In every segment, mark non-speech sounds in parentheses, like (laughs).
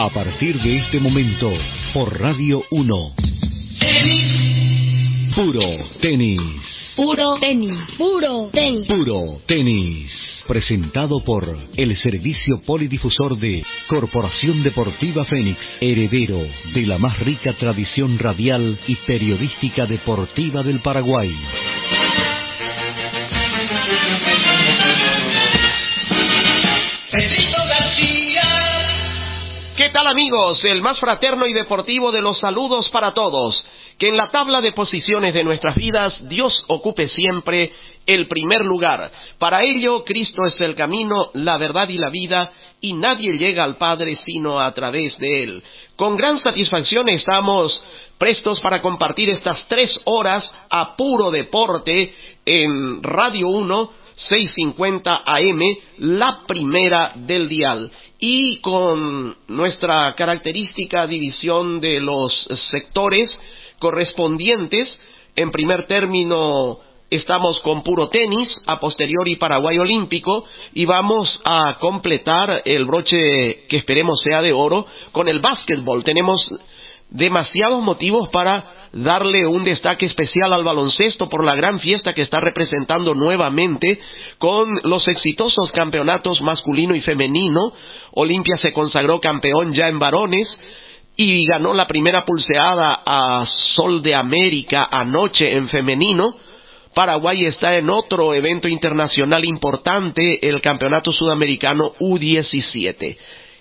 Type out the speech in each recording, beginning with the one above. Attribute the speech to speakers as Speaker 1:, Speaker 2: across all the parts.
Speaker 1: A partir de este momento, por Radio 1. Puro tenis.
Speaker 2: Puro tenis. Puro tenis.
Speaker 1: Puro tenis. Presentado por el Servicio Polidifusor de Corporación Deportiva Fénix, heredero de la más rica tradición radial y periodística deportiva del Paraguay.
Speaker 3: Amigos? El más fraterno y deportivo de los saludos para todos. Que en la tabla de posiciones de nuestras vidas Dios ocupe siempre el primer lugar. Para ello, Cristo es el camino, la verdad y la vida, y nadie llega al Padre sino a través de Él. Con gran satisfacción estamos prestos para compartir estas tres horas a puro deporte en Radio 1, 650 AM, la primera del dial y con nuestra característica división de los sectores correspondientes. En primer término estamos con puro tenis, a posteriori Paraguay Olímpico y vamos a completar el broche que esperemos sea de oro con el básquetbol. Tenemos demasiados motivos para darle un destaque especial al baloncesto por la gran fiesta que está representando nuevamente con los exitosos campeonatos masculino y femenino. Olimpia se consagró campeón ya en varones y ganó la primera pulseada a Sol de América anoche en femenino. Paraguay está en otro evento internacional importante, el Campeonato Sudamericano U17.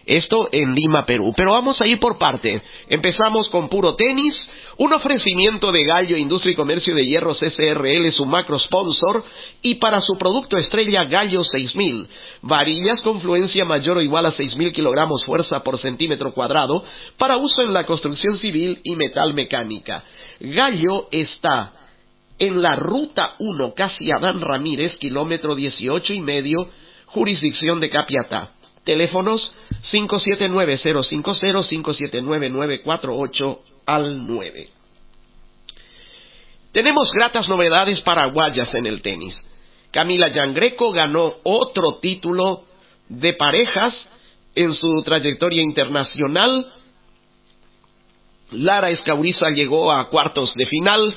Speaker 3: Esto en Lima, Perú. Pero vamos a ir por parte. Empezamos con puro tenis. Un ofrecimiento de Gallo Industria y Comercio de Hierros SRL, su macro sponsor, y para su producto estrella Gallo 6000. Varillas con fluencia mayor o igual a 6000 kilogramos fuerza por centímetro cuadrado para uso en la construcción civil y metal mecánica. Gallo está en la ruta 1, casi Adán Ramírez, kilómetro 18 y medio, jurisdicción de Capiatá. Teléfonos 579-050-579-948 al 9. Tenemos gratas novedades paraguayas en el tenis. Camila Yangreco ganó otro título de parejas en su trayectoria internacional. Lara Escauriza llegó a cuartos de final.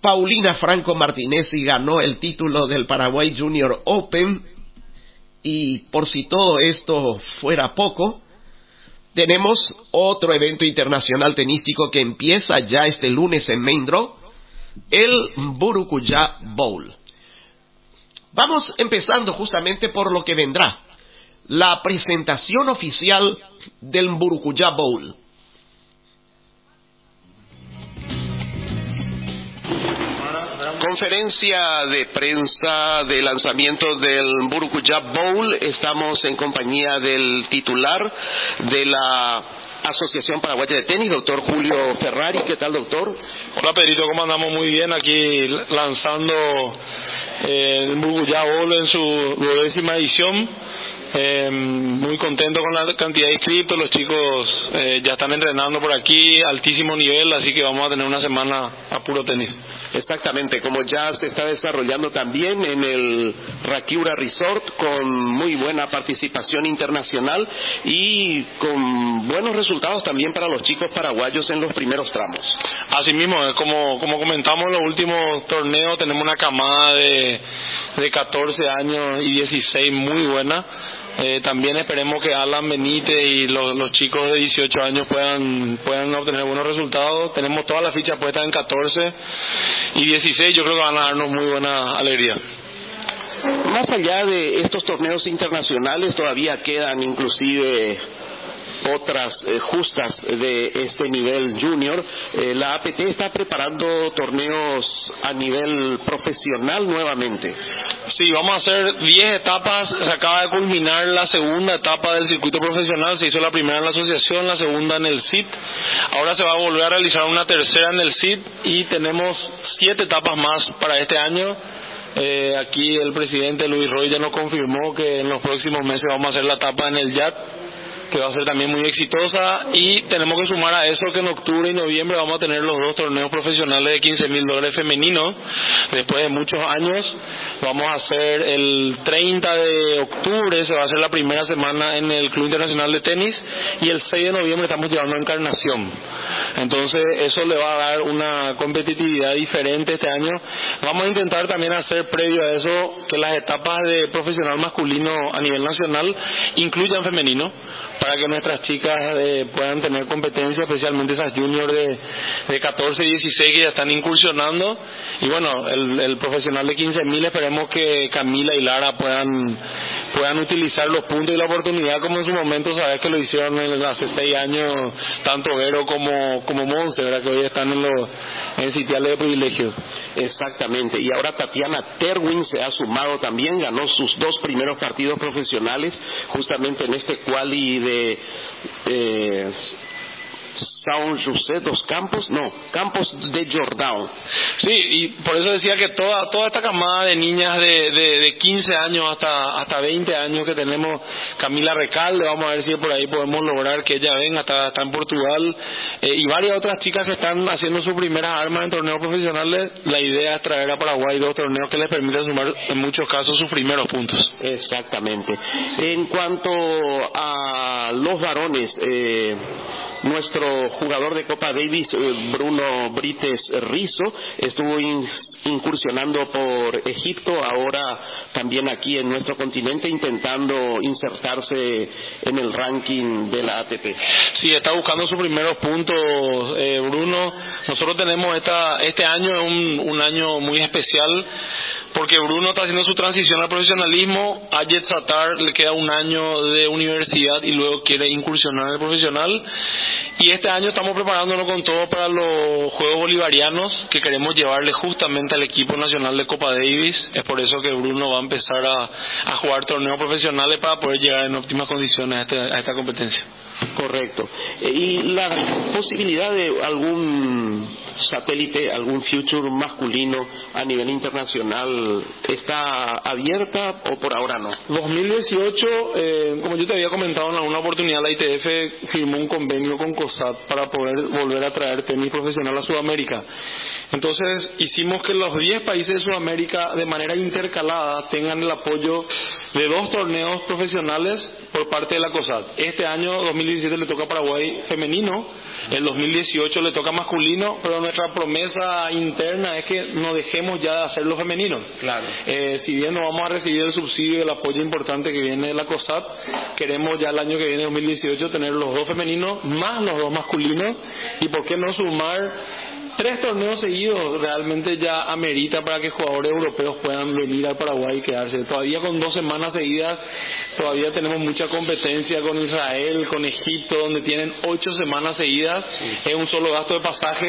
Speaker 3: Paulina Franco Martínez ganó el título del Paraguay Junior Open. Y por si todo esto fuera poco, tenemos otro evento internacional tenístico que empieza ya este lunes en Main Draw, el Burucuyá Bowl. Vamos empezando justamente por lo que vendrá, la presentación oficial del Burucuyá Bowl. Conferencia de prensa de lanzamiento del Burucuyá Bowl. Estamos en compañía del titular de la Asociación Paraguaya de Tenis, doctor Julio Ferrari. ¿Qué tal, doctor?
Speaker 4: Hola, Pedrito, ¿cómo andamos? Muy bien aquí lanzando eh, el Burucuyá Bowl en su duodécima edición. Eh, muy contento con la cantidad de inscritos, los chicos eh, ya están entrenando por aquí, altísimo nivel, así que vamos a tener una semana a puro tenis.
Speaker 3: Exactamente, como ya se está desarrollando también en el Rakiura Resort con muy buena participación internacional y con buenos resultados también para los chicos paraguayos en los primeros tramos.
Speaker 4: Así mismo, como, como comentamos en los últimos torneos, tenemos una camada de, de 14 años y 16 muy buena. Eh, también esperemos que Alan Benítez y los, los, chicos de 18 años puedan, puedan obtener buenos resultados. Tenemos todas las fichas puestas en 14 y 16, yo creo que van a darnos muy buena alegría.
Speaker 3: Más allá de estos torneos internacionales, todavía quedan inclusive
Speaker 5: otras eh, justas de este nivel junior, eh, la APT está preparando torneos a nivel profesional nuevamente.
Speaker 4: Sí, vamos a hacer 10 etapas. Se acaba de culminar la segunda etapa del circuito profesional. Se hizo la primera en la asociación, la segunda en el CIT. Ahora se va a volver a realizar una tercera en el CIT y tenemos siete etapas más para este año. Eh, aquí el presidente Luis Roy ya nos confirmó que en los próximos meses vamos a hacer la etapa en el YAT que va a ser también muy exitosa y tenemos que sumar a eso que en octubre y noviembre vamos a tener los dos torneos profesionales de 15 mil dólares femeninos después de muchos años vamos a hacer el 30 de octubre se va a hacer la primera semana en el Club Internacional de Tenis y el 6 de noviembre estamos llevando a Encarnación. Entonces eso le va a dar una competitividad diferente este año vamos a intentar también hacer previo a eso que las etapas de profesional masculino a nivel nacional incluyan femenino para que nuestras chicas eh, puedan tener competencia, especialmente esas juniors de, de 14 y 16 que ya están incursionando. Y bueno, el, el profesional de 15.000 esperemos que Camila y Lara puedan puedan utilizar los puntos y la oportunidad como en su momento sabes que lo hicieron hace seis años tanto Vero como como Monse, ¿verdad? que hoy están en los en sitiales de privilegios.
Speaker 5: Exactamente. Y ahora Tatiana Terwin se ha sumado también, ganó sus dos primeros partidos profesionales justamente en este quali de eh, São José dos Campos, no, Campos de Jordão.
Speaker 4: Sí, y por eso decía que toda toda esta camada de niñas de, de, de 15 años hasta hasta 20 años que tenemos, Camila Recalde, vamos a ver si por ahí podemos lograr que ella venga, está, está en Portugal, eh, y varias otras chicas que están haciendo sus primeras armas en torneos profesionales, la idea es traer a Paraguay dos torneos que les permitan sumar en muchos casos sus primeros puntos.
Speaker 5: Exactamente. En cuanto a los varones, eh, nuestro jugador de Copa Davis, eh, Bruno Brites Rizo, estuvo incursionando por Egipto, ahora también aquí en nuestro continente intentando insertarse en el ranking de la ATP.
Speaker 4: Sí, está buscando sus primeros puntos, eh, Bruno. Nosotros tenemos esta, este año un, un año muy especial porque Bruno está haciendo su transición al profesionalismo, a Jet Satar le queda un año de universidad y luego quiere incursionar en el profesional. Y este año estamos preparándonos con todo para los Juegos Bolivarianos que queremos llevarle justamente al equipo nacional de Copa Davis. Es por eso que Bruno va a empezar a, a jugar torneos profesionales para poder llegar en óptimas condiciones a, este, a esta competencia.
Speaker 5: Correcto. Eh, ¿Y la posibilidad de algún satélite, algún future masculino a nivel internacional está abierta o por ahora no?
Speaker 4: 2018, eh, como yo te había comentado en alguna oportunidad, la ITF firmó un convenio con Para poder volver a traer tenis profesional a Sudamérica. Entonces hicimos que los 10 países de Sudamérica de manera intercalada tengan el apoyo de dos torneos profesionales por parte de la COSAT. Este año 2017 le toca a Paraguay femenino, el 2018 le toca masculino, pero nuestra promesa interna es que no dejemos ya de hacerlo femenino.
Speaker 5: Claro.
Speaker 4: Eh, si bien no vamos a recibir el subsidio y el apoyo importante que viene de la COSAT, queremos ya el año que viene, 2018, tener los dos femeninos más los dos masculinos y por qué no sumar tres torneos seguidos realmente ya amerita para que jugadores europeos puedan venir al Paraguay y quedarse. Todavía con dos semanas seguidas, todavía tenemos mucha competencia con Israel, con Egipto, donde tienen ocho semanas seguidas, es un solo gasto de pasaje,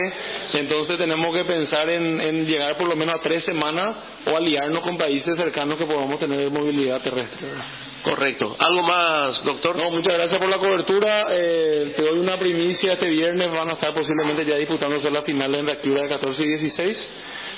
Speaker 4: entonces tenemos que pensar en, en llegar por lo menos a tres semanas o aliarnos con países cercanos que podamos tener movilidad terrestre.
Speaker 5: Correcto. ¿Algo más, doctor?
Speaker 4: No, muchas gracias por la cobertura. Eh, te doy una primicia. Este viernes van a estar posiblemente ya disputándose las finales en reactiva de 14 y 16.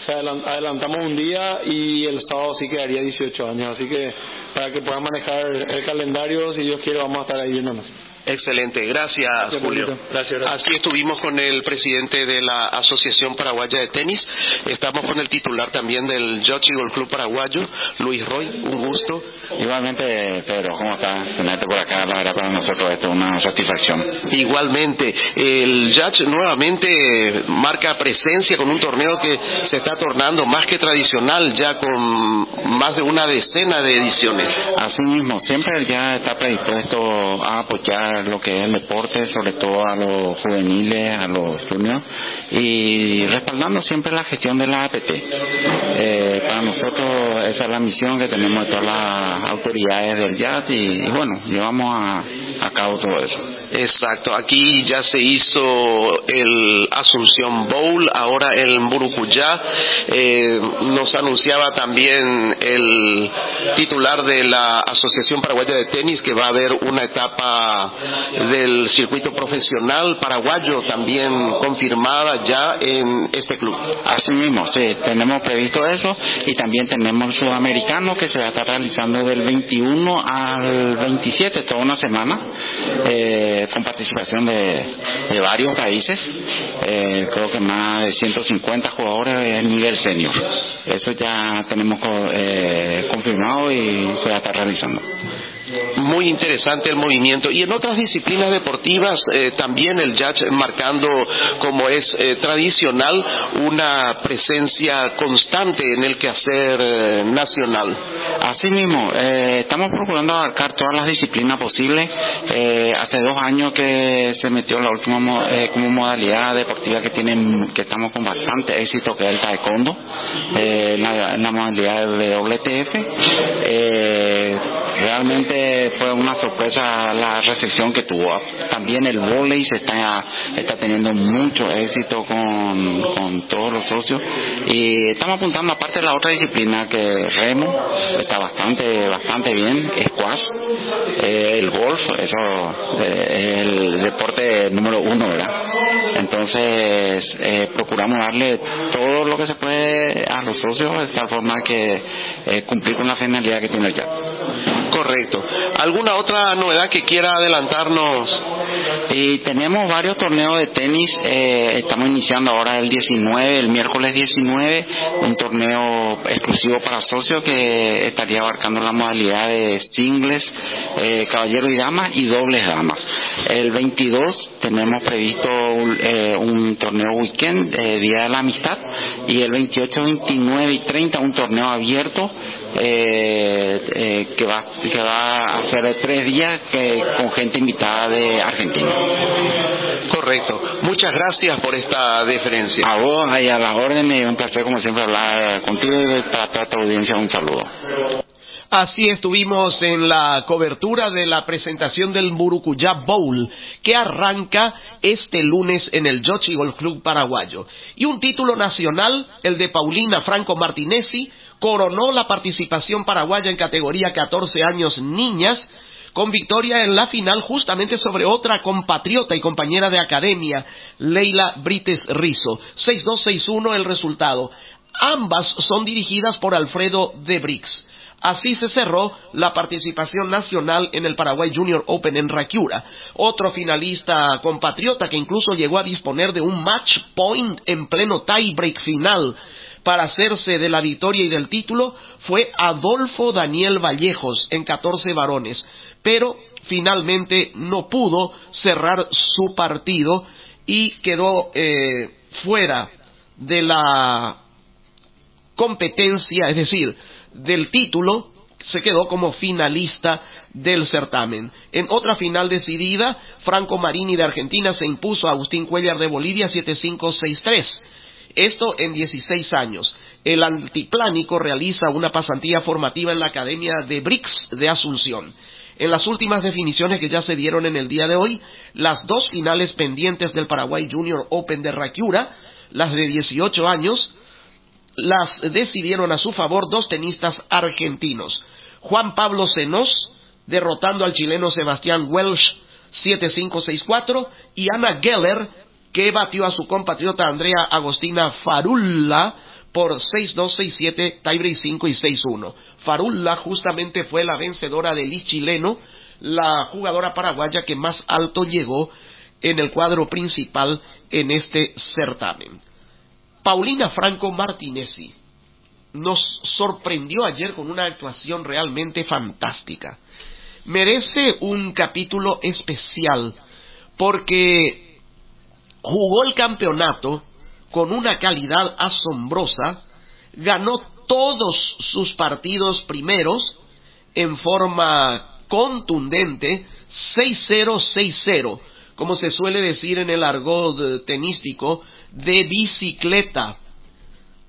Speaker 4: O adelantamos un día y el sábado sí quedaría 18 años. Así que para que puedan manejar el calendario, si Dios quiere, vamos a estar ahí viéndonos.
Speaker 5: Excelente, gracias,
Speaker 4: Gracias,
Speaker 5: Julio.
Speaker 4: Gracias, gracias.
Speaker 5: Así estuvimos con el presidente de la Asociación Paraguaya de Tenis, estamos con el titular también del Yacht Golf Club Paraguayo, Luis Roy, un gusto.
Speaker 6: Igualmente, Pedro, ¿cómo estás? Tenerte por acá, la verdad para nosotros esto es una satisfacción.
Speaker 5: Igualmente, el Yacht nuevamente marca presencia con un torneo que se está tornando más que tradicional, ya con más de una decena de ediciones.
Speaker 6: Así mismo, siempre ya está predispuesto a apoyar lo que es el deporte, sobre todo a los juveniles, a los juniors, y respaldando siempre la gestión de la APT. Eh, para nosotros esa es la misión que tenemos de todas las autoridades del YAT y, bueno, llevamos a, a cabo todo eso.
Speaker 3: Exacto, aquí ya se hizo el Asunción Bowl, ahora el Murucuyá. Eh, nos anunciaba también el titular de la Asociación Paraguaya de Tenis que va a haber una etapa del circuito profesional paraguayo también confirmada ya en este club.
Speaker 6: Así mismo, sí, tenemos previsto eso y también tenemos el sudamericano que se va a estar realizando del 21 al 27, toda una semana. Eh, con participación de, varios países, eh, creo que más de 150 jugadores a nivel senior. Eso ya tenemos eh, confirmado y se va a estar realizando
Speaker 3: muy interesante el movimiento. Y en otras disciplinas deportivas eh, también el judge marcando, como es eh, tradicional, una presencia constante en el quehacer eh, nacional.
Speaker 6: Así mismo, estamos procurando abarcar todas las disciplinas posibles. hace dos años que se metió la última como modalidad deportiva que tienen, que estamos con bastante éxito, que es el taekwondo, la, la, modalidad de WTF. realmente fue una sorpresa la recepción que tuvo. También el volei se está, teniendo mucho éxito con, todos los socios y estamos apuntando aparte de la otra disciplina que remo está bastante bastante bien, squash, eh, el golf, eso eh, el deporte número uno, ¿verdad? Entonces eh, procuramos darle todo lo que se puede a los socios de tal forma que cumplir con la finalidad que tiene ya.
Speaker 3: Correcto. ¿Alguna otra novedad que quiera adelantarnos?
Speaker 6: Y tenemos varios torneos de tenis. Eh, estamos iniciando ahora el 19, el miércoles 19, un torneo exclusivo para socios que estaría abarcando la modalidad de singles, eh, caballero y damas y dobles damas. El 22 tenemos previsto eh, un torneo weekend, Día de la Amistad, y el 28, 29 y 30 un torneo abierto eh, eh, que va que va a ser tres días que, con gente invitada de Argentina.
Speaker 3: Correcto. Muchas gracias por esta deferencia.
Speaker 6: A vos y a las órdenes, un placer como siempre hablar contigo y para toda tu audiencia un saludo.
Speaker 3: Así estuvimos en la cobertura de la presentación del Murucuyá Bowl, que arranca este lunes en el Yochi Golf Club paraguayo. Y un título nacional, el de Paulina Franco Martinesi, coronó la participación paraguaya en categoría 14 años niñas, con victoria en la final justamente sobre otra compatriota y compañera de academia, Leila Brites Rizo. 6-2-6-1 el resultado. Ambas son dirigidas por Alfredo de Brix. Así se cerró la participación nacional en el Paraguay Junior Open en Raquiura. Otro finalista compatriota que incluso llegó a disponer de un match point en pleno tie-break final para hacerse de la victoria y del título fue Adolfo Daniel Vallejos en 14 varones, pero finalmente no pudo cerrar su partido y quedó eh, fuera de la competencia, es decir, del título, se quedó como finalista del certamen. En otra final decidida, Franco Marini de Argentina se impuso a Agustín Cuellar de Bolivia 7-5-6-3. Esto en 16 años. El antiplánico realiza una pasantía formativa en la Academia de BRICS de Asunción. En las últimas definiciones que ya se dieron en el día de hoy, las dos finales pendientes del Paraguay Junior Open de Raquiura, las de 18 años, las decidieron a su favor dos tenistas argentinos. Juan Pablo Senos, derrotando al chileno Sebastián Welsh 7-5-6-4, y Ana Geller, que batió a su compatriota Andrea Agostina Farulla por 6-2, 6-7, tiebreak 5 y 6-1. Farulla justamente fue la vencedora del I chileno, la jugadora paraguaya que más alto llegó en el cuadro principal en este certamen. Paulina Franco Martinesi nos sorprendió ayer con una actuación realmente fantástica. Merece un capítulo especial porque jugó el campeonato con una calidad asombrosa, ganó todos sus partidos primeros en forma contundente, 6-0, 6-0, como se suele decir en el argot tenístico, de bicicleta.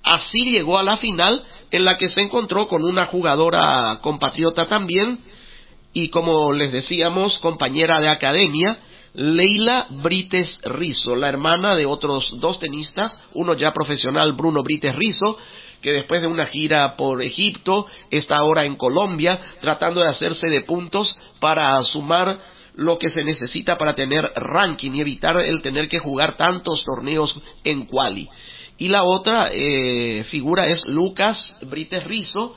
Speaker 3: Así llegó a la final en la que se encontró con una jugadora compatriota también y como les decíamos, compañera de academia, Leila Brites Rizo, la hermana de otros dos tenistas, uno ya profesional, Bruno Brites Rizo, que después de una gira por Egipto está ahora en Colombia tratando de hacerse de puntos para sumar lo que se necesita para tener ranking y evitar el tener que jugar tantos torneos en quali. Y la otra eh, figura es Lucas Brites Rizo,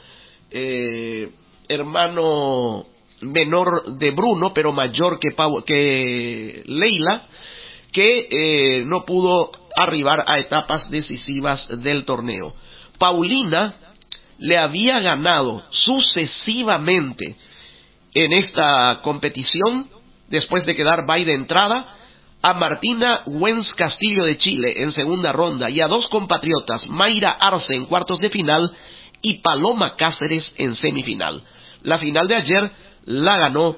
Speaker 3: eh, hermano menor de Bruno, pero mayor que, que Leila, que eh, no pudo arribar a etapas decisivas del torneo. Paulina le había ganado sucesivamente en esta competición, después de quedar by de entrada, a Martina Wenz Castillo de Chile en segunda ronda y a dos compatriotas, Mayra Arce en cuartos de final y Paloma Cáceres en semifinal. La final de ayer la ganó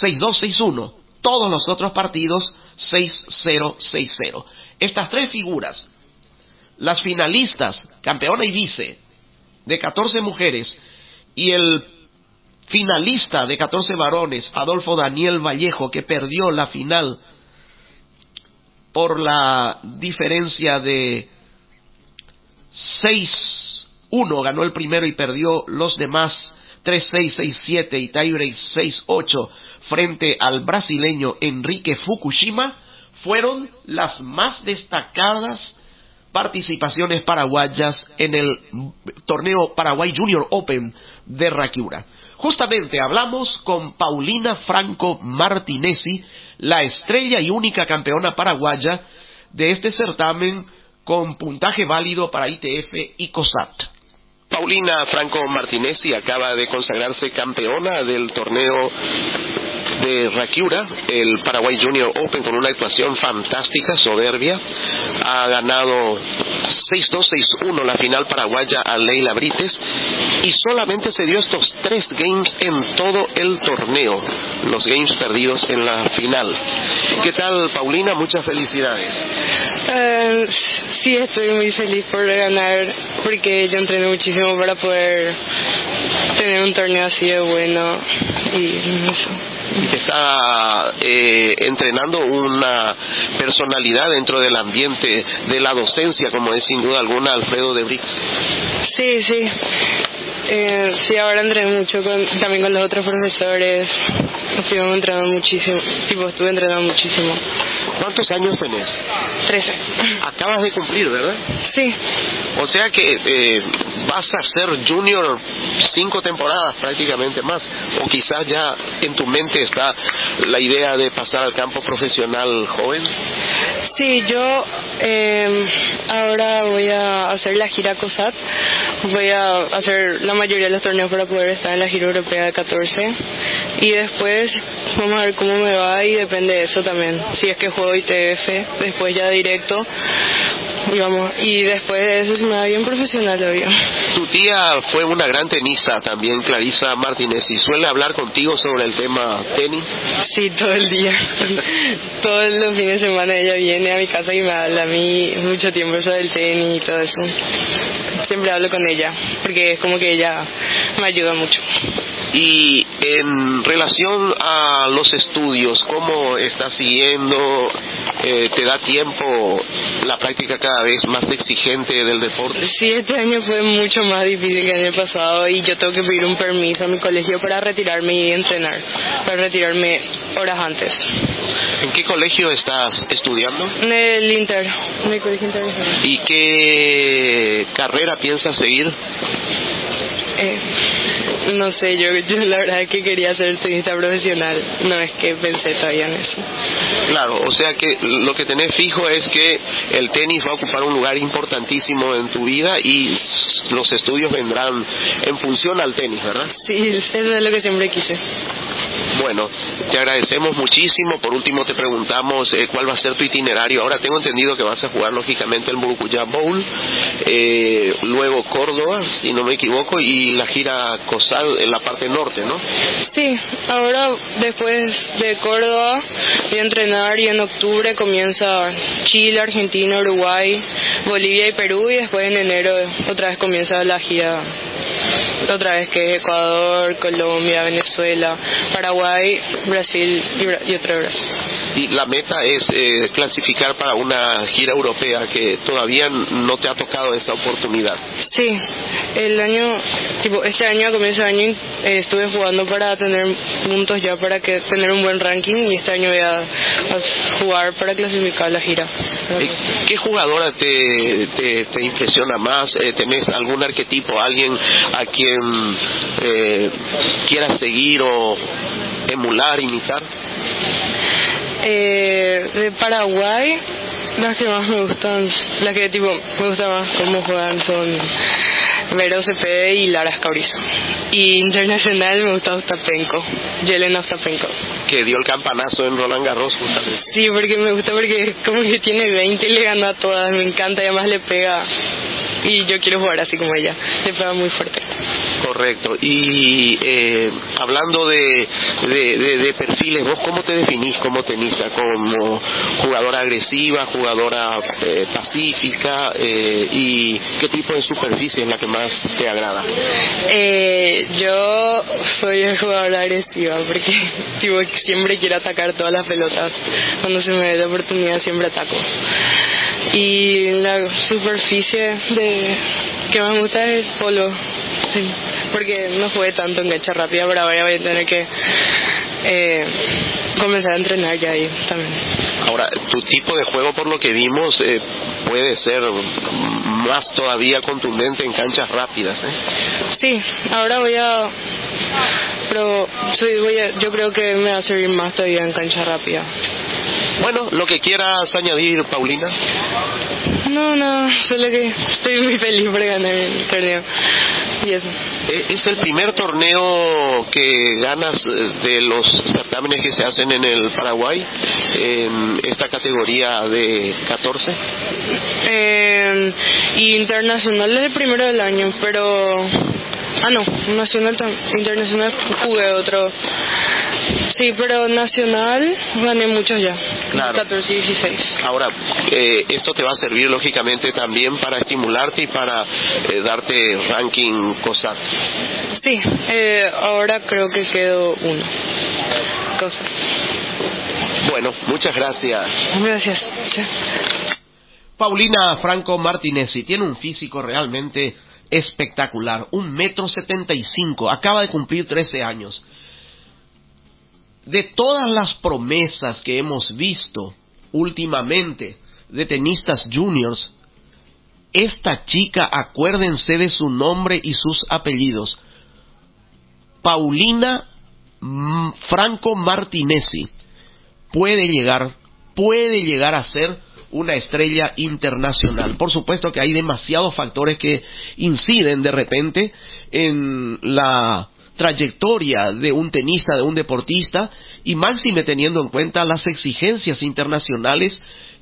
Speaker 3: 6-2, 6-1. Todos los otros partidos 6-0, 6-0. Estas tres figuras, las finalistas, campeona y vice, de 14 mujeres, y el finalista de 14 varones, Adolfo Daniel Vallejo, que perdió la final por la diferencia de 6-1, ganó el primero y perdió los demás 3-6, 6-7 y tiebreak 6-8 frente al brasileño Enrique Fukushima, fueron las más destacadas participaciones paraguayas en el torneo Paraguay Junior Open de Raquiura. Justamente hablamos con Paulina Franco Martinesi, la estrella y única campeona paraguaya de este certamen con puntaje válido para ITF y COSAT. Paulina Franco Martinesi acaba de consagrarse campeona del torneo de Rakiura, el Paraguay Junior Open, con una actuación fantástica, soberbia. Ha ganado 6-2, 6-1 la final paraguaya a Leila Brites y solamente se dio estos tres games en todo el torneo, los games perdidos en la final. ¿Qué tal, Paulina? Muchas felicidades.
Speaker 7: Eh, sí, estoy muy feliz por ganar porque yo entrené muchísimo para poder tener un torneo así de bueno y eso.
Speaker 3: Está eh, entrenando una personalidad dentro del ambiente de la docencia, como es sin duda alguna Alfredo de Brix.
Speaker 7: Sí, sí. Eh, sí, ahora entrené mucho con, también con los otros profesores. Estuvimos entrenando muchísimo. Tipo, estuve entrenando muchísimo.
Speaker 3: ¿Cuántos años tenés?
Speaker 7: Trece.
Speaker 3: Acabas de cumplir, ¿verdad?
Speaker 7: Sí.
Speaker 3: O sea que eh, vas a ser junior cinco temporadas prácticamente más. O quizás ya en tu mente está la idea de pasar al campo profesional joven.
Speaker 7: Sí, yo eh, ahora voy a hacer la gira COSAT. Voy a hacer la mayoría de los torneos para poder estar en la gira europea de 14. Y después vamos a ver cómo me va y depende de eso también. Si es que juego ITF, después ya directo. Y, vamos, y después de eso me va bien profesional, obvio.
Speaker 3: Tu tía fue una gran tenista también, Clarisa Martínez, y suele hablar contigo sobre el tema tenis.
Speaker 7: Sí, todo el día. (laughs) Todos los fines de semana ella viene a mi casa y me habla a mí mucho tiempo sobre el tenis y todo eso. Siempre hablo con ella, porque es como que ella me ayuda mucho.
Speaker 3: Y en relación a los estudios, ¿cómo estás siguiendo? Eh, ¿Te da tiempo la práctica cada vez más exigente del deporte?
Speaker 7: Sí, este año fue mucho más difícil que el año pasado y yo tengo que pedir un permiso a mi colegio para retirarme y entrenar, para retirarme horas antes.
Speaker 3: ¿En qué colegio estás estudiando?
Speaker 7: En el Inter, en el colegio Inter.
Speaker 3: ¿Y qué carrera piensas seguir?
Speaker 7: Eh, no sé, yo, la verdad es que quería ser tenista profesional, no es que pensé todavía en eso.
Speaker 3: Claro, o sea que lo que tenés fijo es que el tenis va a ocupar un lugar importantísimo en tu vida y los estudios vendrán en función al tenis, ¿verdad?
Speaker 7: Sí, eso es lo que siempre quise.
Speaker 3: Bueno, te agradecemos muchísimo. Por último, te preguntamos eh, cuál va a ser tu itinerario. Ahora tengo entendido que vas a jugar lógicamente el Murucuyá Bowl, eh, luego Córdoba, si no me equivoco, y la gira COSAL en la parte norte, ¿no?
Speaker 7: Sí, ahora después de Córdoba voy a entrenar y en octubre comienza Chile, Argentina, Uruguay, Bolivia y Perú y después en enero otra vez comienza la gira otra vez que es Ecuador, Colombia, Venezuela, Paraguay, Brasil y, y otra vez.
Speaker 3: Y la meta es eh, clasificar para una gira europea que todavía no te ha tocado esta oportunidad.
Speaker 7: Sí, el año, tipo, este año, a comienzo de año, eh, estuve jugando para tener puntos ya, para que tener un buen ranking y este año voy a, jugar para clasificar la gira.
Speaker 3: Eh, ¿Qué jugadora te, te, te impresiona más? Eh, ¿Tenés algún arquetipo, alguien a quien eh, seguir o emular, imitar?
Speaker 7: Eh, de Paraguay, las que más me gustan, las que tipo me gusta más cómo juegan son Vero Cepede y Lara Escaurizo. Y internacional me gusta Ostapenko, Yelena Ostapenko.
Speaker 3: Que dio el campanazo en Roland Garros justamente.
Speaker 7: Sí, porque me gusta porque como que tiene 20 y le gana a todas, me encanta y además le pega. Y yo quiero jugar así como ella, le pega muy fuerte.
Speaker 3: Correcto. Y eh, hablando de, de, de, perfiles, ¿vos cómo te definís como tenista? ¿Como jugadora agresiva, jugadora eh, pacífica? Eh, ¿Y qué tipo de superficie es la que más te agrada?
Speaker 7: Eh, yo soy jugadora agresiva porque (laughs) siempre quiero atacar todas las pelotas. Cuando se me da oportunidad siempre ataco. Y la superficie de que más me gusta es polo. Sí porque no jugué tanto en cancha rápida, pero ahora voy a tener que eh, comenzar a entrenar ya ahí también.
Speaker 3: Ahora, tu tipo de juego, por lo que vimos, eh, puede ser más todavía contundente en canchas rápidas. ¿eh?
Speaker 7: Sí, ahora voy a. Pero soy, voy a, yo creo que me va a servir más todavía en cancha rápida.
Speaker 3: Bueno, lo que quieras añadir, Paulina.
Speaker 7: No, no, solo que estoy muy feliz por ganar el torneo. Y eso.
Speaker 3: Eh, ¿Es el primer torneo que ganas eh, de los certámenes que se hacen en el Paraguay en esta categoría de 14?
Speaker 7: Eh, internacional es el primero del año, pero... Ah, no, nacional internacional jugué otro. Sí, pero nacional gané muchos ya.
Speaker 3: Claro.
Speaker 7: 14 y 16.
Speaker 3: Ahora, eh, esto te va a servir lógicamente también para estimularte y para eh, darte ranking COSAT.
Speaker 7: Sí, eh, ahora creo que quedo uno. COSAT.
Speaker 3: Bueno, muchas gracias.
Speaker 7: Gracias.
Speaker 3: Paulina Franco Martinezzi tiene un físico realmente espectacular, un metro setenta y cinco, acaba de cumplir 13 años. De todas las promesas que hemos visto últimamente de tenistas juniors, esta chica, acuérdense de su nombre y sus apellidos, Paulina Franco Martinezzi, puede llegar, puede llegar a ser una estrella internacional. Por supuesto que hay demasiados factores que inciden de repente en la trayectoria de un tenista, de un deportista, y máxime teniendo en cuenta las exigencias internacionales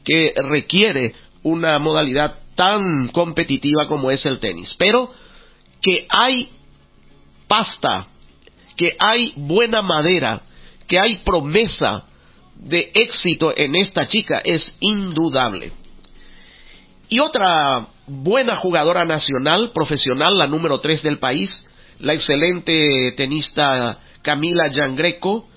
Speaker 3: que requiere una modalidad tan competitiva como es el tenis. Pero que hay pasta, que hay buena madera, que hay promesa de éxito en esta chica es indudable. Y otra buena jugadora nacional, profesional, la número 3 del país, la excelente tenista Camila Yangreco,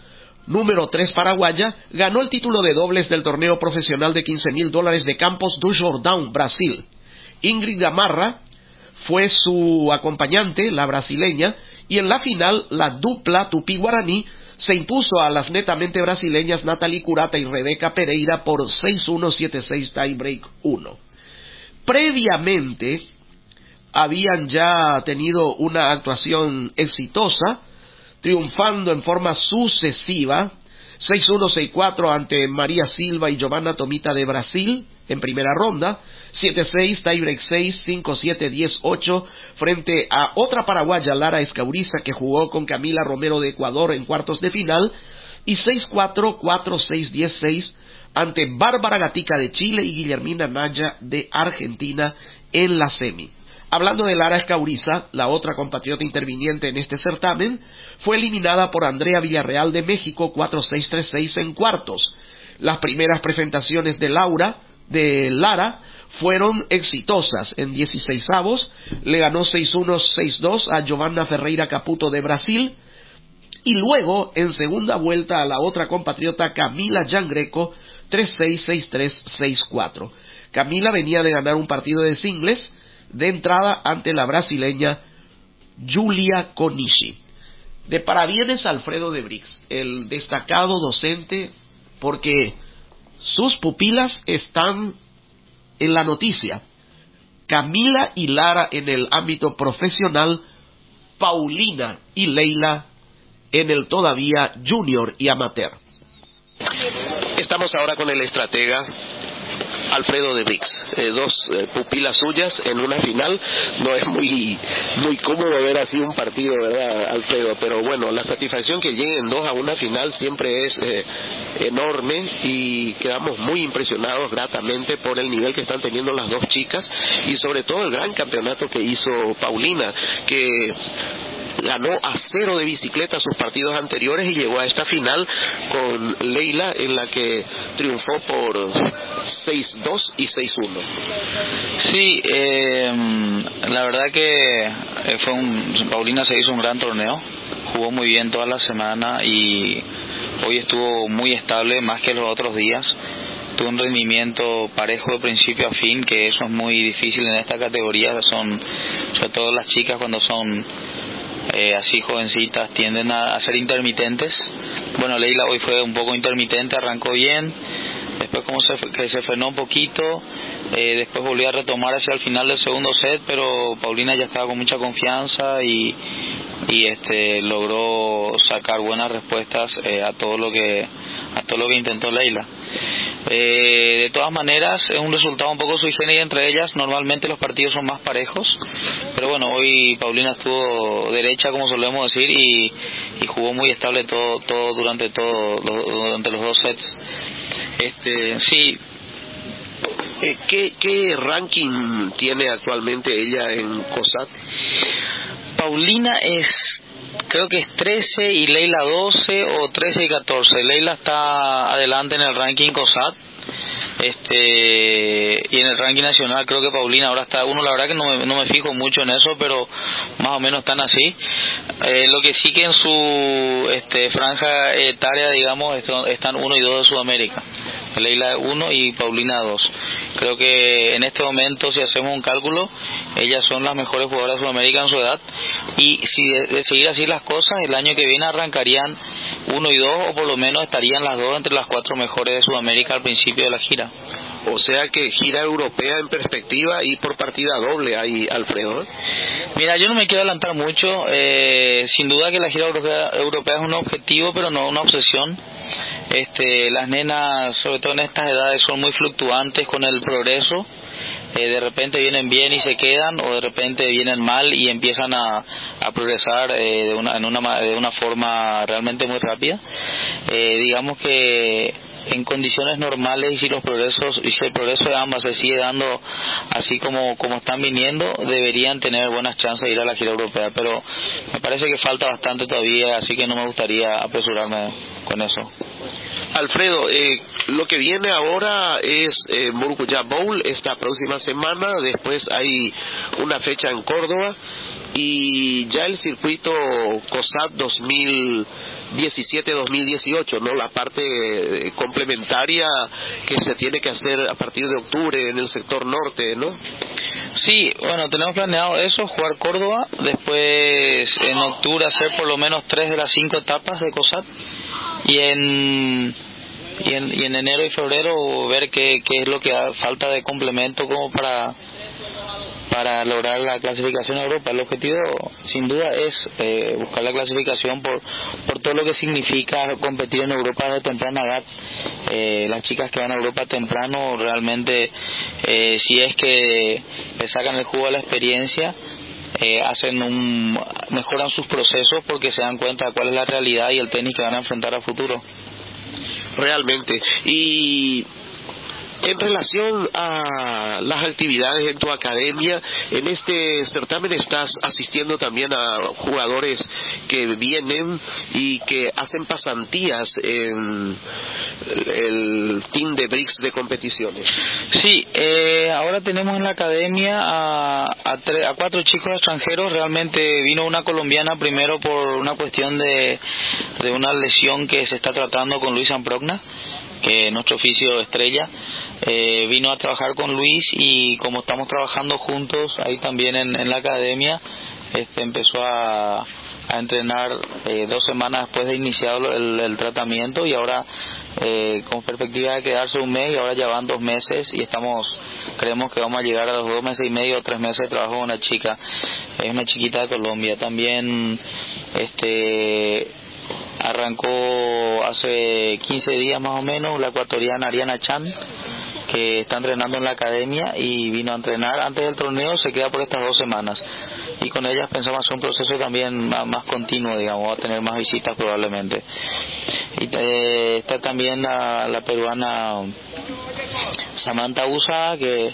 Speaker 3: número 3 paraguaya, ganó el título de dobles del torneo profesional de 15 mil dólares de Campos do Jordão, Brasil. Ingrid Gamarra fue su acompañante, la brasileña, y en la final la dupla Tupi-Guaraní se impuso a las netamente brasileñas Natalie Curata y Rebeca Pereira por 6-1, 7-6 tiebreak 1. Previamente habían ya tenido una actuación exitosa, triunfando en forma sucesiva 6-1, 6-4 ante María Silva y Giovanna Tomita de Brasil en primera ronda, 7-6, tiebreak 6, 5-7, 10-8 frente a otra paraguaya, Lara Escauriza, que jugó con Camila Romero de Ecuador en cuartos de final, y 6-4, 4-6, 10-6 ante Bárbara Gatica de Chile y Guillermina Naya de Argentina en la semi. Hablando de Lara Escauriza, la otra compatriota interviniente en este certamen, fue eliminada por Andrea Villarreal de México 4-6-3-6 en cuartos. Las primeras presentaciones de Laura, de Lara, fueron exitosas. En 16 avos le ganó 6-1, 6-2 a Giovanna Ferreira Caputo de Brasil.
Speaker 8: y luego en segunda vuelta a la otra compatriota Camila Greco 3-6-6-3-6-4. Camila venía de ganar un partido de singles de entrada ante la brasileña Julia Konishi. De parabienes Alfredo de Brix, el destacado docente, porque sus pupilas están en la noticia. Camila y Lara en el ámbito profesional, Paulina y Leila en el todavía junior y amateur. Estamos ahora con el estratega Alfredo de Brix. Eh, dos eh, pupilas suyas en una final. No es muy muy cómodo ver así un partido, ¿verdad, Alfredo? Pero bueno, la satisfacción que lleguen dos a una final siempre es eh, enorme y quedamos muy impresionados gratamente por el nivel que están teniendo las dos chicas y sobre todo el gran campeonato que hizo Paulina, que ganó a cero de bicicleta sus partidos anteriores y llegó a esta final con Leila en la que triunfó por 6-2 y 6-1.
Speaker 9: Sí, eh, la verdad que eh, fue un, Paulina se hizo un gran torneo, jugó muy bien toda la semana y hoy estuvo muy estable más que los otros días. Tuvo un rendimiento parejo de principio a fin, que eso es muy difícil en esta categoría. Son, sobre todo las chicas cuando son eh, así jovencitas, tienden a, ser intermitentes. Bueno, Leila hoy fue un poco intermitente, arrancó bien, después como se, que se frenó un poquito, eh, después volvió a retomar hacia el final del segundo set, pero Paulina ya estaba con mucha confianza y, y este logró sacar buenas respuestas eh, a todo lo que a todo lo que intentó Leila. Eh, de todas maneras, es un resultado un poco sui generis entre ellas. Normalmente los partidos son más parejos, pero bueno, hoy Paulina estuvo derecha, como solemos decir, y, y jugó muy estable todo, todo durante todo durante los dos sets. Este, sí.
Speaker 8: Eh, ¿Qué, ¿Qué ranking tiene actualmente ella en COSAT?
Speaker 9: Paulina es creo que es 13 y Leila 12 o 13 y 14. Leila está adelante en el ranking COSAT. Este, y en el ranking nacional creo que Paulina ahora está uno la verdad que no me, no me fijo mucho en eso pero más o menos están así. Eh, lo que sí que en su este, franja etaria digamos están uno y dos de Sudamérica. Leila 1 y Paulina 2 creo que en este momento si hacemos un cálculo ellas son las mejores jugadoras de Sudamérica en su edad. Y si de, seguir así las cosas, el año que viene arrancarían uno y dos, o por lo menos estarían las dos entre las cuatro mejores de Sudamérica al principio de la gira.
Speaker 8: O sea que gira europea en perspectiva y por partida doble ahí, Alfredo.
Speaker 9: Mira, yo no me quiero adelantar mucho. Eh, sin duda que la gira europea, europea es un objetivo, pero no una obsesión. Este, las nenas, sobre todo en estas edades, son muy fluctuantes con el progreso eh, de repente vienen bien y se quedan o de repente vienen mal y empiezan a, a progresar eh, de, una, en una, de una forma realmente muy rápida. Eh, digamos que en condiciones normales y si los progresos y si el progreso de ambas se sigue dando así como como están viniendo deberían tener buenas chances de ir a la gira europea. Pero me parece que falta bastante todavía así que no me gustaría apresurarme con eso.
Speaker 8: Alfredo, eh, lo que viene ahora es eh, Bowl esta próxima semana, después hay una fecha en Córdoba y ya el circuito COSAT 2017-2018, ¿no? La parte eh, complementaria que se tiene que hacer a partir de octubre en el sector norte, ¿no?
Speaker 9: Sí, bueno, tenemos planeado eso, jugar Córdoba, después en octubre hacer por lo menos tres de las cinco etapas de COSAT y en y en, y en enero y febrero ver qué, qué es lo que falta de complemento como para para lograr la clasificación a Europa. El objetivo, sin duda, es eh, buscar la clasificación por, por todo lo que significa competir en Europa de temprana edad. Eh, las chicas que van a Europa temprano realmente, eh, si es que le sacan el jugo a la experiencia, eh, hacen un, mejoran sus procesos porque se dan cuenta de cuál es la realidad y el tenis que van a enfrentar a futuro
Speaker 8: realmente. Y en relación a las actividades en tu academia, en este certamen estás asistiendo también a jugadores que vienen y que hacen pasantías en el team de BRICS de competiciones.
Speaker 9: Sí, eh, ahora tenemos en la academia a, a, cuatro chicos extranjeros. Realmente vino una colombiana primero por una cuestión de, de una lesión que se está tratando con Luis Amprogna, que es nuestro oficio estrella. Eh, vino a trabajar con Luis y como estamos trabajando juntos ahí también en, en la academia, este empezó a, a entrenar eh, dos semanas después de iniciado el, el tratamiento y ahora eh, con perspectiva de quedarse un mes y ahora ya van dos meses y estamos creemos que vamos a llegar a los dos meses y medio o tres meses de trabajo con una chica. Es una chiquita de Colombia. También este arrancó hace 15 días más o menos la ecuatoriana Ariana Chan que está entrenando en la academia y vino a entrenar. Antes del torneo se queda por estas dos semanas. Y con ellas pensamos hacer un proceso también más, continuo digamos a tener más visitas probablemente. Y eh, está también la, la peruana Samantha Usa que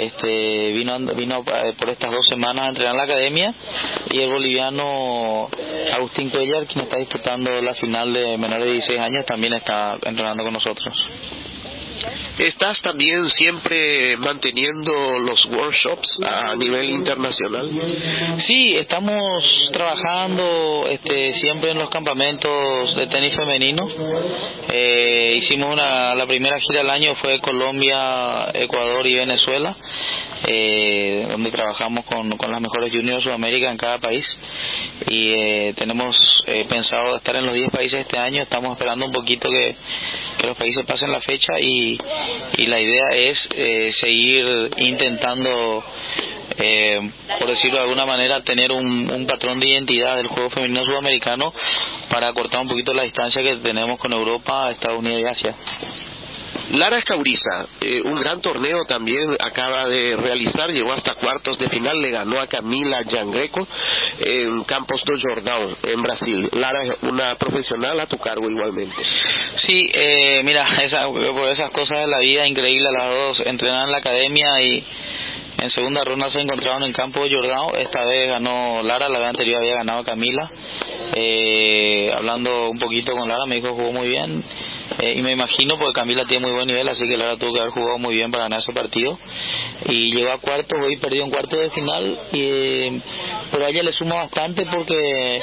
Speaker 9: este vino vino eh, por estas dos semanas a entrenar en la academia. Y el boliviano Agustín Cuellar quien está disputando la final de menores de 16 años también está entrenando con nosotros
Speaker 8: ¿Estás también siempre manteniendo los workshops a nivel internacional?
Speaker 9: Sí, estamos trabajando este, siempre en los campamentos de tenis femenino. Eh, hicimos una, la primera gira del año fue Colombia, Ecuador y Venezuela, eh, donde trabajamos con, con las mejores juniors de Sudamérica en cada país y eh, tenemos eh, pensado estar en los 10 países este año. Estamos esperando un poquito que, que los países pasen la fecha y, y la idea es eh, seguir intentando, eh, por decirlo de alguna manera, tener un, un patrón de identidad del juego femenino sudamericano para cortar un poquito la distancia que tenemos con Europa, Estados Unidos y Asia.
Speaker 8: Lara Escauriza, eh, un gran torneo también acaba de realizar, llegó hasta cuartos de final, le ganó a Camila Giangreco en Campos do Jordão, en Brasil. Lara es una profesional a tu cargo igualmente.
Speaker 9: Sí, eh, mira, esa, por esas cosas de la vida, increíble, las dos entrenan en la academia y en segunda ronda se encontraron en Campo de Jordão, esta vez ganó Lara, la vez anterior había ganado Camila. Eh, hablando un poquito con Lara, me dijo jugó muy bien eh, y me imagino porque Camila tiene muy buen nivel, así que Lara tuvo que haber jugado muy bien para ganar ese partido. Y llegó a cuarto, hoy perdió en cuarto de final, y, pero a ella le suma bastante porque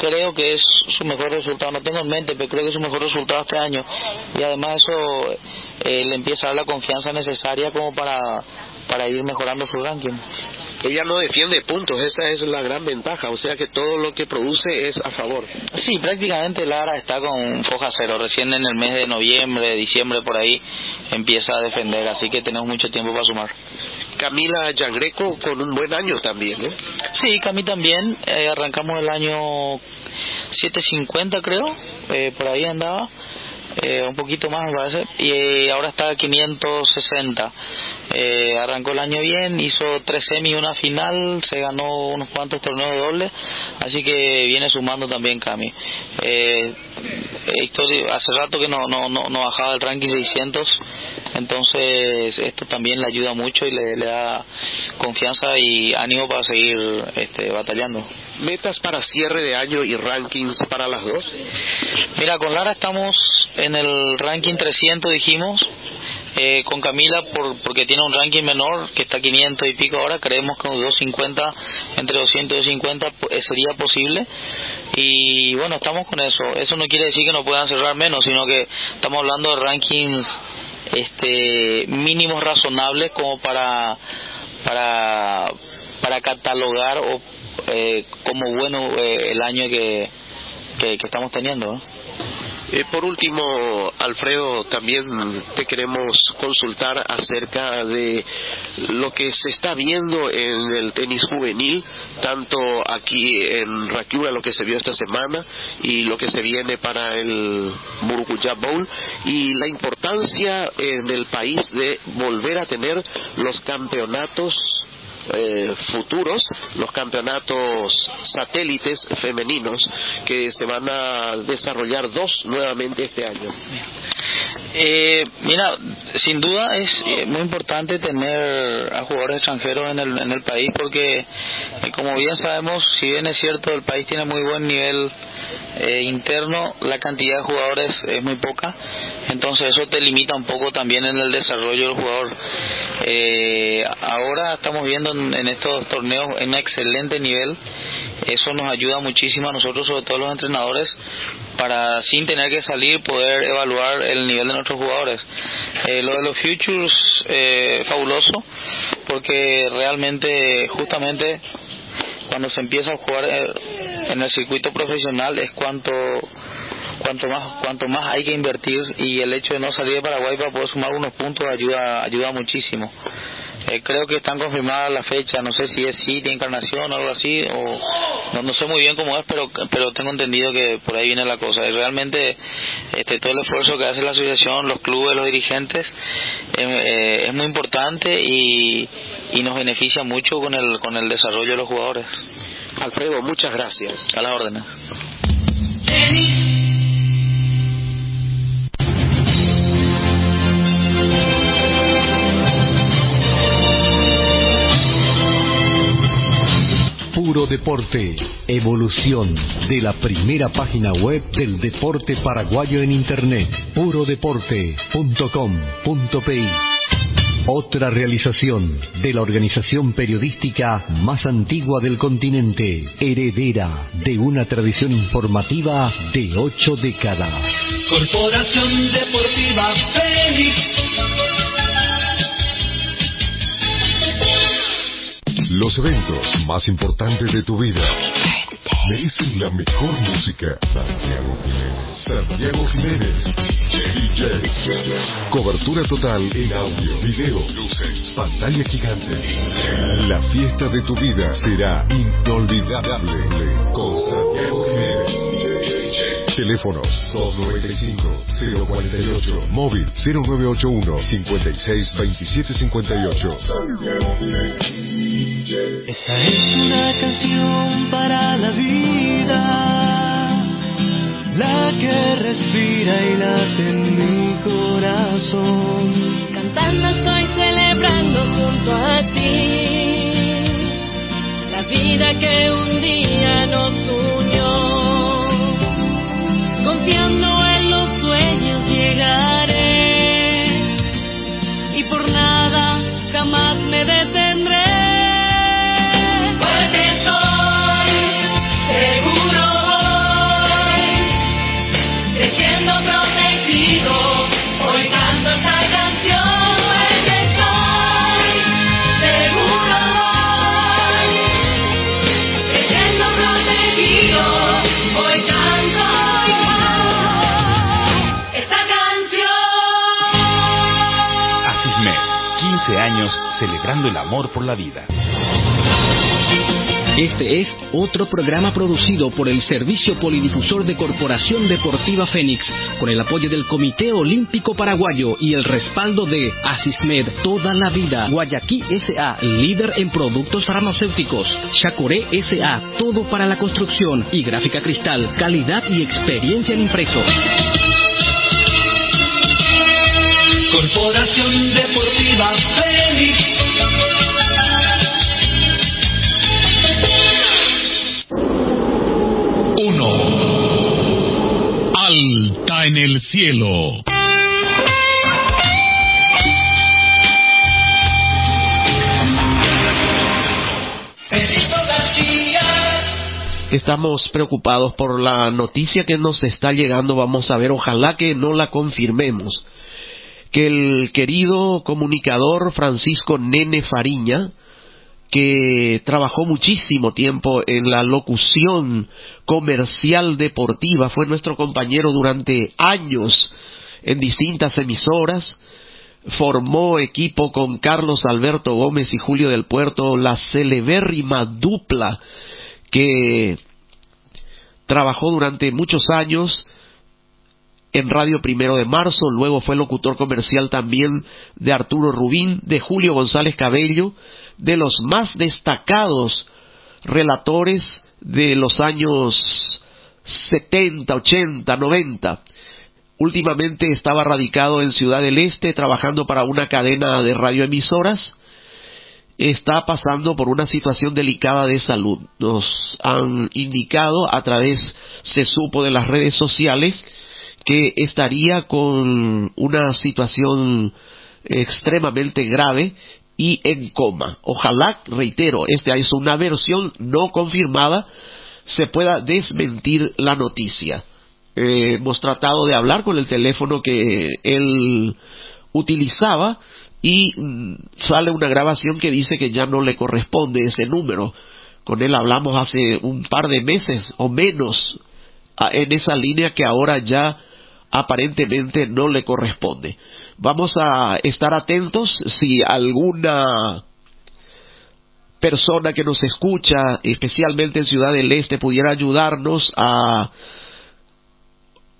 Speaker 9: creo que es su mejor resultado. No tengo en mente, pero creo que es su mejor resultado este año. Y además eso eh, le empieza a dar la confianza necesaria como para, para ir mejorando su ranking
Speaker 8: ella no defiende puntos, esa es la gran ventaja, o sea que todo lo que produce es a favor.
Speaker 9: Sí, prácticamente Lara está con foja cero, recién en el mes de noviembre, diciembre por ahí empieza a defender, así que tenemos mucho tiempo para sumar.
Speaker 8: Camila Yangreco con un buen año también, ¿eh?
Speaker 9: Sí, Camila también, eh, arrancamos el año 750 creo, eh, por ahí andaba, eh, un poquito más me parece, y eh, ahora está a 560 eh, arrancó el año bien, hizo tres semi y una final, se ganó unos cuantos torneos de doble, así que viene sumando también Cami. Eh, hace rato que no, no, no, no bajaba el ranking 600, entonces esto también le ayuda mucho y le, le da confianza y ánimo para seguir este, batallando.
Speaker 8: ¿Metas para cierre de año y rankings para las dos?
Speaker 9: Mira, con Lara estamos en el ranking 300, dijimos, eh, con Camila por, porque tiene un ranking menor que está 500 y pico ahora creemos que un 250 entre 200 y 250 eh, sería posible. Y bueno estamos con eso. Eso no quiere decir que no puedan cerrar menos sino que estamos hablando de rankings este mínimos razonables como para para para catalogar o eh, como bueno eh, el año que, que, estamos teniendo
Speaker 8: eh, por último, Alfredo, también te queremos consultar acerca de lo que se está viendo en el tenis juvenil, tanto aquí en Rakiura, lo que se vio esta semana, y lo que se viene para el Murucuya Bowl, y la importancia en el país de volver a tener los campeonatos eh, futuros, los campeonatos satélites femeninos que se van a desarrollar dos nuevamente este año.
Speaker 9: Eh, mira, sin duda es eh, muy importante tener a jugadores extranjeros en el, en el país porque, eh, como bien sabemos, si bien es cierto el país tiene muy buen nivel eh, interno, la cantidad de jugadores es muy poca, entonces eso te limita un poco también en el desarrollo del jugador. Eh, ahora estamos viendo en, en estos torneos un excelente nivel, eso nos ayuda muchísimo a nosotros, sobre todo los entrenadores, para sin tener que salir poder evaluar el nivel de nuestros jugadores. Eh, lo de los futures, eh, fabuloso, porque realmente, justamente, cuando se empieza a jugar eh, en el circuito profesional es cuanto cuanto más cuanto más hay que invertir y el hecho de no salir de Paraguay para poder sumar unos puntos ayuda ayuda muchísimo eh, creo que están confirmadas la fecha, no sé si es City, Encarnación o algo así, o no, no sé muy bien cómo es, pero pero tengo entendido que por ahí viene la cosa. Y realmente este todo el esfuerzo que hace la asociación, los clubes, los dirigentes, eh, eh, es muy importante y, y nos beneficia mucho con el con el desarrollo de los jugadores.
Speaker 3: Alfredo, muchas gracias.
Speaker 9: A las órdenes.
Speaker 1: Puro Deporte, evolución de la primera página web del deporte paraguayo en Internet, purodeporte.com.pi. Otra realización de la organización periodística más antigua del continente, heredera de una tradición informativa de ocho décadas.
Speaker 10: Corporación Deportiva Félix.
Speaker 11: Los eventos más importantes de tu vida merecen la mejor música. Santiago Jiménez. Santiago Jiménez. DJ. Cobertura total en audio, video, luces, pantalla gigante. La fiesta de tu vida será inolvidable con Santiago Jiménez. Teléfonos 295-048, móvil 0981-562758.
Speaker 10: Esta es una canción para la vida, la que respira y late en mi corazón.
Speaker 2: Cantando estoy celebrando junto a ti la vida que un día nos unió. Jamás me detendré.
Speaker 12: Celebrando el amor por la vida.
Speaker 13: Este es otro programa producido por el Servicio Polidifusor de Corporación Deportiva Fénix, con el apoyo del Comité Olímpico Paraguayo y el respaldo de Asismed Toda la Vida, Guayaquil SA, líder en productos farmacéuticos, Chacoré SA, todo para la construcción y Gráfica Cristal, calidad y experiencia en impresos.
Speaker 10: Corporación Deportiva Félix.
Speaker 14: Uno. Alta en el cielo.
Speaker 3: Estamos preocupados por la noticia que nos está llegando. Vamos a ver, ojalá que no la confirmemos. Que el querido comunicador Francisco Nene Fariña, que trabajó muchísimo tiempo en la locución comercial deportiva, fue nuestro compañero durante años en distintas emisoras, formó equipo con Carlos Alberto Gómez y Julio del Puerto, la celebérrima dupla que trabajó durante muchos años en Radio Primero de Marzo, luego fue locutor comercial también de Arturo Rubín, de Julio González Cabello, de los más destacados relatores de los años 70, 80, 90. últimamente estaba radicado en Ciudad del Este trabajando para una cadena de radioemisoras. Está pasando por una situación delicada de salud. Nos han indicado a través, se supo de las redes sociales, que estaría con una situación extremadamente grave y en coma. Ojalá, reitero, esta es una versión no confirmada, se pueda desmentir la noticia. Eh, hemos tratado de hablar con el teléfono que él utilizaba y mm, sale una grabación que dice que ya no le corresponde ese número. Con él hablamos hace un par de meses o menos en esa línea que ahora ya aparentemente no le corresponde. Vamos a estar atentos si alguna persona que nos escucha, especialmente en Ciudad del Este, pudiera ayudarnos a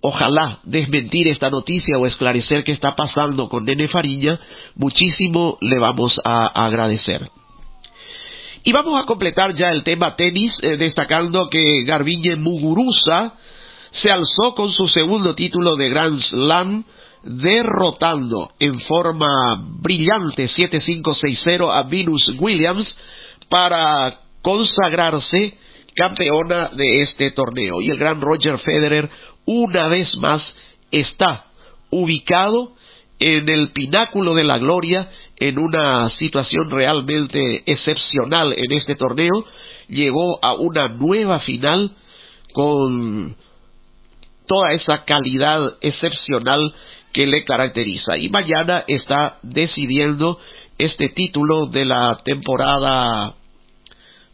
Speaker 3: ojalá desmentir esta noticia o esclarecer qué está pasando con Nene Fariña, muchísimo le vamos a agradecer. Y vamos a completar ya el tema tenis, eh, destacando que Garbiñe Muguruza se alzó con su segundo título de Grand Slam, derrotando en forma brillante 7-5-6-0 a Venus Williams para consagrarse campeona de este torneo. Y el gran Roger Federer una vez más está ubicado en el pináculo de la gloria, en una situación realmente excepcional en este torneo, llegó a una nueva final con toda esa calidad excepcional que le caracteriza. Y mañana está decidiendo este título de la temporada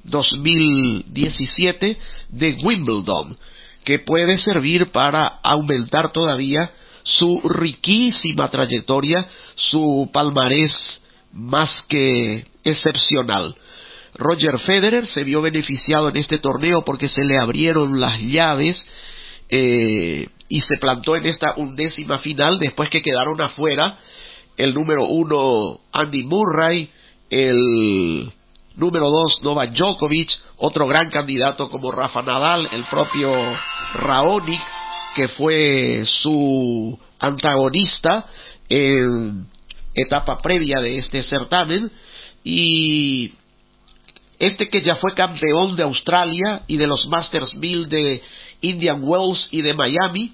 Speaker 3: 2017 de Wimbledon que puede servir para aumentar todavía su riquísima trayectoria, su palmarés más que excepcional. Roger Federer se vio beneficiado en este torneo porque se le abrieron las llaves eh, y se plantó en esta undécima final después que quedaron afuera el número uno Andy Murray, el número dos Novak Djokovic, otro gran candidato como Rafa Nadal, el propio Raonic, que fue su antagonista en etapa previa de este certamen, y este que ya fue campeón de Australia y de los Masters 1000 de Indian Wells y de Miami,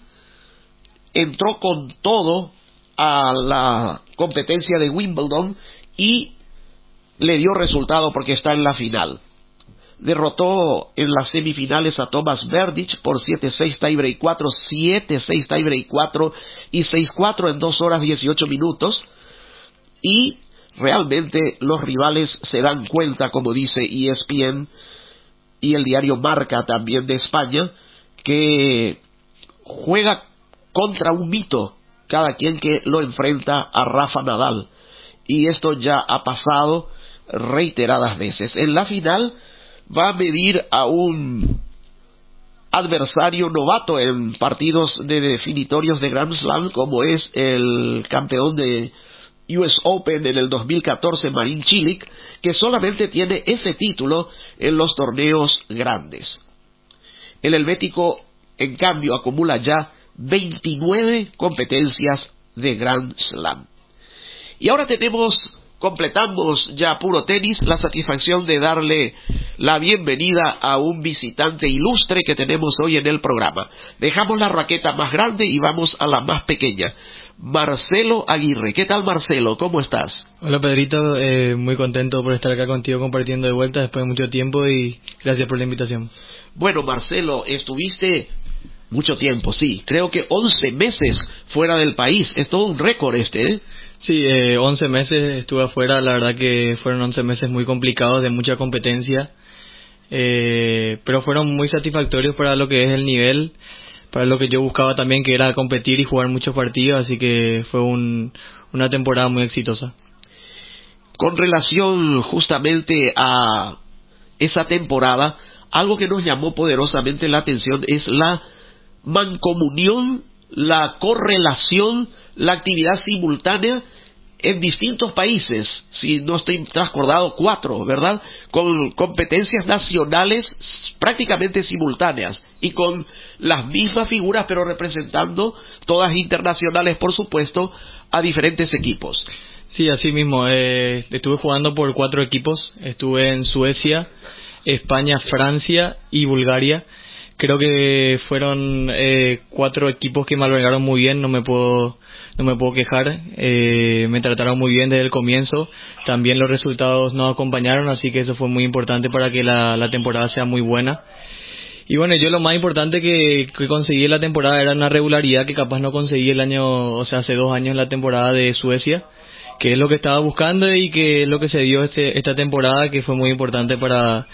Speaker 3: entró con todo a la competencia de Wimbledon y le dio resultado porque está en la final derrotó en las semifinales a Thomas Berdych por 7-6 tiebreak 4, 7-6 tiebreak 4 y 6-4 en 2 horas 18 minutos. Y realmente los rivales se dan cuenta, como dice ESPN y el diario Marca también de España, que juega contra un mito cada quien que lo enfrenta a Rafa Nadal. Y esto ya ha pasado reiteradas veces. En la final va a medir a un adversario novato en partidos de definitorios de Grand Slam como es el campeón de US Open en el 2014 Marin Cilic que solamente tiene ese título en los torneos grandes. El helvético en cambio acumula ya 29 competencias de Grand Slam. Y ahora tenemos completamos ya puro tenis, la satisfacción de darle la bienvenida a un visitante ilustre que tenemos hoy en el programa. Dejamos la raqueta más grande y vamos a la más pequeña. Marcelo Aguirre. ¿Qué tal Marcelo? ¿Cómo estás?
Speaker 15: Hola Pedrito, eh, muy contento por estar acá contigo compartiendo de vuelta después de mucho tiempo y gracias por la invitación.
Speaker 3: Bueno Marcelo, estuviste mucho tiempo, sí, creo que 11 meses fuera del país, es todo un récord este, ¿eh?
Speaker 15: Sí, eh, 11 meses estuve afuera, la verdad que fueron 11 meses muy complicados, de mucha competencia, eh, pero fueron muy satisfactorios para lo que es el nivel, para lo que yo buscaba también, que era competir y jugar muchos partidos, así que fue un, una temporada muy exitosa.
Speaker 3: Con relación justamente a esa temporada, algo que nos llamó poderosamente la atención es la mancomunión, la correlación, la actividad simultánea en distintos países, si no estoy transcordado, cuatro, ¿verdad? Con competencias nacionales prácticamente simultáneas y con las mismas figuras pero representando todas internacionales por supuesto, a diferentes equipos.
Speaker 15: Sí, así mismo. Eh, estuve jugando por cuatro equipos. Estuve en Suecia, España, Francia y Bulgaria. Creo que fueron eh, cuatro equipos que me albergaron muy bien. No me puedo no me puedo quejar. Eh, me trataron muy bien desde el comienzo. También los resultados nos acompañaron, así que eso fue muy importante para que la, la temporada sea muy buena. Y bueno, yo lo más importante que, que conseguí en la temporada era una regularidad que capaz no conseguí el año, o sea, hace dos años en la temporada de Suecia, que es lo que estaba buscando y que es lo que se dio este, esta temporada, que fue muy importante para,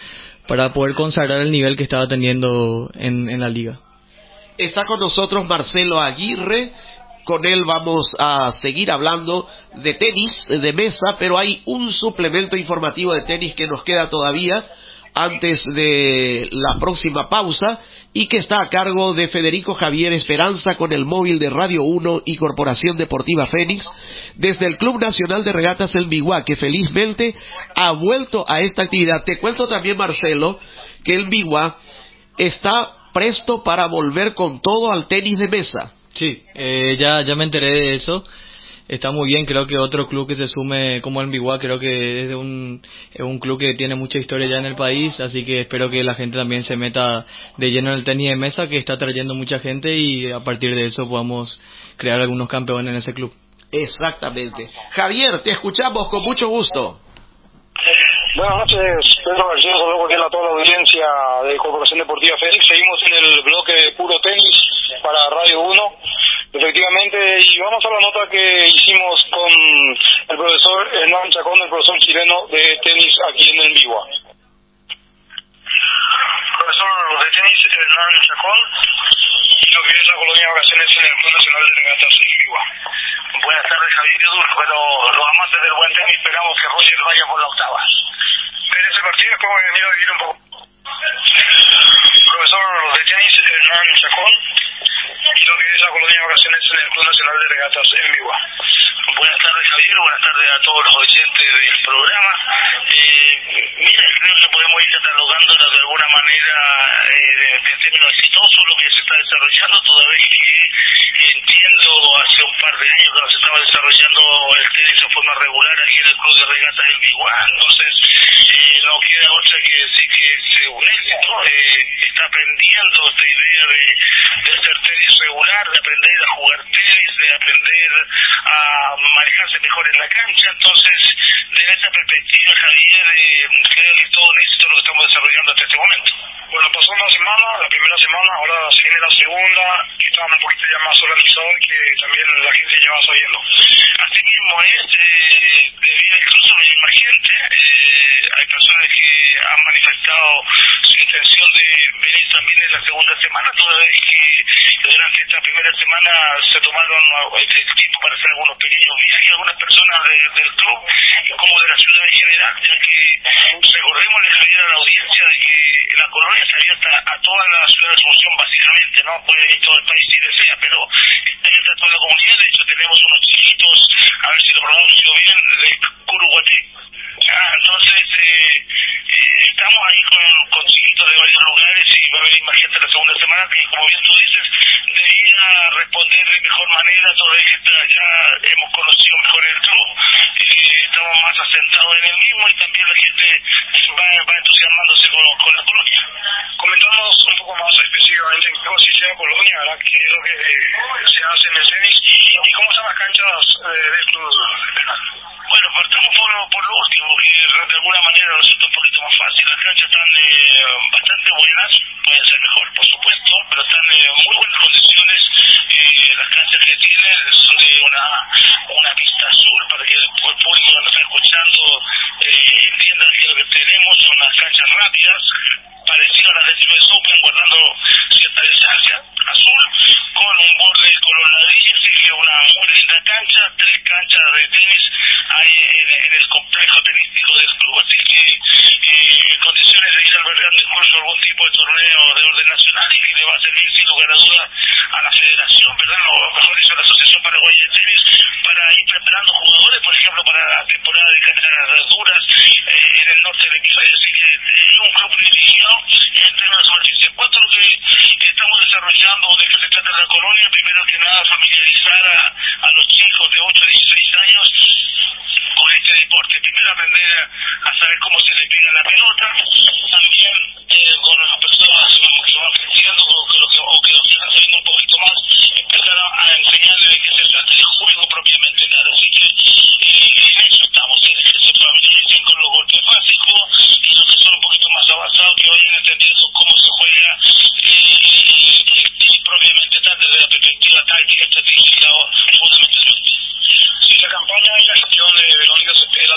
Speaker 15: para poder consagrar el nivel que estaba teniendo en, en la liga.
Speaker 3: Está con nosotros Marcelo Aguirre, con él vamos a seguir hablando de tenis, de mesa, pero hay un suplemento informativo de tenis que nos queda todavía antes de la próxima pausa y que está a cargo de Federico Javier Esperanza con el móvil de Radio 1 y Corporación Deportiva Fénix desde el Club Nacional de Regatas El Biguá, que felizmente ha vuelto a esta actividad. Te cuento también, Marcelo, que el Biguá está presto para volver con todo al tenis de mesa.
Speaker 15: Sí, eh, ya, ya me enteré de eso. Está muy bien, creo que otro club que se sume como el Biguá, creo que es un, es un club que tiene mucha historia ya en el país, así que espero que la gente también se meta de lleno en el tenis de mesa, que está trayendo mucha gente y a partir de eso podamos crear algunos campeones en ese club.
Speaker 3: Exactamente. Javier, te escuchamos con mucho gusto.
Speaker 16: Buenas noches, Pedro García, saludos a toda la audiencia de Corporación Deportiva Félix. Seguimos en el bloque de puro tenis para Radio 1. Efectivamente, y vamos a la nota que hicimos con el profesor Hernán Chacón, el profesor chileno de tenis aquí en el Vigua. Profesor de tenis Hernán Chacón, y lo que es la colonia de vacaciones en el Club Nacional de Regatas en Vigua. Buenas tardes, Javier Dulce, pero los amantes del buen tenis esperamos que Roger vaya por la octava. En ese partido es como venir a vivir un poco. Profesor de tenis Hernán Chacón, y lo que es la colonia de vacaciones en el Club Nacional de Regatas en Vigua. Buenas tardes, Javier, buenas tardes a todos los oyentes del programa. Eh, mira, creo que podemos ir catalogando de alguna manera eh, de, de término exitoso lo que se está desarrollando, toda vez que entiendo hace un par de años que se estaba desarrollando el tenis de forma regular aquí en el Club de Regatas en Vigua. Entonces, eh, no queda otra que decir que es un éxito. Eh, está aprendiendo esta idea de, de hacer tenis regular, de aprender a jugar tenis, de aprender a manejarse mejor en la cancha. Entonces, desde esa perspectiva, Javier, eh, creo que es todo un éxito lo que estamos desarrollando hasta este momento. Bueno, pasó una semana, la primera semana, ahora se viene la segunda, que está un poquito ya más organizado y que también la gente ya va sabiendo. Así mismo es, eh, debido incluso a imaginante, eh, hay personas que han manifestado su intención de venir también en la segunda semana, toda vez que durante esta primera semana se tomaron el tiempo para hacer algunos pequeños viajes, algunas personas de, del club y como de la ciudad en general, ya que recordemos Javier a la audiencia de que la colonia está abierta a toda la ciudad de Asunción básicamente, ¿no? Puede ir todo el país si desea, pero está abierta a toda la comunidad, de hecho tenemos unos chiquitos, a ver si lo pronuncio bien, de Curuguaté. Ah, entonces, eh, eh, estamos ahí con, con chiquitos de varios lugares y va a venir más gente la segunda semana que, como bien tú dices, debía responder de mejor manera, que está, ya hemos conocido mejor el club, eh, estamos más asentados en el mismo y también la gente va, va entusiasmándose con, con la colonia. Comentamos un poco más específicamente en qué consiste la colonia, ¿verdad? qué es lo que se hace en el tenis y, y cómo están las canchas eh, del club. Bueno, partamos por, por lo último, que de alguna manera resulta un poquito más fácil. Las canchas están eh, bastante buenas, pueden ser mejor, por supuesto, pero están en muy buenas condiciones. Eh, las canchas que tienen son de una, una pista azul, para que el, público que nos está escuchando eh, entienda qué es lo que tenemos. Son unas canchas rápidas, parecidas a las del US Open, guardando cierta distancia, azul, con un borde color ladrillo, así que una muy linda cancha, tres canchas de tenis hay en, el complejo tenístico del club, así que eh, condiciones de ir albergando incluso algún tipo de torneo de orden nacional y que le va a servir sin lugar a duda a la federación, ¿verdad? O mejor dicho, a la Asociación Paraguaya de Tenis, para ir preparando jugadores, por ejemplo, para la temporada de canchas duras eh, en el norte del hemisferio, así que es un club privilegiado ¿no? En términos sobre ciencia. En cuanto lo que estamos desarrollando, de qué se trata la colonia, primero que nada familiarizar a, a los chicos de 8 a 16 años con este deporte. Primero aprender a, saber cómo se le pega la pelota, también eh, con las personas que van creciendo o que, o que lo están sabiendo un poquito más, empezar a, a enseñarles de qué se trata el juego propiamente tal. Así que eh, en eso estamos, que se familiaricen con los golpes básicos y los que son un poquito más avanzados que hoy hayan cómo se juega y propiamente tal desde la perspectiva táctica, estratégica o fundamentalmente. Sí, la campaña y la gestión de Verónica Cepeda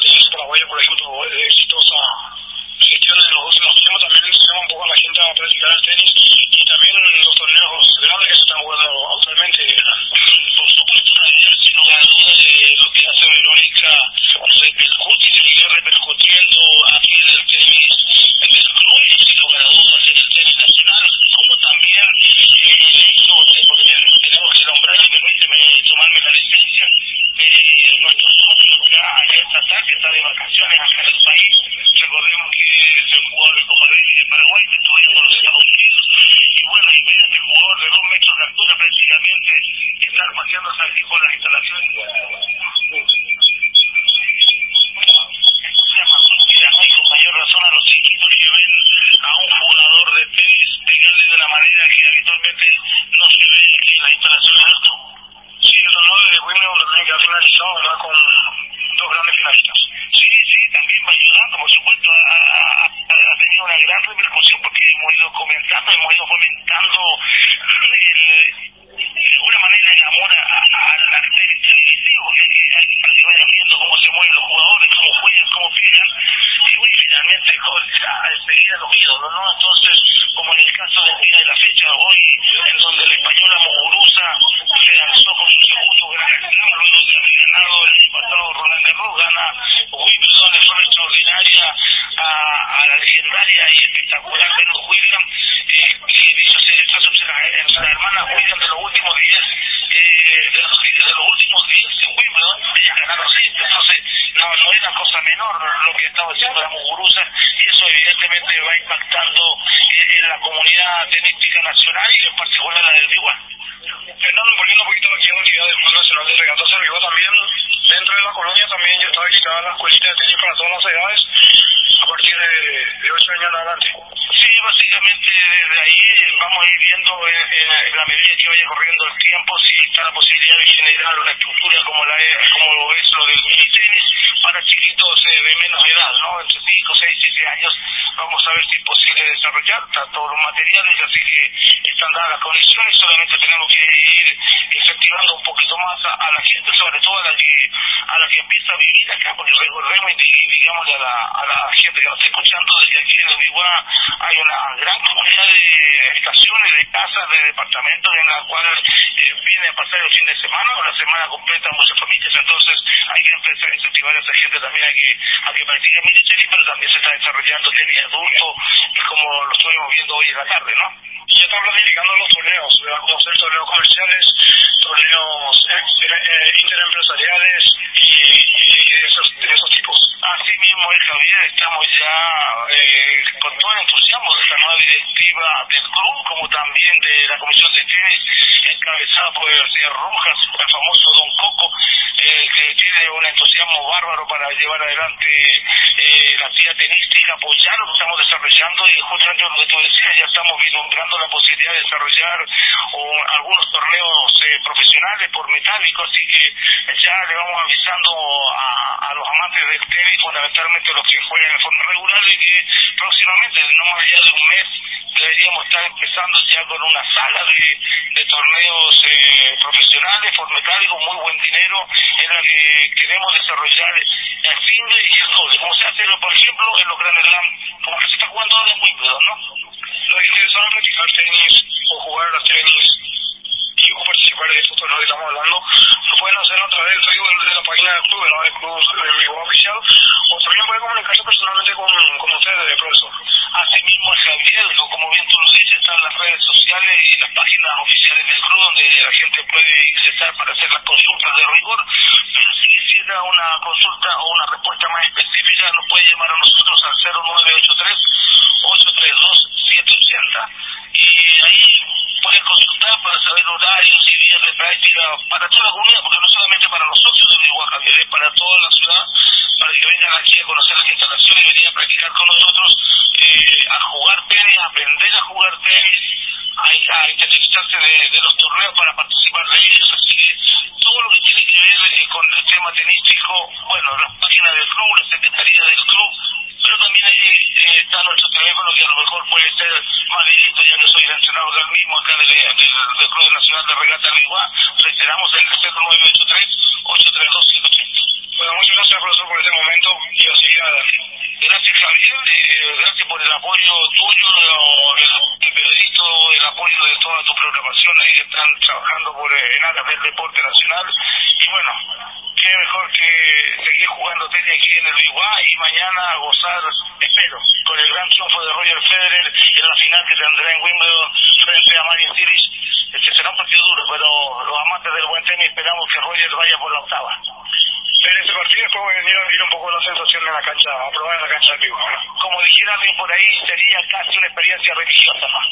Speaker 16: por ahí sería casi una experiencia religiosa más.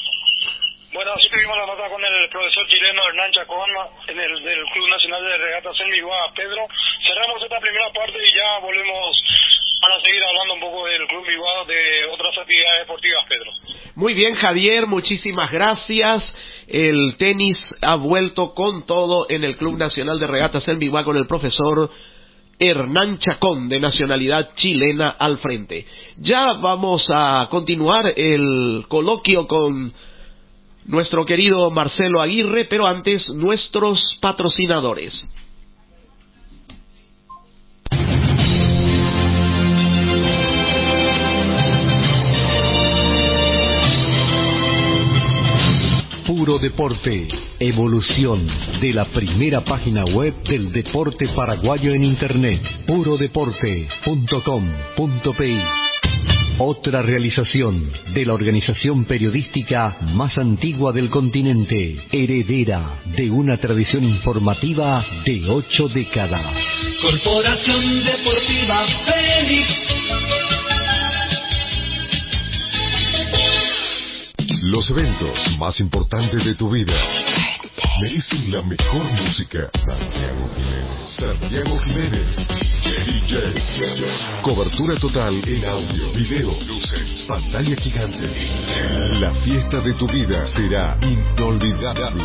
Speaker 16: Bueno, así tuvimos la nota con el profesor chileno Hernán Chacón en el, del Club Nacional de Regatas en Vigua, Pedro. Cerramos esta primera parte y ya volvemos para seguir hablando un poco del Club Vigua de otras actividades deportivas, Pedro.
Speaker 3: Muy bien, Javier, muchísimas gracias. El tenis ha vuelto con todo en el Club Nacional de Regatas en Vigua con el profesor Hernán Chacón, de nacionalidad chilena, al frente. Ya vamos a continuar el coloquio con nuestro querido Marcelo Aguirre, pero antes nuestros patrocinadores.
Speaker 1: Puro Deporte, evolución de la primera página web del deporte paraguayo en Internet, purodeporte.com.pi. Otra realización de la organización periodística más antigua del continente, heredera de una tradición informativa de ocho décadas.
Speaker 10: Corporación Deportiva Fénix.
Speaker 11: Los eventos más importantes de tu vida merecen la mejor música. Santiago Jiménez. Santiago Jiménez. DJ. Cobertura total en audio, video, luces, pantalla gigante. La fiesta de tu vida será inolvidable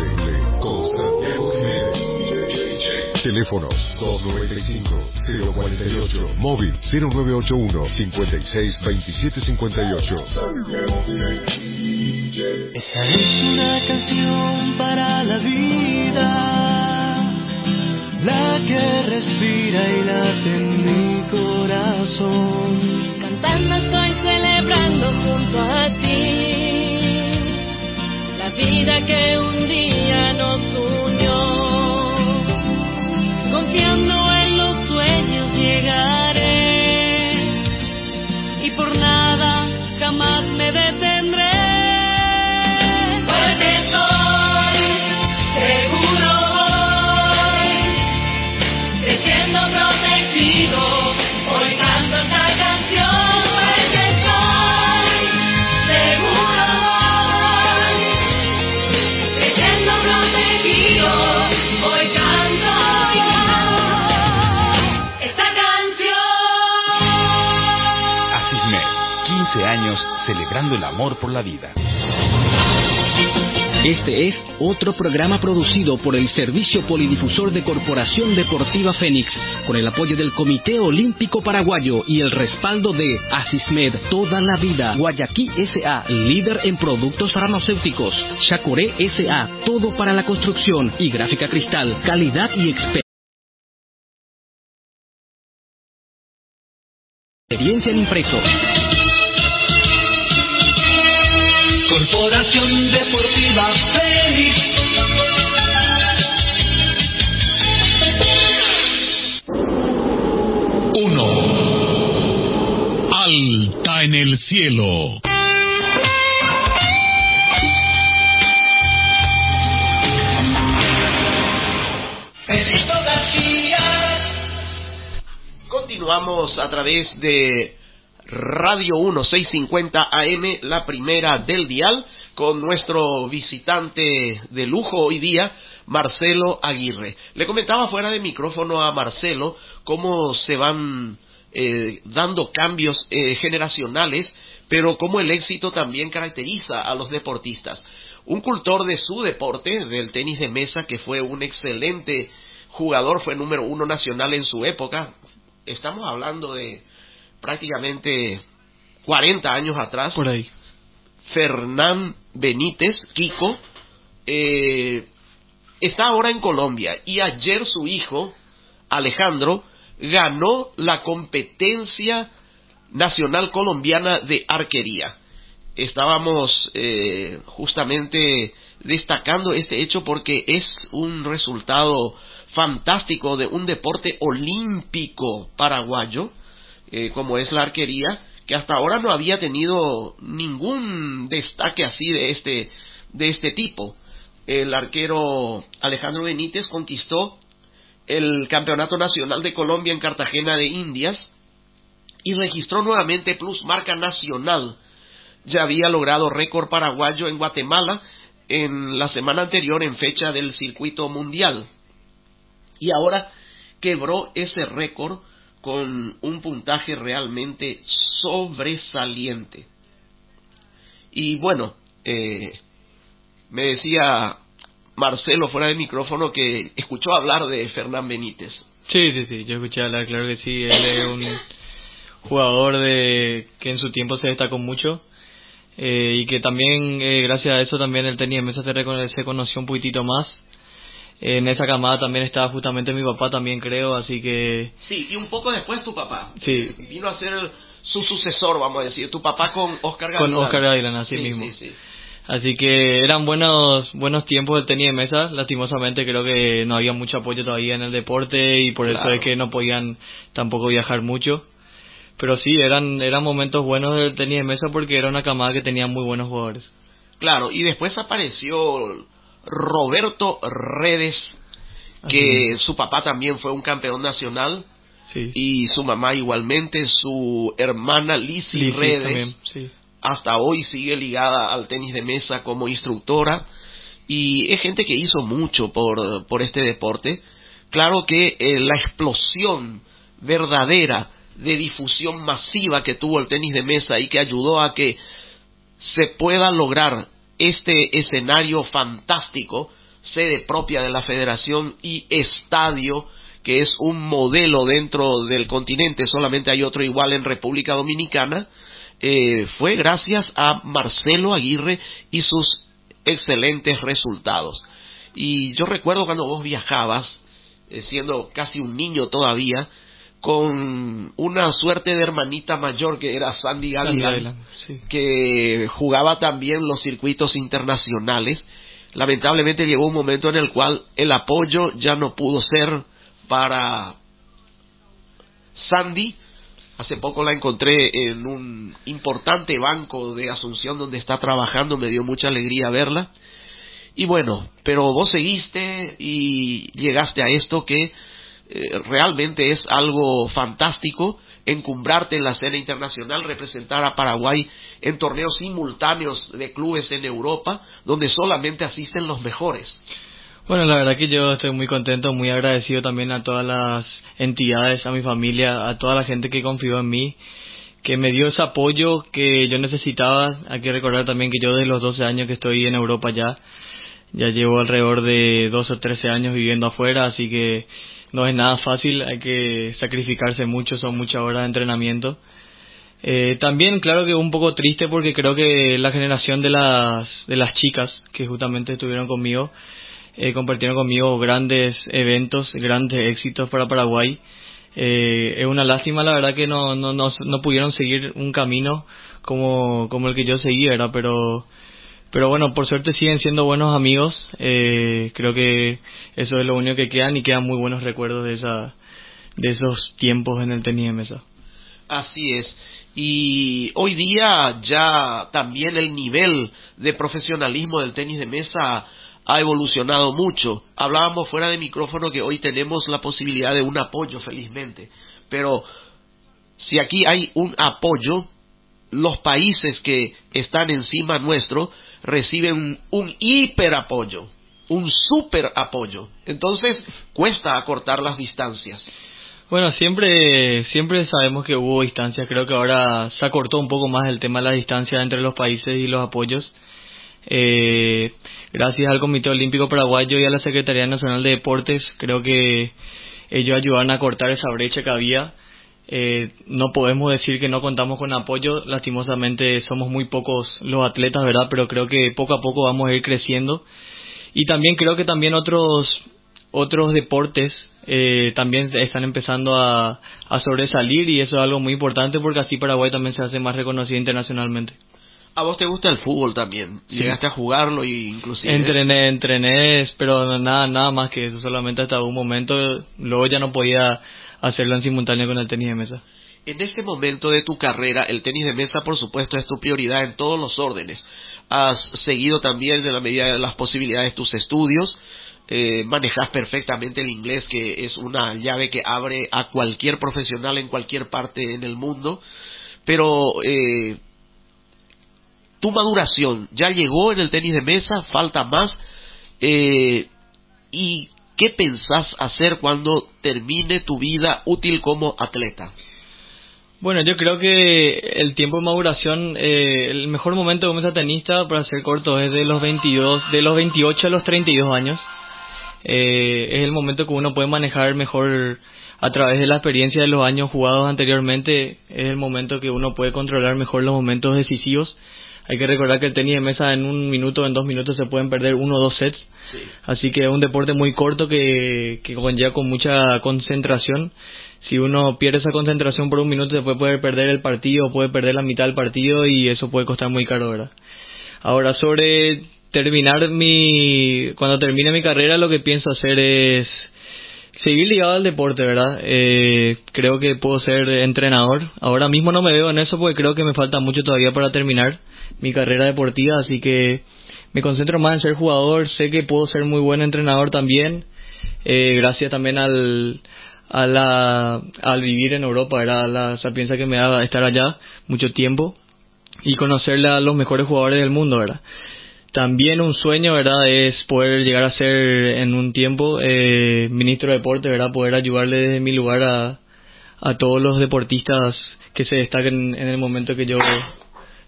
Speaker 11: con Santiago Jiménez. Teléfonos 295-048, móvil 0981-562758.
Speaker 10: Esa es una canción para la vida, la que respira y late en mi corazón.
Speaker 2: Cantando estoy celebrando junto a ti la vida que un día nos unió. Confiando en los sueños llegaré y por nada jamás me detendré.
Speaker 12: El amor por la vida.
Speaker 13: Este es otro programa producido por el Servicio Polidifusor de Corporación Deportiva Fénix, con el apoyo del Comité Olímpico Paraguayo y el respaldo de Asismed Toda la Vida, Guayaquil SA, líder en productos farmacéuticos, Chacoré SA, todo para la construcción y Gráfica Cristal, calidad y experiencia en impreso.
Speaker 10: Corporación Deportiva Fénix.
Speaker 14: Uno. Alta en el cielo.
Speaker 3: Continuamos a través de Radio 1650 AM, la primera del dial, con nuestro visitante de lujo hoy día, Marcelo Aguirre. Le comentaba fuera de micrófono a Marcelo cómo se van eh, dando cambios eh, generacionales, pero cómo el éxito también caracteriza a los deportistas. Un cultor de su deporte, del tenis de mesa, que fue un excelente jugador, fue número uno nacional en su época. Estamos hablando de prácticamente 40 años atrás.
Speaker 15: Por ahí.
Speaker 3: Fernán Benítez, Kiko, eh, está ahora en Colombia y ayer su hijo, Alejandro, ganó la competencia nacional colombiana de arquería. Estábamos eh, justamente destacando este hecho porque es un resultado fantástico de un deporte olímpico paraguayo, eh, como es la arquería, que hasta ahora no había tenido ningún destaque así de este, de este tipo. El arquero Alejandro Benítez conquistó el Campeonato Nacional de Colombia en Cartagena de Indias y registró nuevamente plus marca nacional. Ya había logrado récord paraguayo en Guatemala en la semana anterior en fecha del circuito mundial. Y ahora quebró ese récord con un puntaje realmente sobresaliente. Y bueno, eh, me decía Marcelo fuera de micrófono que escuchó hablar de Fernán Benítez.
Speaker 15: Sí, sí, sí, yo escuché hablar, claro que sí, él es un jugador de que en su tiempo se destacó mucho. eh, y que también eh, gracias a eso también tenis de mesa se, se conoció un poquitito más. En esa camada también estaba justamente mi papá también creo, así que...
Speaker 3: Sí, y un poco después tu papá.
Speaker 15: Sí.
Speaker 3: Vino a ser su sucesor, vamos a decir, tu papá con Oscar Gavilán.
Speaker 15: Con Oscar Gavilán, así
Speaker 3: Sí,
Speaker 15: mismo.
Speaker 3: sí, sí.
Speaker 15: Así que eran buenos buenos tiempos de tenis de mesa. Lastimosamente creo que no había mucho apoyo todavía en el deporte y por eso es que no podían tampoco viajar mucho. Pero sí, eran eran momentos buenos del tenis de mesa porque era una camada que tenía muy buenos jugadores.
Speaker 3: Claro, y después apareció Roberto Redes, que su papá también fue un campeón nacional
Speaker 15: Sí.
Speaker 3: y su mamá igualmente, su hermana Lizzie
Speaker 15: Lizzie
Speaker 3: Redes,
Speaker 15: también, sí.
Speaker 3: hasta hoy sigue ligada al tenis de mesa como instructora y es gente que hizo mucho por, por este deporte. Claro que eh, la explosión verdadera de difusión masiva que tuvo el tenis de mesa y que ayudó a que se pueda lograr este escenario fantástico, sede propia de la federación y estadio que es un modelo dentro del continente, solamente hay otro igual en República Dominicana, eh, fue gracias a Marcelo Aguirre y sus excelentes resultados. Y yo recuerdo cuando vos viajabas, eh, siendo casi un niño todavía, con una suerte de hermanita mayor que era Sandy Gavilán,
Speaker 15: sí.
Speaker 3: que jugaba también los circuitos internacionales. Lamentablemente llegó un momento en el cual el apoyo ya no pudo ser para Sandy. Hace poco la encontré en un importante banco de Asunción donde está trabajando, me dio mucha alegría verla. Y bueno, pero vos seguiste y llegaste a esto que eh, realmente es algo fantástico, encumbrarte en la escena internacional, representar a Paraguay en torneos simultáneos de clubes en Europa, donde solamente asisten los mejores.
Speaker 15: Bueno, la verdad que yo estoy muy contento, muy agradecido también a todas las entidades, a mi familia, a toda la gente que confió en mí, que me dio ese apoyo que yo necesitaba. Hay que recordar también que yo desde los 12 años que estoy en Europa ya, ya llevo alrededor de 12 o 13 años viviendo afuera, así que no es nada fácil, hay que sacrificarse mucho, son muchas horas de entrenamiento. Eh, también, claro que un poco triste porque creo que la generación de las, de las chicas que justamente estuvieron conmigo, eh, compartieron conmigo grandes eventos, grandes éxitos para Paraguay. Eh, es una lástima, la verdad, que no, no, no, no pudieron seguir un camino como, como el que yo seguí, ¿verdad? Pero, pero bueno, por suerte siguen siendo buenos amigos. Eh, creo que eso es lo único que quedan y quedan muy buenos recuerdos de, esa, de esos tiempos en el tenis de mesa.
Speaker 3: Así es. Y hoy día ya también el nivel de profesionalismo del tenis de mesa ha evolucionado mucho. Hablábamos fuera de micrófono que hoy tenemos la posibilidad de un apoyo, felizmente. Pero si aquí hay un apoyo, los países que están encima nuestro reciben un hiper apoyo, un super apoyo. Entonces cuesta acortar las distancias.
Speaker 15: Bueno, siempre siempre sabemos que hubo distancias. Creo que ahora se acortó un poco más el tema de la distancia entre los países y los apoyos. Eh, gracias al Comité Olímpico Paraguayo y a la Secretaría Nacional de Deportes, creo que ellos ayudaron a cortar esa brecha que había. Eh, no podemos decir que no contamos con apoyo, lastimosamente somos muy pocos los atletas, ¿verdad? Pero creo que poco a poco vamos a ir creciendo. Y también creo que también otros otros deportes eh, también están empezando a, a sobresalir y eso es algo muy importante porque así Paraguay también se hace más reconocido internacionalmente.
Speaker 3: A vos te gusta el fútbol también.
Speaker 15: Sí.
Speaker 3: Llegaste a jugarlo y inclusive.
Speaker 15: Entrené, entrené, pero nada, nada más que eso, solamente hasta un momento, luego ya no podía hacerlo en simultáneo con el tenis de mesa.
Speaker 3: En este momento de tu carrera, el tenis de mesa, por supuesto, es tu prioridad en todos los órdenes. Has seguido también, en la medida de las posibilidades, tus estudios. Eh, manejas perfectamente el inglés, que es una llave que abre a cualquier profesional en cualquier parte en el mundo. Pero eh, tu maduración ya llegó en el tenis de mesa, falta más. Eh, ¿Y qué pensás hacer cuando termine tu vida útil como atleta?
Speaker 15: Bueno, yo creo que el tiempo de maduración, eh, el mejor momento como mesa tenista, para ser corto, es de los 22, de los 28 a los 32 años. Eh, es el momento que uno puede manejar mejor a través de la experiencia de los años jugados anteriormente. Es el momento que uno puede controlar mejor los momentos decisivos. Hay que recordar que el tenis de mesa en un minuto, en dos minutos se pueden perder uno o dos sets. Así que es un deporte muy corto que, que conlleva con mucha concentración. Si uno pierde esa concentración por un minuto, después puede perder el partido, puede perder la mitad del partido y eso puede costar muy caro, ¿verdad? Ahora, sobre terminar mi. Cuando termine mi carrera, lo que pienso hacer es seguir ligado al deporte, ¿verdad? Eh, creo que puedo ser entrenador. Ahora mismo no me veo en eso porque creo que me falta mucho todavía para terminar mi carrera deportiva, así que me concentro más en ser jugador. Sé que puedo ser muy buen entrenador también, eh, gracias también al, a la, al vivir en Europa, era la sapienza que me da estar allá mucho tiempo y conocer a los mejores jugadores del mundo, ¿verdad? También un sueño, ¿verdad? Es poder llegar a ser en un tiempo eh, ministro de deporte, ¿verdad? Poder ayudarle desde mi lugar a, a todos los deportistas que se destaquen en el momento que yo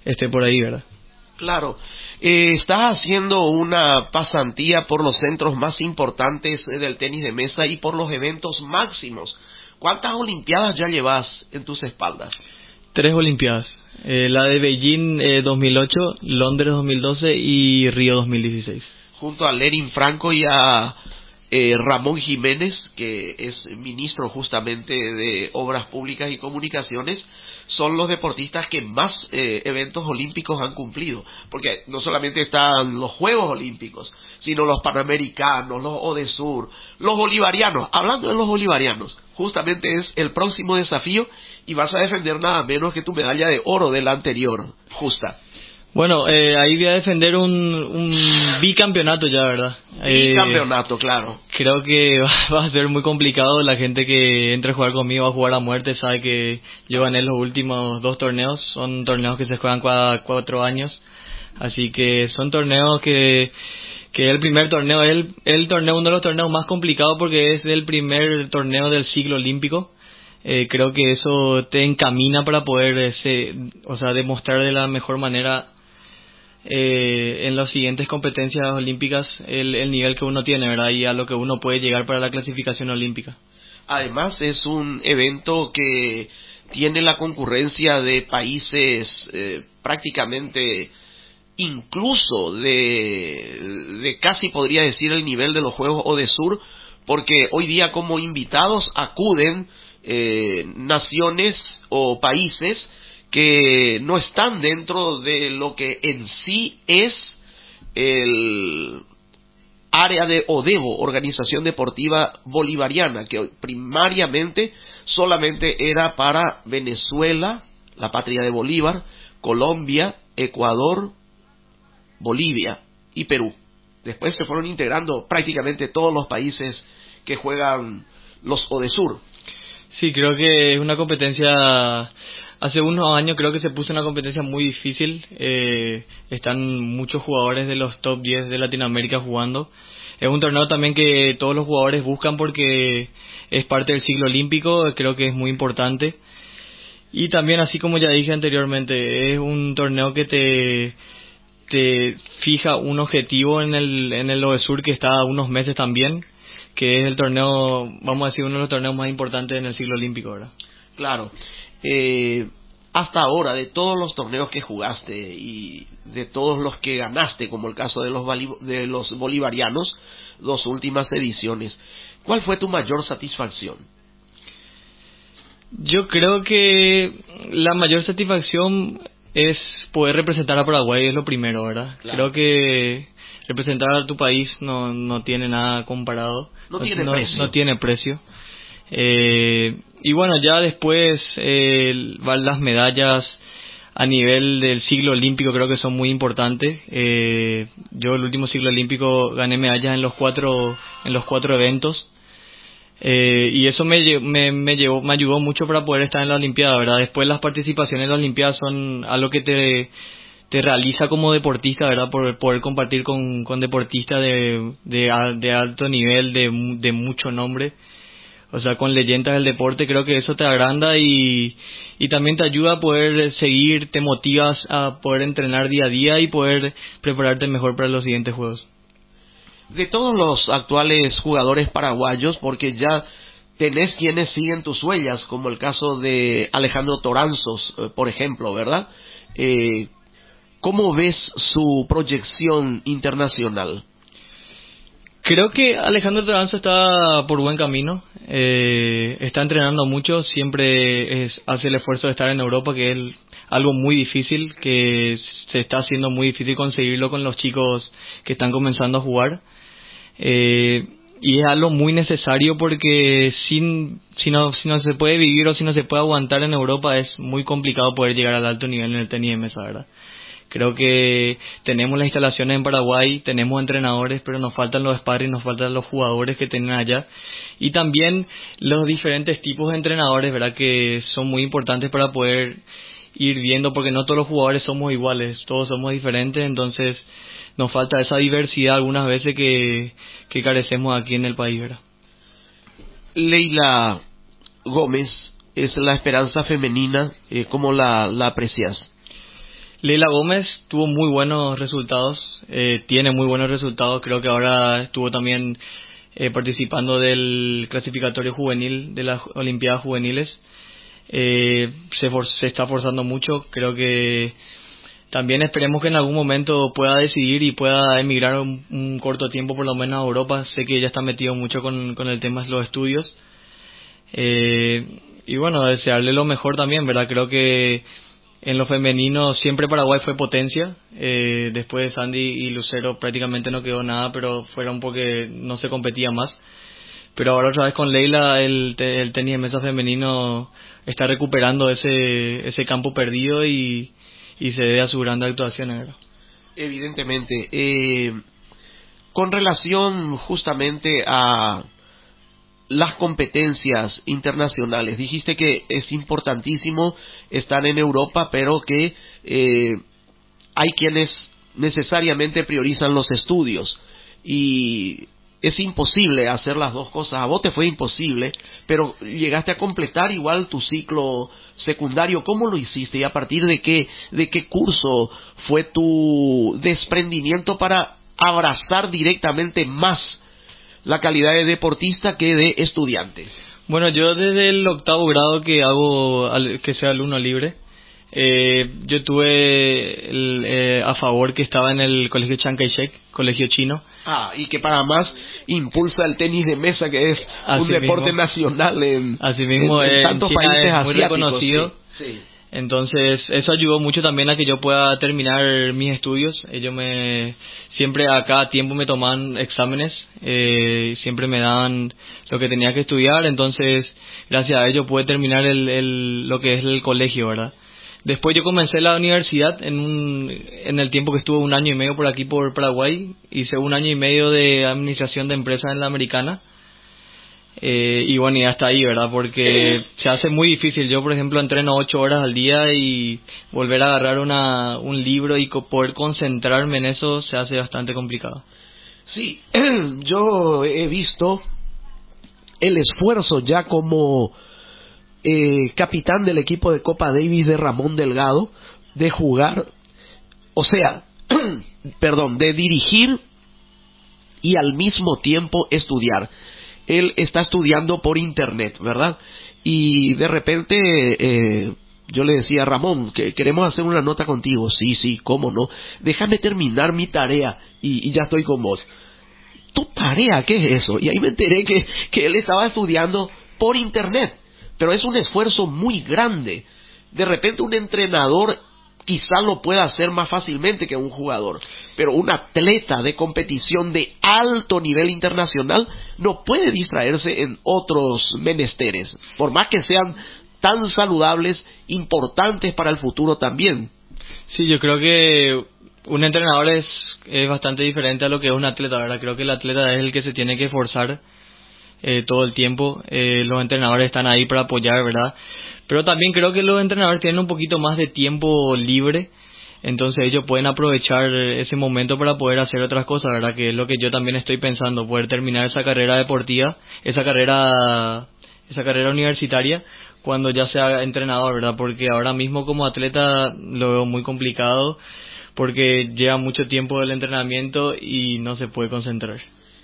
Speaker 15: esté por ahí, ¿verdad?
Speaker 3: Claro. Eh, estás haciendo una pasantía por los centros más importantes eh, del tenis de mesa y por los eventos máximos. ¿Cuántas Olimpiadas ya llevas en tus espaldas?
Speaker 15: Tres Olimpiadas. Eh, la de Beijing eh, 2008, Londres 2012 y Río 2016.
Speaker 3: Junto a Lerin Franco y a eh, Ramón Jiménez, que es ministro justamente de Obras Públicas y Comunicaciones, son los deportistas que más eh, eventos olímpicos han cumplido, porque no solamente están los Juegos Olímpicos, sino los Panamericanos, los Odesur, los Bolivarianos. Hablando de los Bolivarianos, justamente es el próximo desafío y vas a defender nada menos que tu medalla de oro de la anterior, justa.
Speaker 15: Bueno, eh, ahí voy a defender un, un bicampeonato ya, ¿verdad? Eh,
Speaker 3: Bicampeonato, claro.
Speaker 15: Creo que (laughs) va a ser muy complicado. La gente que entre a jugar conmigo a jugar a muerte sabe que yo gané los últimos dos torneos. Son torneos que se juegan cada cuatro años. Así que son torneos que que el primer torneo, el, el torneo, uno de los torneos más complicados porque es el primer torneo del ciclo olímpico. Eh, creo que eso te encamina para poder, o sea, demostrar de la mejor manera eh, en las siguientes competencias olímpicas el, el nivel que uno tiene, ¿verdad? Y a lo que uno puede llegar para la clasificación olímpica.
Speaker 3: Además es un evento que tiene la concurrencia de países eh, prácticamente incluso de, de casi podría decir el nivel de los Juegos Odesur, porque hoy día como invitados acuden eh, naciones o países que no están dentro de lo que en sí es el área de ODEBO, Organización Deportiva Bolivariana, que primariamente solamente era para Venezuela, la patria de Bolívar, Colombia, Ecuador, Bolivia y Perú. Después se fueron integrando prácticamente todos los países que juegan los ODESUR.
Speaker 15: Sí, creo que es una competencia Hace unos años creo que se puso una competencia muy difícil. Eh, están muchos jugadores de los top 10 de Latinoamérica jugando. Es un torneo también que todos los jugadores buscan porque es parte del ciclo olímpico. Creo que es muy importante. Y también, así como ya dije anteriormente, es un torneo que te, te fija un objetivo en el, en el Sur que está a unos meses también, que es el torneo, vamos a decir, uno de los torneos más importantes en el ciclo olímpico, ¿verdad?
Speaker 3: Claro eh, hasta ahora, de todos los torneos que jugaste y de todos los que ganaste, como el caso de los, de los bolivarianos, dos últimas ediciones, ¿cuál fue tu mayor satisfacción?
Speaker 15: Yo creo que la mayor satisfacción es poder representar a Paraguay, es lo primero, ¿verdad? Creo que representar a tu país no, no tiene nada comparado.
Speaker 3: No, tiene precio.
Speaker 15: No tiene precio. Eh, y bueno, ya después eh, las medallas a nivel del siglo olímpico creo que son muy importantes. Eh, yo el último siglo olímpico gané medallas en los cuatro en los cuatro eventos eh, y eso me, me, me, llevó, me ayudó mucho para poder estar en la Olimpiada, ¿verdad? Después las participaciones en la Olimpiada son algo que te, te realiza como deportista, ¿verdad? Por poder compartir con, con deportistas de, de, alto nivel, de, de mucho nombre o sea, con leyendas del deporte, creo que eso te agranda y, y también te ayuda a poder seguir, te motivas a poder entrenar día a día y poder prepararte mejor para los siguientes juegos.
Speaker 3: De todos los actuales jugadores paraguayos, porque ya tenés quienes siguen tus huellas, como el caso de Alejandro Toranzos, eh, por ejemplo, ¿verdad? Eh, ¿cómo ves su proyección internacional?
Speaker 15: Creo que Alejandro Toranzo está por buen camino. Eh, está entrenando mucho, siempre es, hace el esfuerzo de estar en Europa, que es algo muy difícil, que se está haciendo muy difícil conseguirlo con los chicos que están comenzando a jugar. Eh, y es algo muy necesario porque sin, si, no, si no se puede vivir o si no se puede aguantar en Europa es muy complicado poder llegar al alto nivel en el tenis de ¿verdad? Creo que tenemos las instalaciones en Paraguay, tenemos entrenadores, pero nos faltan los sparring, nos faltan los jugadores que tienen allá. Y también los diferentes tipos de entrenadores, ¿verdad? Que son muy importantes para poder ir viendo, porque no todos los jugadores somos iguales, todos somos diferentes, entonces nos falta esa diversidad algunas veces que, que carecemos aquí en el país, ¿verdad?
Speaker 3: Leila Gómez es la esperanza femenina, eh, ¿cómo la, la aprecias?
Speaker 15: Leila Gómez tuvo muy buenos resultados, eh, tiene muy buenos resultados, creo que ahora estuvo también eh, participando del clasificatorio juvenil de las Olimpiadas Juveniles. Eh, se, se está forzando mucho, creo que también esperemos que en algún momento pueda decidir y pueda emigrar un, un, corto tiempo por lo menos a Europa. Sé que ella está metido mucho con, con el tema de los estudios. Eh, y bueno, desearle lo mejor también, ¿verdad? Creo que en lo femenino siempre Paraguay fue potencia. Eh, después de Sandy y Lucero prácticamente no quedó nada, pero fueron porque no se competía más. Pero ahora otra vez con Leila el, el tenis de mesa femenino está recuperando ese, ese campo perdido y, y se debe a su grande actuación.
Speaker 3: Evidentemente. Eh, con relación justamente a las competencias internacionales. Dijiste que es importantísimo estar en Europa, pero que eh, hay quienes necesariamente priorizan los estudios y es imposible hacer las dos cosas. A vos te fue imposible, pero llegaste a completar igual tu ciclo secundario. ¿Cómo lo hiciste y a partir de qué de qué curso fue tu desprendimiento para abrazar directamente más la calidad de deportista que de estudiante?
Speaker 15: Bueno, yo desde el octavo grado que hago que sea alumno libre, eh, yo tuve el, eh, a favor que estaba en el colegio Chiang Kai-shek, colegio chino.
Speaker 3: Ah, y que para más impulsa el tenis de mesa, que es Así un deporte nacional en,
Speaker 15: Así mismo,
Speaker 3: en, en tantos
Speaker 15: China
Speaker 3: países
Speaker 15: es muy
Speaker 3: asiáticos.
Speaker 15: reconocido.
Speaker 3: Sí, sí.
Speaker 15: Entonces, eso ayudó mucho también a que yo pueda terminar mis estudios. Ellos me, siempre a cada tiempo me tomaban exámenes, eh, siempre me daban lo que tenía que estudiar, entonces, gracias a ello pude terminar el, el, lo que es el colegio, ¿verdad? Después yo comencé la universidad en, un, en el tiempo que estuve un año y medio por aquí por Paraguay, hice un año y medio de administración de empresas en la americana eh, y bueno, y hasta ahí, ¿verdad? Porque se hace muy difícil. Yo, por ejemplo, entreno ocho horas al día y volver a agarrar una, un libro y poder concentrarme en eso se hace bastante complicado.
Speaker 3: Sí, (clears throat) yo he visto el esfuerzo ya como eh, capitán del equipo de Copa Davis de Ramón Delgado de jugar, o sea, (clears throat) perdón, de dirigir y al mismo tiempo estudiar él está estudiando por internet, ¿verdad? Y de repente eh, yo le decía, Ramón, que queremos hacer una nota contigo. Sí, sí, cómo no. Déjame terminar mi tarea y, ya estoy con vos. ¿Tu tarea qué es eso? Y ahí me enteré que, que él estaba estudiando por internet. Pero es un esfuerzo muy grande. De repente un entrenador quizá lo pueda hacer más fácilmente que un jugador. Pero un atleta de competición de alto nivel internacional no puede distraerse en otros menesteres, por más que sean tan saludables, importantes para el futuro también.
Speaker 15: Sí, yo creo que un entrenador es, es bastante diferente a lo que es un atleta, ¿verdad? Creo que el atleta es el que se tiene que forzar eh, todo el tiempo. Eh, los entrenadores están ahí para apoyar, ¿verdad? Pero también creo que los entrenadores tienen un poquito más de tiempo libre, entonces ellos pueden aprovechar ese momento para poder hacer otras cosas, ¿verdad? Que es lo que yo también estoy pensando, poder terminar esa carrera deportiva, esa carrera, esa carrera universitaria cuando ya sea entrenador, ¿verdad? Porque ahora mismo como atleta lo veo muy complicado porque lleva mucho tiempo el entrenamiento y no se puede concentrar.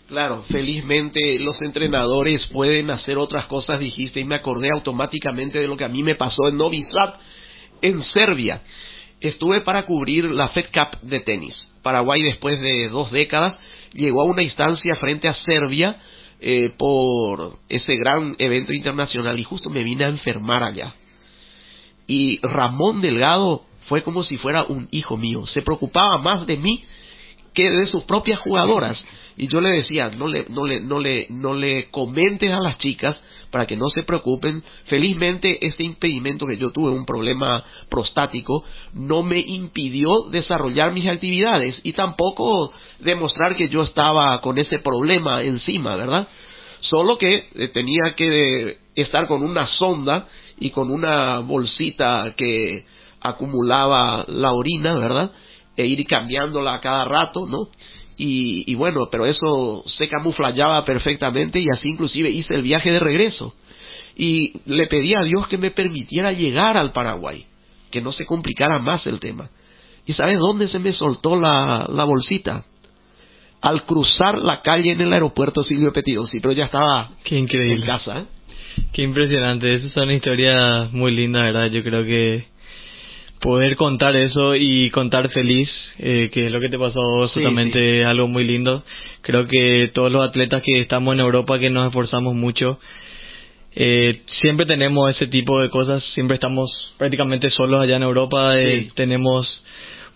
Speaker 3: Claro, felizmente los entrenadores pueden hacer otras cosas, dijiste, y me acordé automáticamente de lo que a mí me pasó en Novi Sad, en Serbia. estuve para cubrir la Fed Cup de tenis. Paraguay después de dos décadas llegó a una instancia frente a Serbia eh, por ese gran evento internacional y justo me vine a enfermar allá. Y Ramón Delgado fue como si fuera un hijo mío, se preocupaba más de mí que de sus propias jugadoras. Y yo le decía, no le, no le, no le, no le comentes a las chicas para que no se preocupen. Felizmente este impedimento que yo tuve, un problema prostático, no me impidió desarrollar mis actividades y tampoco demostrar que yo estaba con ese problema encima, ¿verdad? Solo que eh, tenía que estar con una sonda y con una bolsita que acumulaba la orina, ¿verdad? E ir cambiándola a cada rato, ¿no? Y, y, bueno, pero eso se camuflaba perfectamente y así inclusive hice el viaje de regreso. Y le pedí a Dios que me permitiera llegar al Paraguay, que no se complicara más el tema. ¿Y sabes dónde se me soltó la, la bolsita? Al cruzar la calle en el aeropuerto Silvio Petido, sí, pero ya estaba
Speaker 15: Qué increíble.
Speaker 3: en casa. ¿eh?
Speaker 15: Qué impresionante, esas son historias muy lindas, ¿verdad? Yo creo que poder contar eso y contar feliz, eh, que es lo que te pasó
Speaker 3: Sí,
Speaker 15: justamente es algo muy lindo. Creo que todos los atletas que estamos en Europa, que nos esforzamos mucho, eh, siempre tenemos ese tipo de cosas, siempre estamos prácticamente solos allá en Europa, eh,
Speaker 3: Sí.
Speaker 15: tenemos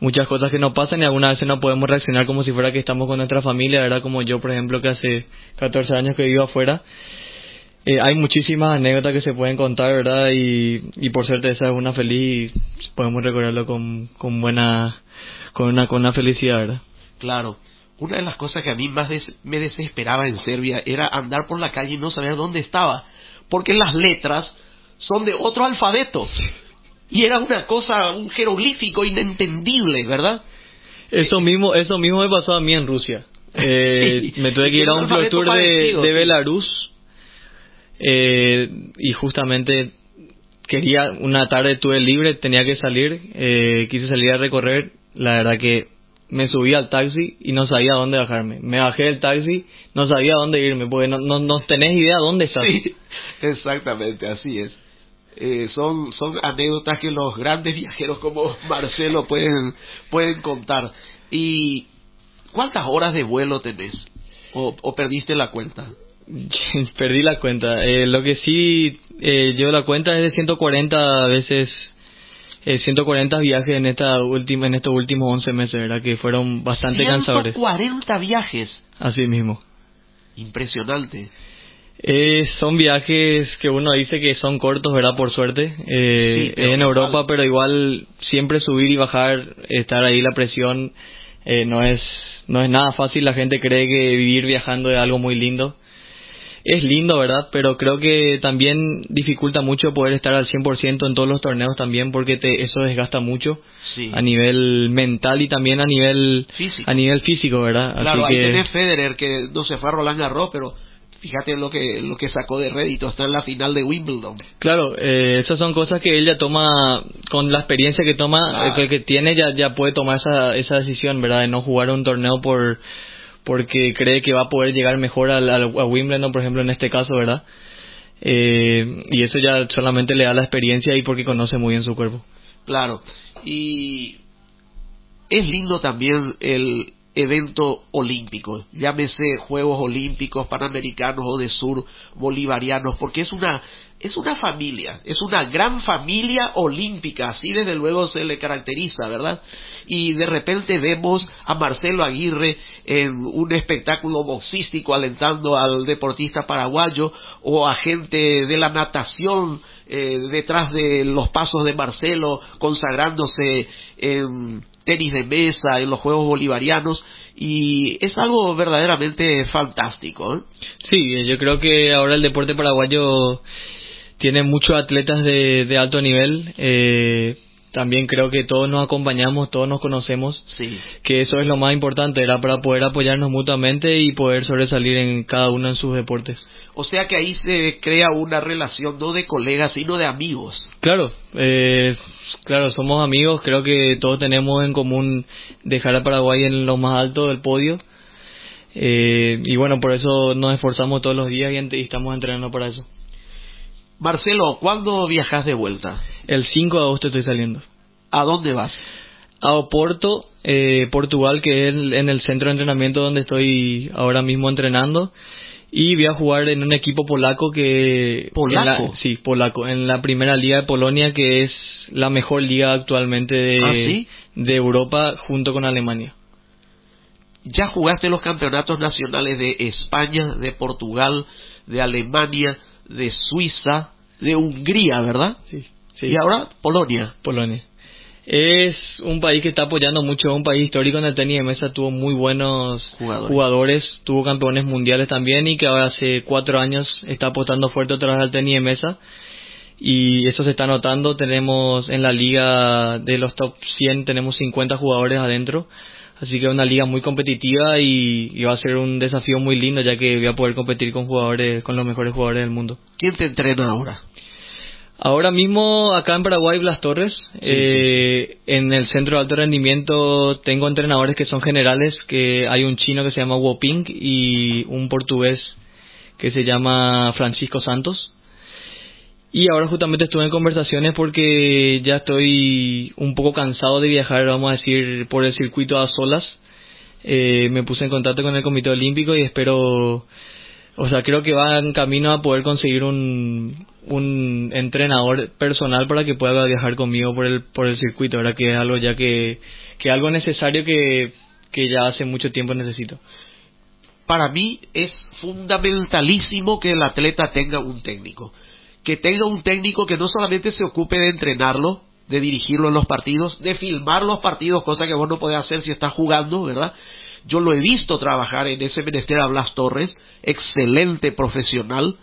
Speaker 15: muchas cosas que nos pasan y algunas veces no podemos reaccionar como si fuera que estamos con nuestra familia, ¿verdad? Como yo, por ejemplo, que hace 14 años que vivo afuera. Eh, hay muchísimas anécdotas que se pueden contar, ¿verdad? Y, y por suerte esa es una feliz y podemos recordarlo con, con buena, con una, con una felicidad, ¿verdad?
Speaker 3: Claro. Una de las cosas que a mí más des- me desesperaba en Serbia era andar por la calle y no saber dónde estaba, porque las letras son de otro alfabeto. Y era una cosa, un jeroglífico inentendible, ¿verdad?
Speaker 15: Eso mismo, eso mismo me pasó a mí en Rusia. (laughs) Eh, me tuve que ir a un Tour de, de Belarus eh, y justamente quería una tarde tuve libre, tenía que salir, eh, quise salir a recorrer, la verdad que me subí al taxi y no sabía dónde bajarme. Me bajé del taxi, no sabía dónde irme, porque no, no, no tenés idea dónde estás.
Speaker 3: Sí, (laughs) exactamente, así es. Eh, son, son anécdotas que los grandes viajeros como Marcelo pueden, pueden contar. ¿Y cuántas horas de vuelo tenés? ¿O, o perdiste la cuenta? (laughs)
Speaker 15: Perdí la cuenta. Eh, lo que sí eh, yo la cuenta es de 140 veces, eh, 140 viajes en esta última, en estos últimos 11 meses, ¿verdad? Que fueron bastante cansadores.
Speaker 3: 140 viajes.
Speaker 15: Así mismo.
Speaker 3: Impresionante.
Speaker 15: Eh, son viajes que uno dice que son cortos, ¿verdad? Por suerte. Eh,
Speaker 3: Sí,
Speaker 15: en
Speaker 3: igual.
Speaker 15: Europa, pero igual siempre subir y bajar, estar ahí la presión, eh, no es no es nada fácil. La gente cree que vivir viajando es algo muy lindo. Es lindo, ¿verdad? Pero creo que también dificulta mucho poder estar al 100% en todos los torneos también porque te, eso desgasta mucho
Speaker 3: Sí.
Speaker 15: a nivel mental y también a nivel
Speaker 3: Físico.
Speaker 15: a nivel físico, ¿verdad?
Speaker 3: Claro,
Speaker 15: Así
Speaker 3: ahí
Speaker 15: que
Speaker 3: tenés Federer que no se fue a Roland Garros, pero fíjate lo que lo que sacó de rédito hasta en la final de Wimbledon.
Speaker 15: Claro, eh, esas son cosas que él ya toma, con la experiencia que toma, eh, que, que tiene, ya, ya puede tomar esa, esa decisión, ¿verdad? De no jugar un torneo por porque cree que va a poder llegar mejor al, al- a Wimbledon, por ejemplo, en este caso, ¿verdad? Eh, y eso ya solamente le da la experiencia y porque conoce muy bien su cuerpo.
Speaker 3: Claro. Y es lindo también el evento olímpico, llámese Juegos Olímpicos, Panamericanos o de Sur Bolivarianos, porque es una es una familia, es una gran familia olímpica, así desde luego se le caracteriza, ¿verdad? Y de repente vemos a Marcelo Aguirre en un espectáculo boxístico alentando al deportista paraguayo o a gente de la natación eh, detrás de los pasos de Marcelo consagrándose en tenis de mesa, en los Juegos Bolivarianos y es algo verdaderamente fantástico. ¿eh?
Speaker 15: Sí, yo creo que ahora el deporte paraguayo tiene muchos atletas de, de alto nivel. Eh, también creo que todos nos acompañamos, todos nos conocemos.
Speaker 3: Sí.
Speaker 15: Que eso es lo más importante, era para poder apoyarnos mutuamente y poder sobresalir en cada uno en sus deportes.
Speaker 3: O sea que ahí se crea una relación no de colegas, sino de amigos.
Speaker 15: Claro, eh, claro, somos amigos, creo que todos tenemos en común dejar a Paraguay en lo más alto del podio. Eh, y bueno, por eso nos esforzamos todos los días y, estamos entrenando para eso.
Speaker 3: Marcelo, ¿cuándo viajas de vuelta?
Speaker 15: El 5 de agosto estoy saliendo.
Speaker 3: ¿A dónde vas?
Speaker 15: A Oporto, eh, Portugal, que es en el centro de entrenamiento donde estoy ahora mismo entrenando. Y voy a jugar en un equipo polaco que...
Speaker 3: ¿Polaco?
Speaker 15: la- sí, polaco. En la primera liga de Polonia, que es la mejor liga actualmente de,
Speaker 3: ¿Ah, sí?
Speaker 15: de Europa junto con Alemania.
Speaker 3: Ya jugaste los campeonatos nacionales de España, de Portugal, de Alemania, de Suiza, de Hungría, ¿verdad?
Speaker 15: Sí. sí.
Speaker 3: Y ahora Polonia.
Speaker 15: Polonia. Es un país que está apoyando mucho, es un país histórico en el tenis de mesa, tuvo muy buenos
Speaker 3: Jugadores.
Speaker 15: jugadores, tuvo campeones mundiales también y que ahora hace cuatro años está apostando fuerte otra vez al tenis de mesa y eso se está notando, tenemos en la liga de los top 100 tenemos 50 jugadores adentro, así que es una liga muy competitiva y, y va a ser un desafío muy lindo ya que voy a poder competir con jugadores, con los mejores jugadores del mundo.
Speaker 3: ¿Quién te entrena ahora?
Speaker 15: Ahora mismo acá en Paraguay, Blas Torres, eh, en el centro de alto rendimiento tengo entrenadores que son generales, que hay un chino que se llama Woping y un portugués que se llama Francisco Santos. Y ahora justamente estuve en conversaciones porque ya estoy un poco cansado de viajar, vamos a decir, por el circuito a solas. Eh, me puse en contacto con el Comité Olímpico y espero o sea, creo que va en camino a poder conseguir un, entrenador personal para que pueda viajar conmigo por el, por el circuito, ¿verdad? Que es algo ya que, que algo necesario que, que ya hace mucho tiempo necesito.
Speaker 3: Para mí es fundamentalísimo que el atleta tenga un técnico. Que tenga un técnico que no solamente se ocupe de entrenarlo, de dirigirlo en los partidos, de filmar los partidos, cosa que vos no podés hacer si estás jugando, ¿verdad? Yo lo he visto trabajar en ese menester a Blas Torres, excelente profesional,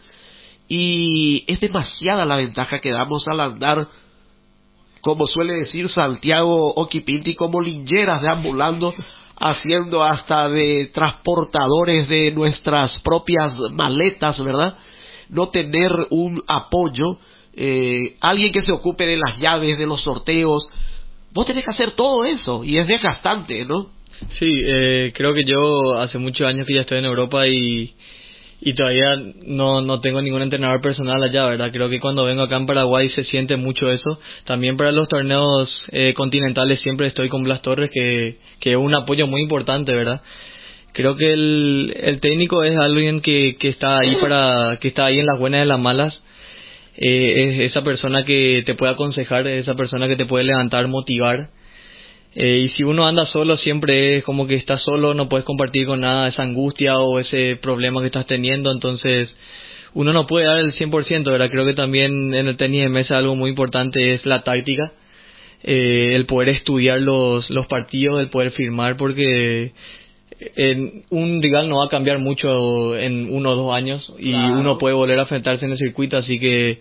Speaker 3: y es demasiada la ventaja que damos al andar, como suele decir Santiago Oquipinti, como lingeras deambulando, haciendo hasta de transportadores de nuestras propias maletas, ¿verdad? No tener un apoyo, eh, alguien que se ocupe de las llaves, de los sorteos, vos tenés que hacer todo eso, y es desgastante, ¿no?
Speaker 15: Sí, eh, creo que yo hace muchos años que ya estoy en Europa y, y todavía no, no tengo ningún entrenador personal allá, ¿verdad? Creo que cuando vengo acá en Paraguay se siente mucho eso. También para los torneos eh, continentales siempre estoy con Blas Torres, que, que es un apoyo muy importante, ¿verdad? Creo que el, el técnico es alguien que, que está ahí para, que está ahí en las buenas y en las malas. Eh, es esa persona que te puede aconsejar, es esa persona que te puede levantar, motivar. Eh, y si uno anda solo, siempre es como que estás solo, no puedes compartir con nada esa angustia o ese problema que estás teniendo, entonces uno no puede dar el 100%, ¿verdad? Creo que también en el tenis de mesa algo muy importante es la táctica, eh, el poder estudiar los, los partidos, el poder firmar, porque en un rival no va a cambiar mucho en uno o dos años y
Speaker 3: Claro.
Speaker 15: uno puede volver a enfrentarse en el circuito, así que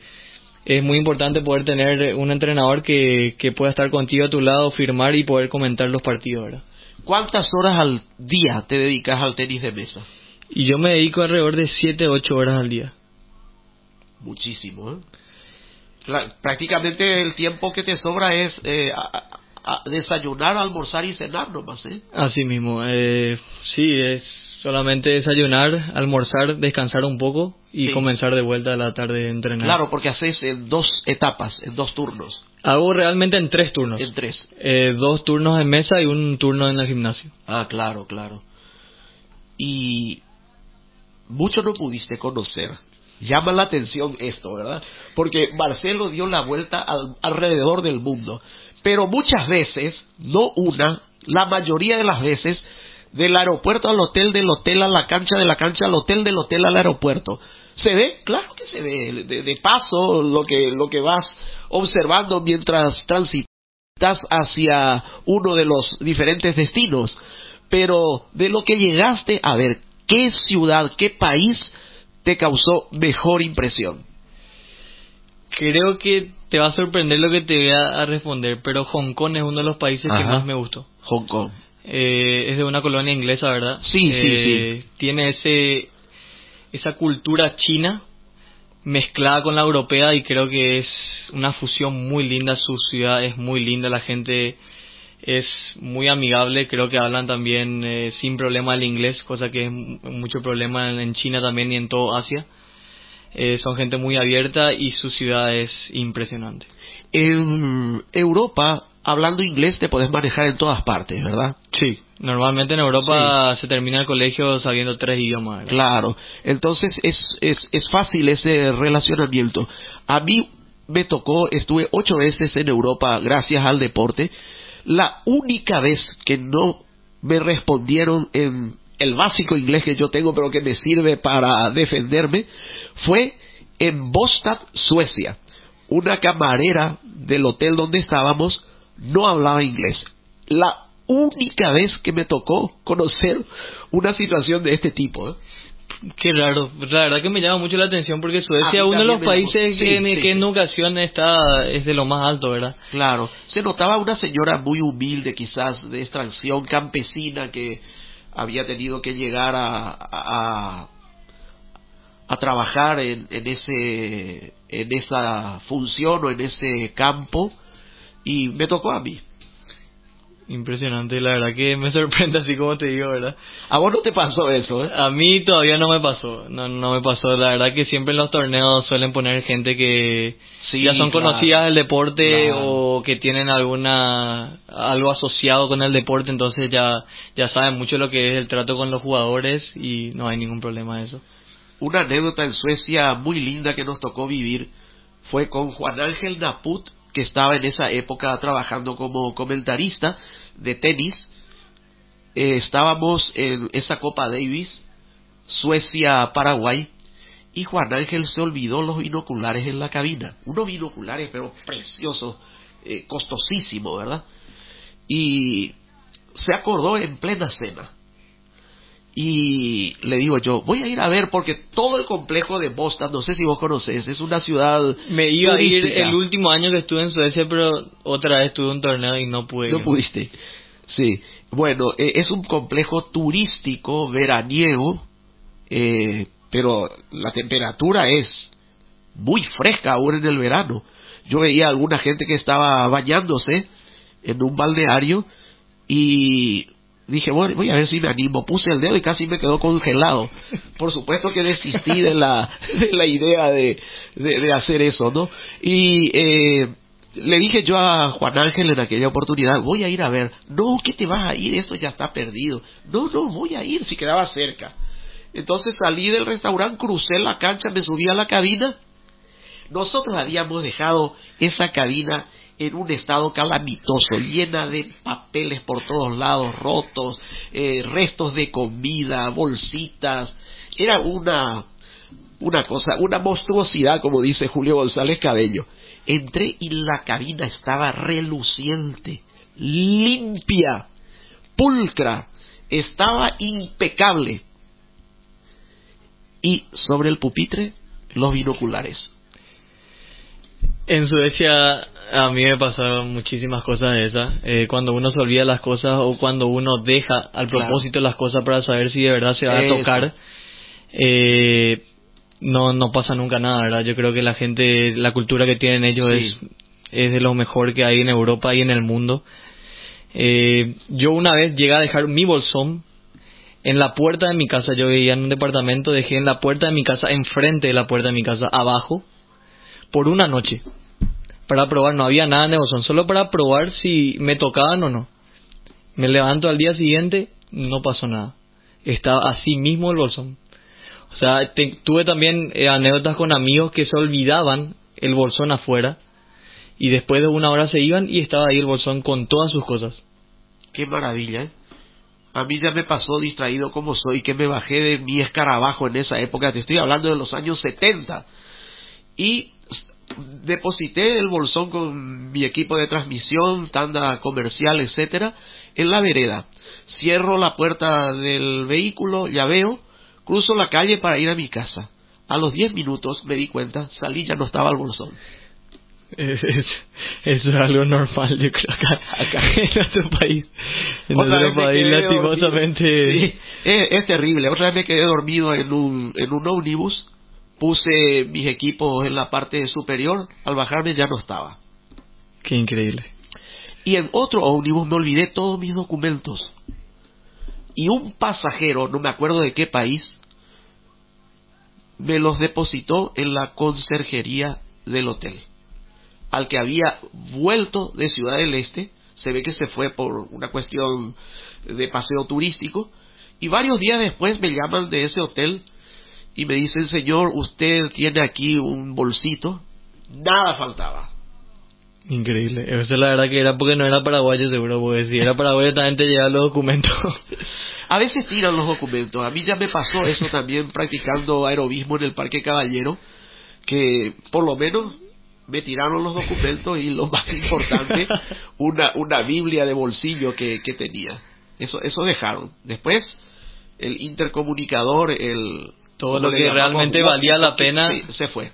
Speaker 15: es muy importante poder tener un entrenador que, que pueda estar contigo a tu lado, firmar y poder comentar los partidos, ¿verdad?
Speaker 3: ¿Cuántas horas al día te dedicas al tenis de mesa?
Speaker 15: Y yo me dedico alrededor de 7, 8 horas al día.
Speaker 3: Muchísimo, ¿eh? Prácticamente el tiempo que te sobra es eh, a- desayunar, almorzar y cenar nomás, ¿eh?
Speaker 15: Así mismo, eh, sí, es solamente desayunar, almorzar, descansar un poco y
Speaker 3: Sí.
Speaker 15: comenzar de vuelta a la tarde a entrenar.
Speaker 3: Claro, porque haces en dos etapas, en dos turnos.
Speaker 15: Hago realmente en tres turnos.
Speaker 3: En tres.
Speaker 15: Eh, dos turnos en mesa y un turno en el gimnasio.
Speaker 3: Ah, claro, claro. Y mucho no pudiste conocer. Llama la atención esto, ¿verdad? Porque Marcelo dio la vuelta al- alrededor del mundo. Pero muchas veces, no una, la mayoría de las veces, del aeropuerto al hotel, del hotel a la cancha, de la cancha al hotel, del hotel al aeropuerto. ¿Se ve? Claro que se ve. De, de paso, lo que, lo que vas observando mientras transitas hacia uno de los diferentes destinos. Pero de lo que llegaste a ver, ¿qué ciudad, qué país te causó mejor impresión?
Speaker 15: Creo que te va a sorprender lo que te voy a, responder, pero Hong Kong es uno de los países que más me gustó.
Speaker 3: Hong Kong.
Speaker 15: Eh, es de una colonia inglesa, ¿verdad?
Speaker 3: Sí, sí,
Speaker 15: Eh, Tiene ese esa cultura china mezclada con la europea y creo que es una fusión muy linda. Su ciudad es muy linda, la gente es muy amigable. Creo que hablan también eh, sin problema el inglés, cosa que es mu- mucho problema en China también y en todo Asia. Eh, son gente muy abierta y su ciudad es impresionante.
Speaker 3: En Europa hablando inglés te podés manejar en todas partes, ¿verdad?
Speaker 15: Sí, normalmente en Europa se termina el colegio sabiendo tres idiomas. ¿verdad?
Speaker 3: Claro, entonces es, es, es fácil ese relacionamiento. A mí me tocó, estuve ocho veces en Europa gracias al deporte. La única vez que no me respondieron en el básico inglés que yo tengo, pero que me sirve para defenderme, fue en Bostad, Suecia. Una camarera del hotel donde estábamos no hablaba inglés. La única vez que me tocó conocer una situación de este tipo. ¿eh?
Speaker 15: Qué raro, la verdad que me llama mucho la atención porque Suecia es uno de los países que, en, que en educación está es de lo más alto, ¿verdad?
Speaker 3: Claro, se notaba una señora muy humilde, quizás de extracción campesina que había tenido que llegar a, a, a trabajar en, en ese en esa función o en ese campo y me tocó a mí.
Speaker 15: Impresionante, la verdad que me (laughs) sorprende así como te digo, ¿verdad?
Speaker 3: ¿A vos no te pasó eso, eh?
Speaker 15: A mí todavía no me pasó, no, no me pasó. La verdad que siempre en los torneos suelen poner gente que
Speaker 3: Sí,
Speaker 15: ya son
Speaker 3: claro.
Speaker 15: conocidas del deporte
Speaker 3: Claro.
Speaker 15: o que tienen alguna algo asociado con el deporte, entonces ya ya saben mucho lo que es el trato con los jugadores y no hay ningún problema de eso.
Speaker 3: Una anécdota en Suecia muy linda que nos tocó vivir fue con Juan Ángel Naput, que estaba en esa época trabajando como comentarista de tenis. Eh, estábamos en esa Copa Davis, Suecia-Paraguay, y Juan Ángel se olvidó los binoculares en la cabina. Unos binoculares, pero preciosos, eh, costosísimos, ¿verdad? Y se acordó en plena cena. Y le digo yo, voy a ir a ver porque todo el complejo de Boston, no sé si vos conocés, es una ciudad
Speaker 15: Me iba a ir
Speaker 3: turística.
Speaker 15: el último año que estuve en Suecia, pero otra vez tuve un torneo y no pude.
Speaker 3: No pudiste. Sí. Bueno, eh, es un complejo turístico veraniego, eh, pero la temperatura es muy fresca aún en el verano. Yo veía a alguna gente que estaba bañándose en un balneario y dije, bueno, voy a ver si me animo. Puse el dedo y casi me quedó congelado. Por supuesto que desistí de la, (laughs) de la idea de, de, de hacer eso, ¿no? Y eh, le dije yo a Juan Ángel en aquella oportunidad, voy a ir a ver. No, que te vas a ir, eso ya está perdido. No, no, voy a ir si quedaba cerca. Entonces salí del restaurante, crucé la cancha, me subí a la cabina. Nosotros habíamos dejado esa cabina en un estado calamitoso, llena de papeles por todos lados, rotos, eh, restos de comida, bolsitas. Era una, una cosa, una monstruosidad, como dice Julio González Cabello. Entré y la cabina estaba reluciente, limpia, pulcra, estaba impecable. Y sobre el pupitre, los binoculares.
Speaker 15: En Suecia a mí me pasaron muchísimas cosas de esas. Eh, cuando uno se olvida las cosas o cuando uno deja al
Speaker 3: Claro.
Speaker 15: propósito las cosas para saber si de verdad se va a tocar, eh, no no pasa nunca nada, ¿verdad? Yo creo que la gente, la cultura que tienen ellos
Speaker 3: Sí.
Speaker 15: es, es de lo mejor que hay en Europa y en el mundo. Eh, yo una vez llegué a dejar mi bolsón en la puerta de mi casa, yo vivía en un departamento, dejé en la puerta de mi casa, enfrente de la puerta de mi casa, abajo, por una noche, para probar, no había nada en el bolsón, solo para probar si me tocaban o no. Me levanto al día siguiente, no pasó nada. Estaba así mismo el bolsón. O sea, tuve también eh, anécdotas con amigos que se olvidaban el bolsón afuera y después de una hora se iban y estaba ahí el bolsón con todas sus cosas.
Speaker 3: Qué maravilla, ¿eh? A mí ya me pasó distraído como soy, que me bajé de mi escarabajo en esa época, te estoy hablando de los años 70. Y deposité el bolsón con mi equipo de transmisión, tanda comercial, etcétera, en la vereda. Cierro la puerta del vehículo, ya veo, cruzo la calle para ir a mi casa. A los 10 minutos me di cuenta, salí, ya no estaba el bolsón.
Speaker 15: Es, es- eso es algo normal, yo creo, acá, acá (laughs) en nuestro país. En
Speaker 3: Otra
Speaker 15: nuestro país, lastimosamente.
Speaker 3: Sí, es, es terrible. Otra vez me quedé dormido en un, en un ómnibus. Puse mis equipos en la parte superior. Al bajarme ya no estaba.
Speaker 15: Qué increíble.
Speaker 3: Y en otro ómnibus me olvidé todos mis documentos. Y un pasajero, no me acuerdo de qué país, me los depositó en la conserjería del hotel, al que había vuelto de Ciudad del Este se ve que se fue por una cuestión de paseo turístico. Y varios días después me llaman de ese hotel y me dicen, señor, usted tiene aquí un bolsito. Nada faltaba.
Speaker 15: Increíble. Eso es la verdad que era porque no era paraguayo seguro, porque si era paraguayo también te llegaban los documentos. (laughs)
Speaker 3: A veces tiran los documentos. A mí ya me pasó eso también practicando aerobismo en el Parque Caballero, que por lo menos me tiraron los documentos y lo más importante, (laughs) una, una Biblia de bolsillo que, que tenía. Eso, eso dejaron. Después, el intercomunicador, el...
Speaker 15: Todo lo que realmente valía la pena...
Speaker 3: se fue.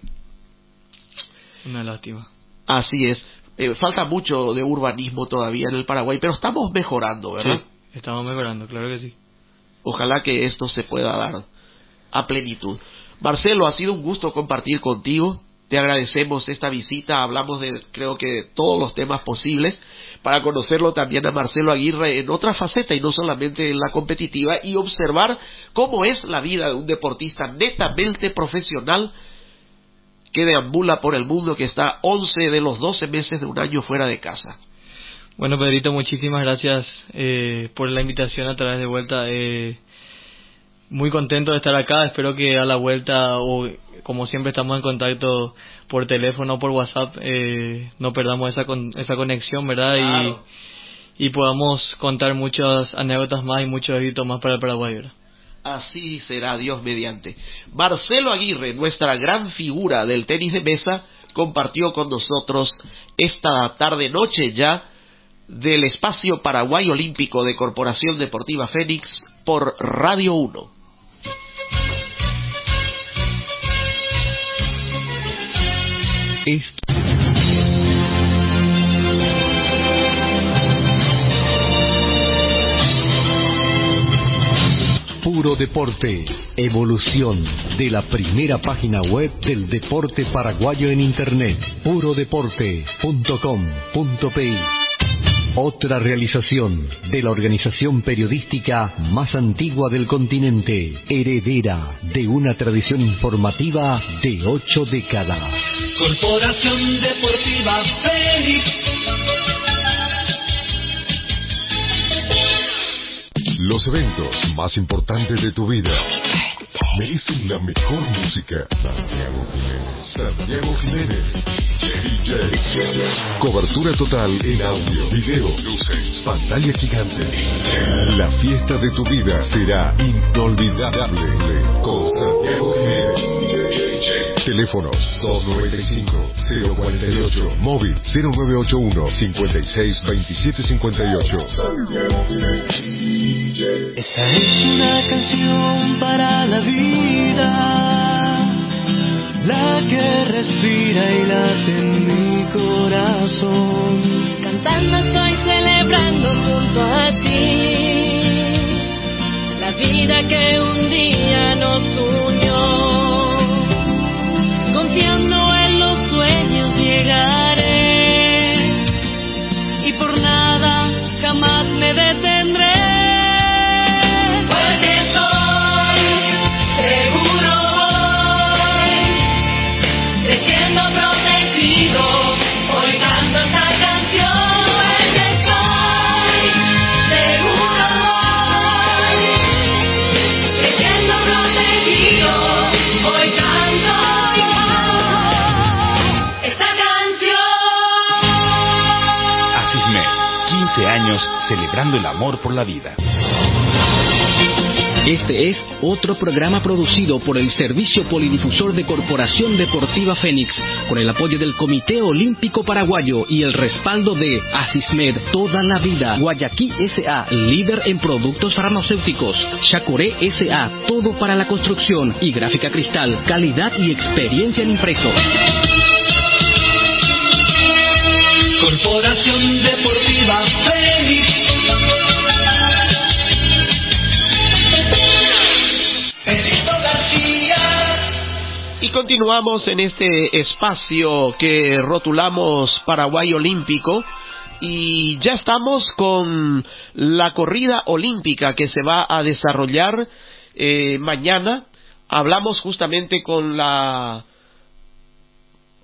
Speaker 15: Una lástima.
Speaker 3: Así es. Eh, falta mucho de urbanismo todavía en el Paraguay, pero estamos mejorando, ¿verdad?
Speaker 15: Sí, estamos mejorando, claro que sí.
Speaker 3: Ojalá que esto se pueda dar a plenitud. Marcelo, ha sido un gusto compartir contigo. Te agradecemos esta visita. Hablamos de, creo que, todos los temas posibles para conocerlo también a Marcelo Aguirre en otra faceta y no solamente en la competitiva y observar cómo es la vida de un deportista netamente profesional que deambula por el mundo, que está 11 de los 12 meses de un año fuera de casa.
Speaker 15: Bueno, Pedrito, muchísimas gracias eh, por la invitación a través de vuelta. Eh, muy contento de estar acá. Espero que a la vuelta, o como siempre estamos en contacto por teléfono o por WhatsApp, eh, no perdamos esa, con, esa conexión, ¿verdad? Y, y podamos contar muchas anécdotas más y muchos éxitos más para el Paraguay, ¿verdad?
Speaker 3: Así será Dios mediante. Marcelo Aguirre, nuestra gran figura del tenis de mesa, compartió con nosotros esta tarde noche ya del espacio Paraguay Olímpico de Corporación Deportiva Fénix por Radio 1.
Speaker 1: Puro Deporte, evolución de la primera página web del deporte paraguayo en Internet, purodeporte.com.pi. Otra realización de la organización periodística más antigua del continente, heredera de una tradición informativa de ocho décadas.
Speaker 10: Corporación Deportiva Félix.
Speaker 11: Los eventos más importantes de tu vida merecen la mejor música. Santiago Jiménez. Santiago Jiménez. Cobertura total en audio, video, luces, pantalla gigante. La fiesta de tu vida será inolvidable con Santiago Jiménez. Teléfonos 295-048, móvil 0981-562758.
Speaker 10: Esa es una canción para la vida, la que respira y late en mi corazón.
Speaker 2: Cantando estoy celebrando junto a ti la vida que un día nos por
Speaker 12: el
Speaker 13: Servicio Polidifusor de Corporación Deportiva Fénix, con el apoyo del Comité Olímpico Paraguayo y el respaldo de Asismed Toda la Vida, Guayaquil SA, líder en productos farmacéuticos, Chacoré SA, todo para la construcción y Gráfica Cristal, calidad y experiencia en impresos.
Speaker 10: Corporación Deportiva Félix.
Speaker 3: Continuamos en este espacio que rotulamos Paraguay Olímpico y ya estamos con la corrida olímpica que se va a desarrollar eh, mañana. Hablamos justamente con la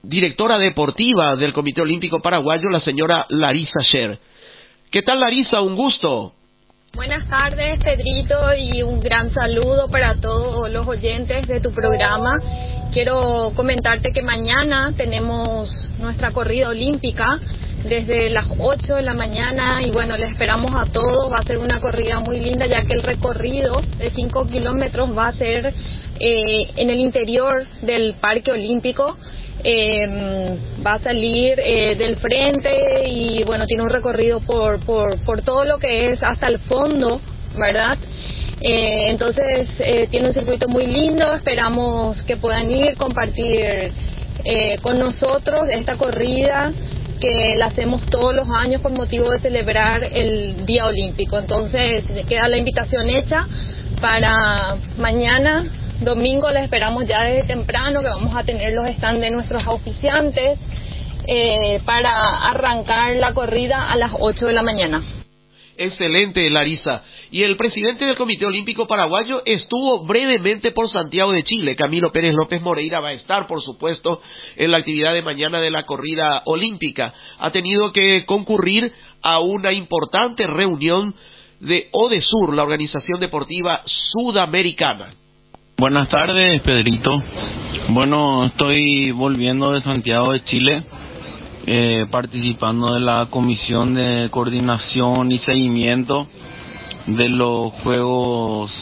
Speaker 3: directora deportiva del Comité Olímpico Paraguayo, la señora Larisa Sher. ¿Qué tal Larisa? Un gusto.
Speaker 17: Buenas tardes, Pedrito, y un gran saludo para todos los oyentes de tu programa. Quiero comentarte que mañana tenemos nuestra corrida olímpica desde las 8 de la mañana y bueno, le esperamos a todos. Va a ser una corrida muy linda ya que el recorrido de 5 kilómetros va a ser eh, en el interior del Parque Olímpico. Eh, va a salir eh, del frente y bueno, tiene un recorrido por, por, por todo lo que es hasta el fondo, ¿verdad? Eh, entonces eh, tiene un circuito muy lindo, esperamos que puedan ir, compartir eh, con nosotros esta corrida que la hacemos todos los años por motivo de celebrar el Día Olímpico. Entonces queda la invitación hecha para mañana Domingo les esperamos ya desde temprano, que vamos a tener los stands de nuestros auspiciantes eh, para arrancar la corrida a las 8 de la mañana.
Speaker 3: Excelente, Larisa. Y el presidente del Comité Olímpico Paraguayo estuvo brevemente por Santiago de Chile. Camilo Pérez López Moreira va a estar, por supuesto, en la actividad de mañana de la corrida olímpica. Ha tenido que concurrir a una importante reunión de ODESUR, la organización deportiva sudamericana.
Speaker 18: Buenas tardes, Pedrito. Bueno, estoy volviendo de Santiago de Chile, eh, participando de la Comisión de Coordinación y Seguimiento de los Juegos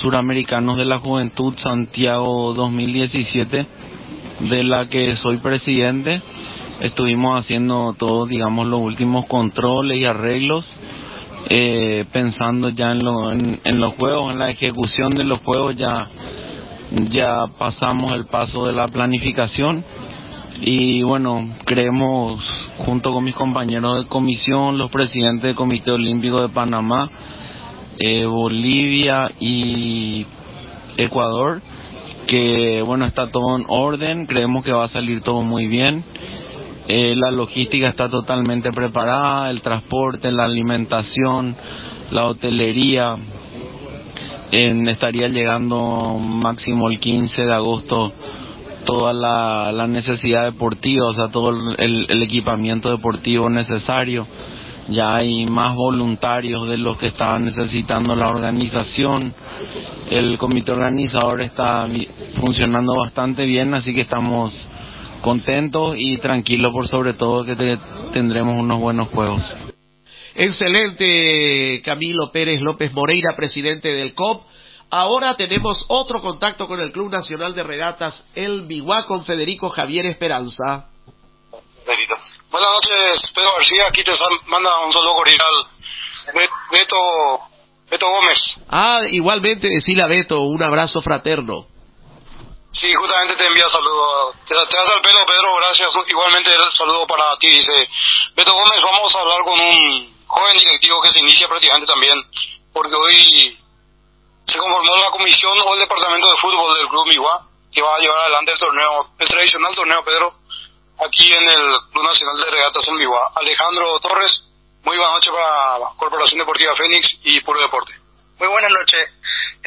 Speaker 18: Suramericanos de la Juventud Santiago 2017, de la que soy presidente. Estuvimos haciendo todos, digamos, los últimos controles y arreglos eh, pensando ya en, lo, en, en, los juegos, en la ejecución de los juegos, ya, ya pasamos el paso de la planificación. Y bueno, creemos junto con mis compañeros de comisión, los presidentes del Comité Olímpico de Panamá, eh, Bolivia y Ecuador, que bueno, está todo en orden, creemos que va a salir todo muy bien eh, la logística está totalmente preparada, el transporte, la alimentación, la hotelería. En, estaría llegando máximo el 15 de agosto toda la, la necesidad deportiva, o sea, todo el, el equipamiento deportivo necesario. Ya hay más voluntarios de los que estaban necesitando la organización. El comité organizador está funcionando bastante bien, así que estamos contento y tranquilo por sobre todo que te, tendremos unos buenos juegos.
Speaker 3: Excelente, Camilo Pérez López Moreira, presidente del COP. Ahora tenemos otro contacto con el Club Nacional de Regatas, el Biguá, con Federico Javier Esperanza.
Speaker 19: Buenas noches, Pedro García. Aquí te manda un saludo cordial. Beto, Beto Gómez.
Speaker 3: Ah, igualmente, decirle a Beto un abrazo fraterno.
Speaker 19: Sí, justamente te envía saludos. Te, das el pelo, Pedro, gracias. Igualmente el saludo para ti. Dice Beto Gómez, vamos a hablar con un joven directivo que se inicia prácticamente también, porque hoy se conformó la comisión o el departamento de fútbol del Club Miguá, que va a llevar adelante el torneo, el tradicional torneo, Pedro, aquí en el Club Nacional de Regatas en Miguá. Alejandro Torres, muy buenas noches para Corporación Deportiva Fénix y Puro Deporte.
Speaker 20: Muy buenas noches.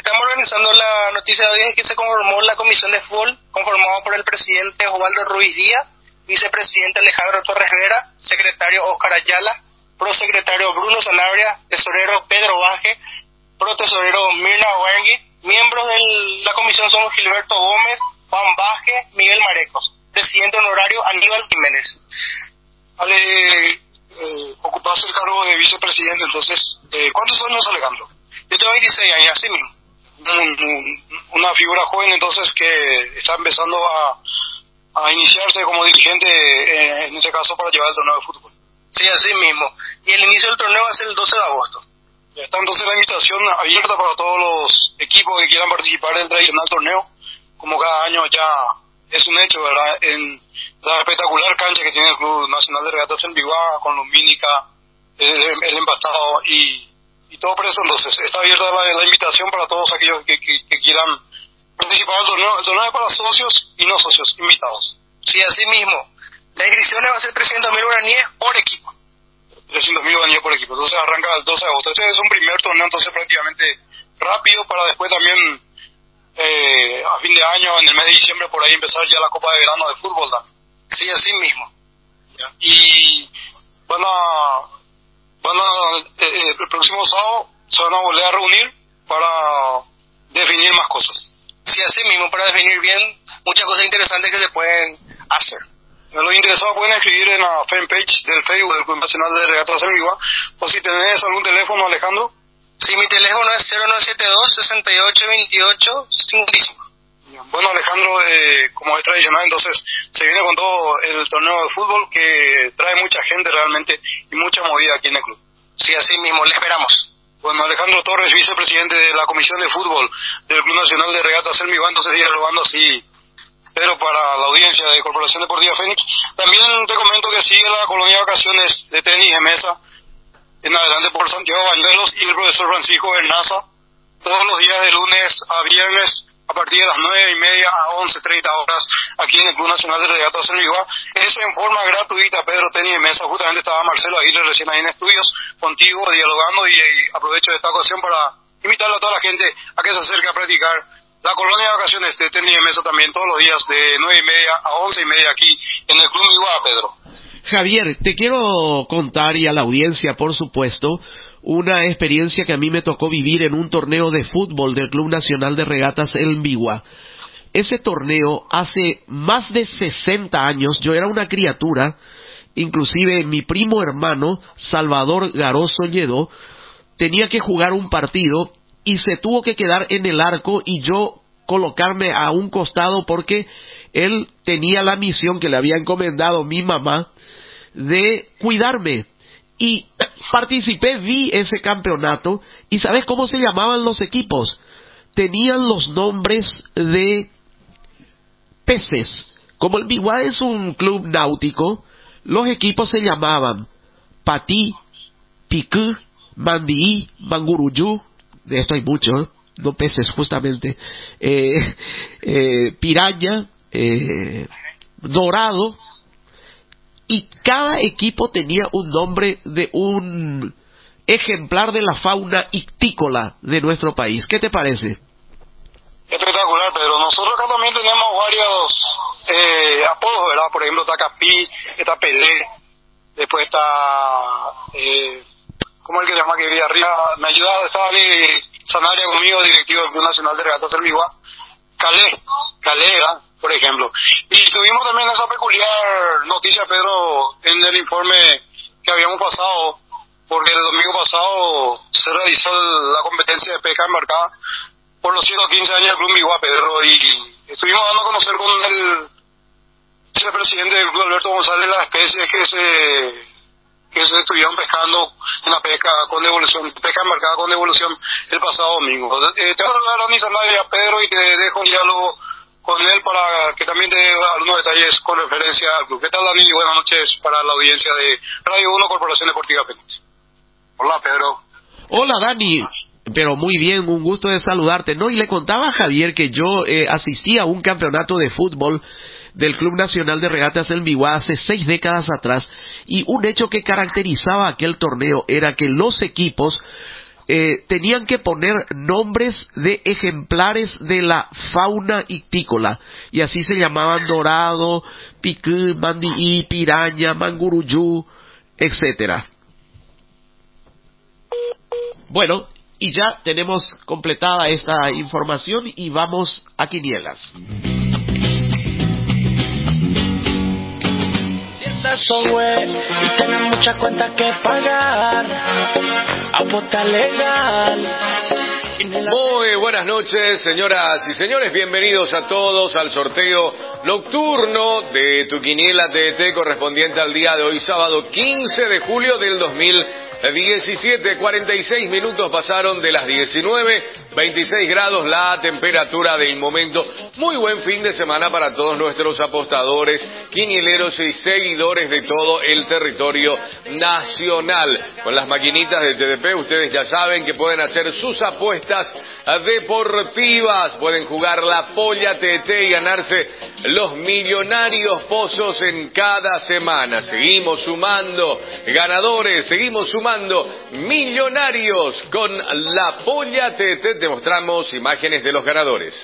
Speaker 20: Estamos organizando la noticia de hoy en que se conformó la comisión de fútbol, conformada por el presidente Osvaldo Ruiz Díaz, vicepresidente Alejandro Torres Vera, secretario Oscar Ayala, prosecretario Bruno Sanabria, tesorero Pedro Baje, protesorero Mirna Wergui, miembros de la comisión somos Gilberto Gómez, Juan Baje, Miguel Marecos, presidente honorario Aníbal Jiménez.
Speaker 19: Ale, eh, ocupaste el cargo de vicepresidente, entonces, eh, ¿cuántos años Alejandro? Yo tengo 26 años, así mismo. Una figura joven entonces que está empezando a, a iniciarse como dirigente, eh, en ese caso para llevar el torneo de fútbol.
Speaker 20: Sí, así mismo. Y el inicio del torneo va a ser el 12 de agosto.
Speaker 19: Ya está entonces la invitación abierta para todos los equipos que quieran participar del tradicional torneo. Como cada año ya es un hecho, ¿verdad? En la espectacular cancha que tiene el Club Nacional de Regatas en Biguá, con Lumínica, el, el empastado y y todo por eso entonces está abierta la, la invitación para todos aquellos que, que, que quieran participar del torneo. El torneo es para socios y no socios, invitados.
Speaker 20: Sí, así mismo. La inscripción va a ser 300 mil guaraníes por equipo.
Speaker 19: 300 mil guaraníes por equipo. Entonces arranca el 12 de agosto. Este es un primer torneo entonces prácticamente rápido para después también eh, a fin de año, en el mes de diciembre, por ahí empezar ya la Copa de Verano de Fútbol.
Speaker 20: Sí, así mismo.
Speaker 19: ¿Ya? Y bueno van a, eh, eh, el próximo sábado se van a volver a reunir para definir más cosas.
Speaker 20: Sí, así mismo, para definir bien muchas cosas interesantes que se pueden hacer.
Speaker 19: Los interesados pueden escribir en la fanpage del Facebook del Club Nacional de Regatas en Viva, o si tenés algún teléfono, Alejandro.
Speaker 20: Sí, mi teléfono es 0972 6828 55.
Speaker 19: Bueno, Alejandro, eh, como es tradicional, entonces se viene con todo el torneo de fútbol que trae mucha gente realmente y mucha movida aquí en el club.
Speaker 20: Sí, así mismo, le esperamos.
Speaker 19: Bueno, Alejandro Torres, vicepresidente de la Comisión de Fútbol del Club Nacional de Regatas El Viva, entonces dialogando así, pero para la audiencia de Corporación Deportiva Fénix. También te comento que sigue la colonia de vacaciones de tenis de mesa en adelante por Santiago Bañuelos y el profesor Francisco Bernaza, todos los días de lunes a viernes partir de las nueve y media a once treinta horas aquí en el Club Nacional de Regatas en Viva. Eso en forma gratuita, Pedro Tenis de Mesa. Justamente estaba Marcelo Aguirre recién ahí en estudios contigo, dialogando y, aprovecho esta ocasión para invitarle a toda la gente a que se acerque a practicar la colonia de vacaciones de tenis de mesa también todos los días de nueve y media a once y media aquí en el Club Viva, Pedro.
Speaker 3: Javier, te quiero contar y a la audiencia, por supuesto, una experiencia que a mí me tocó vivir en un torneo de fútbol del Club Nacional de Regatas El Bigua. Ese torneo hace más de 60 años, yo era una criatura, inclusive mi primo hermano, Salvador Garoso Lledó, tenía que jugar un partido y se tuvo que quedar en el arco y yo colocarme a un costado porque él tenía la misión que le había encomendado mi mamá de cuidarme y participé, vi ese campeonato y ¿sabes cómo se llamaban los equipos? Tenían los nombres de peces. Como el Biguá es un club náutico, los equipos se llamaban Patí, Picú, Mandií, Manguruyú, de esto hay mucho, ¿eh? no peces justamente, eh, (laughs) eh, Piraña, Dorado, y cada equipo tenía un nombre de un ejemplar de la fauna ictícola de nuestro país. ¿Qué te parece?
Speaker 19: Espectacular, Pedro. Nosotros acá también tenemos varios eh, apodos, ¿verdad? Por ejemplo, está Capí, está Pelé, después está... Eh, ¿Cómo es el que llama que vive arriba? Me ayuda, estaba Sanaria conmigo, directivo del Club Nacional de Regatas del Calé, Calé, ¿verdad? Por ejemplo. Y tuvimos también esa peculiar noticia, Pedro, en el informe que habíamos pasado, porque el domingo pasado se realizó la competencia de pesca embarcada por los 115 años del Club Miguá, Pedro, y estuvimos dando a conocer con el vicepresidente del Club Alberto González las especies que se que se estuvieron pescando en la pesca con devolución, pesca embarcada con devolución el pasado domingo. Eh, te voy a dar a Pedro y te dejo el diálogo con él para que también dé algunos detalles con referencia al club. ¿Qué tal, Dani? Buenas noches para la audiencia de Radio 1 Corporación Deportiva Fénix. Hola, Pedro.
Speaker 3: Hola, Dani. Pero muy bien, un gusto de saludarte. No, y le contaba a Javier que yo eh, asistí a un campeonato de fútbol del Club Nacional de Regatas del Biguá hace seis décadas atrás y un hecho que caracterizaba aquel torneo era que los equipos eh, tenían que poner nombres de ejemplares de la fauna ictícola y así se llamaban dorado, picú, mandií, piraña, manguruyú, etcétera. Bueno, y ya tenemos completada esta información y vamos a quinielas.
Speaker 21: Y tienes muchas cuentas que pagar. Apuesta legal.
Speaker 22: Muy buenas noches, señoras y señores. Bienvenidos a todos al sorteo nocturno de tu quiniela TT correspondiente al día de hoy, sábado 15 de julio del 2017. 46 minutos pasaron de las 19 26 grados la temperatura del momento. Muy buen fin de semana para todos nuestros apostadores, quinieleros y seguidores de todo el territorio nacional. Con las maquinitas de TDP ustedes ya saben que pueden hacer sus apuestas deportivas, pueden jugar la polla TT y ganarse los millonarios pozos en cada semana. Seguimos sumando ganadores, seguimos sumando millonarios con la polla TT. Demostramos imágenes de los ganadores.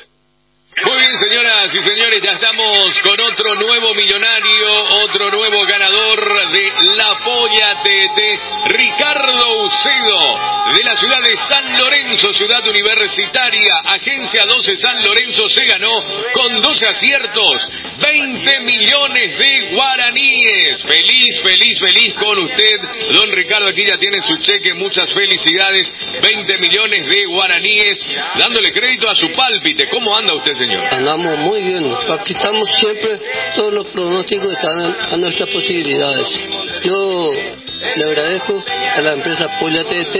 Speaker 22: Muy bien, señoras y señores, ya estamos con otro nuevo millonario, otro nuevo ganador de La Polla TT, Ricardo Ucedo, de la ciudad de San Lorenzo, ciudad universitaria, Agencia 12 San Lorenzo, se ganó con 12 aciertos, 20 millones de guaraníes. Feliz, feliz, feliz con usted, don Ricardo, aquí ya tiene su cheque, muchas felicidades, 20 millones de guaraníes, dándole crédito a su pálpite. ¿Cómo anda usted, señor?
Speaker 23: Andamos muy bien, practicamos siempre todos los pronósticos están a nuestras posibilidades. Yo le agradezco a la empresa Polia TT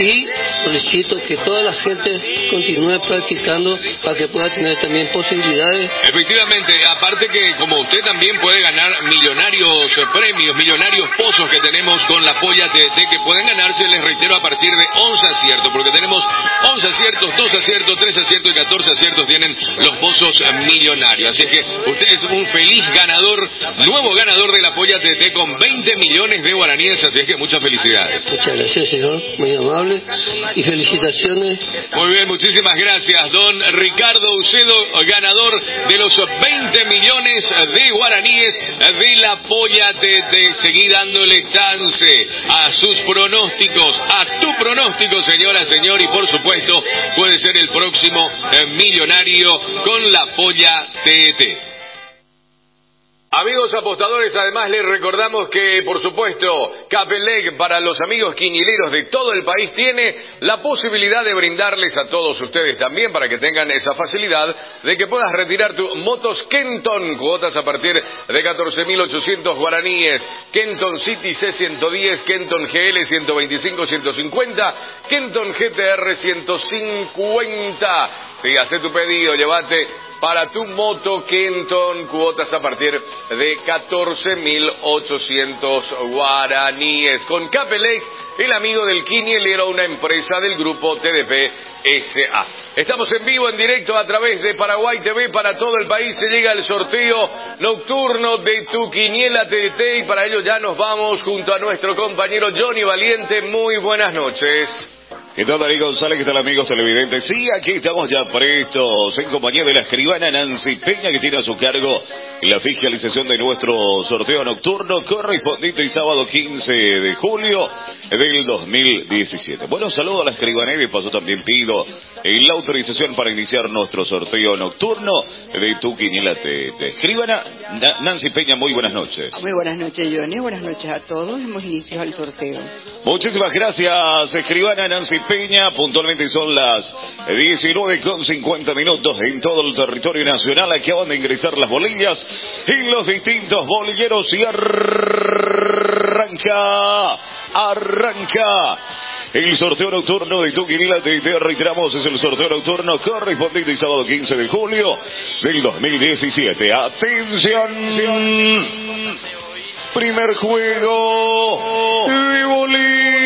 Speaker 23: y solicito que toda la gente continúe practicando para que pueda tener también posibilidades.
Speaker 22: Efectivamente, aparte que como usted también puede ganar millonarios premios, millonarios pozos que tenemos con la Polla TT que pueden ganarse, les reitero, a partir de 11 aciertos, porque tenemos 11 aciertos, 2 aciertos, 3 aciertos y 14 aciertos tienen los pozos millonarios. Así que usted es un feliz ganador, nuevo ganador de la Polla TT con 20 millones de guaraníes, así es que muchas felicidades.
Speaker 23: Muchas gracias, señor, muy amable y felicitaciones.
Speaker 22: Muy bien, muchísimas gracias, don Ricardo Ucedo, ganador de los 20 millones de guaraníes de la Polla TT. Seguí dándole chance a sus pronósticos, a tu pronóstico, señora, señor, y por supuesto puede ser el próximo eh, millonario con la Polla TT. Amigos apostadores, además les recordamos que, por supuesto, Capelec para los amigos quinileros de todo el país tiene la posibilidad de brindarles a todos ustedes también para que tengan esa facilidad de que puedas retirar tu motos Kenton, cuotas a partir de 14.800 guaraníes, Kenton City C110, Kenton GL 125-150, Kenton GTR 150. Sí, hace tu pedido, llévate para tu moto Kenton, cuotas a partir de 14.800 guaraníes. Con Capelec, el amigo del Quinielero, una empresa del grupo TDP SA. Estamos en vivo, en directo a través de Paraguay TV para todo el país. Se llega el sorteo nocturno de tu quiniela TDT y para ello ya nos vamos junto a nuestro compañero Johnny Valiente. Muy buenas noches.
Speaker 24: ¿Qué tal, Darío González? ¿Qué tal, amigos televidentes? Sí, aquí estamos ya prestos en compañía de la escribana Nancy Peña, que tiene a su cargo la fiscalización de nuestro sorteo nocturno correspondiente el sábado 15 de julio del 2017. Bueno, saludo a la escribana y de paso también pido la autorización para iniciar nuestro sorteo nocturno de tu quiniela de, escribana. Nancy Peña, muy buenas noches.
Speaker 25: Muy buenas noches, Johnny. Buenas noches a todos. Hemos iniciado el sorteo.
Speaker 24: Muchísimas gracias, escribana Nancy Peña. Puntualmente son las 19 con 50 minutos en todo el territorio nacional. Acaban de ingresar las bolillas y los distintos bolilleros y arranca, arranca. El sorteo nocturno de Tuquinila, te reiteramos, es el sorteo nocturno correspondiente sábado 15 de julio del 2017. ¡Atención! Primer juego de bolillas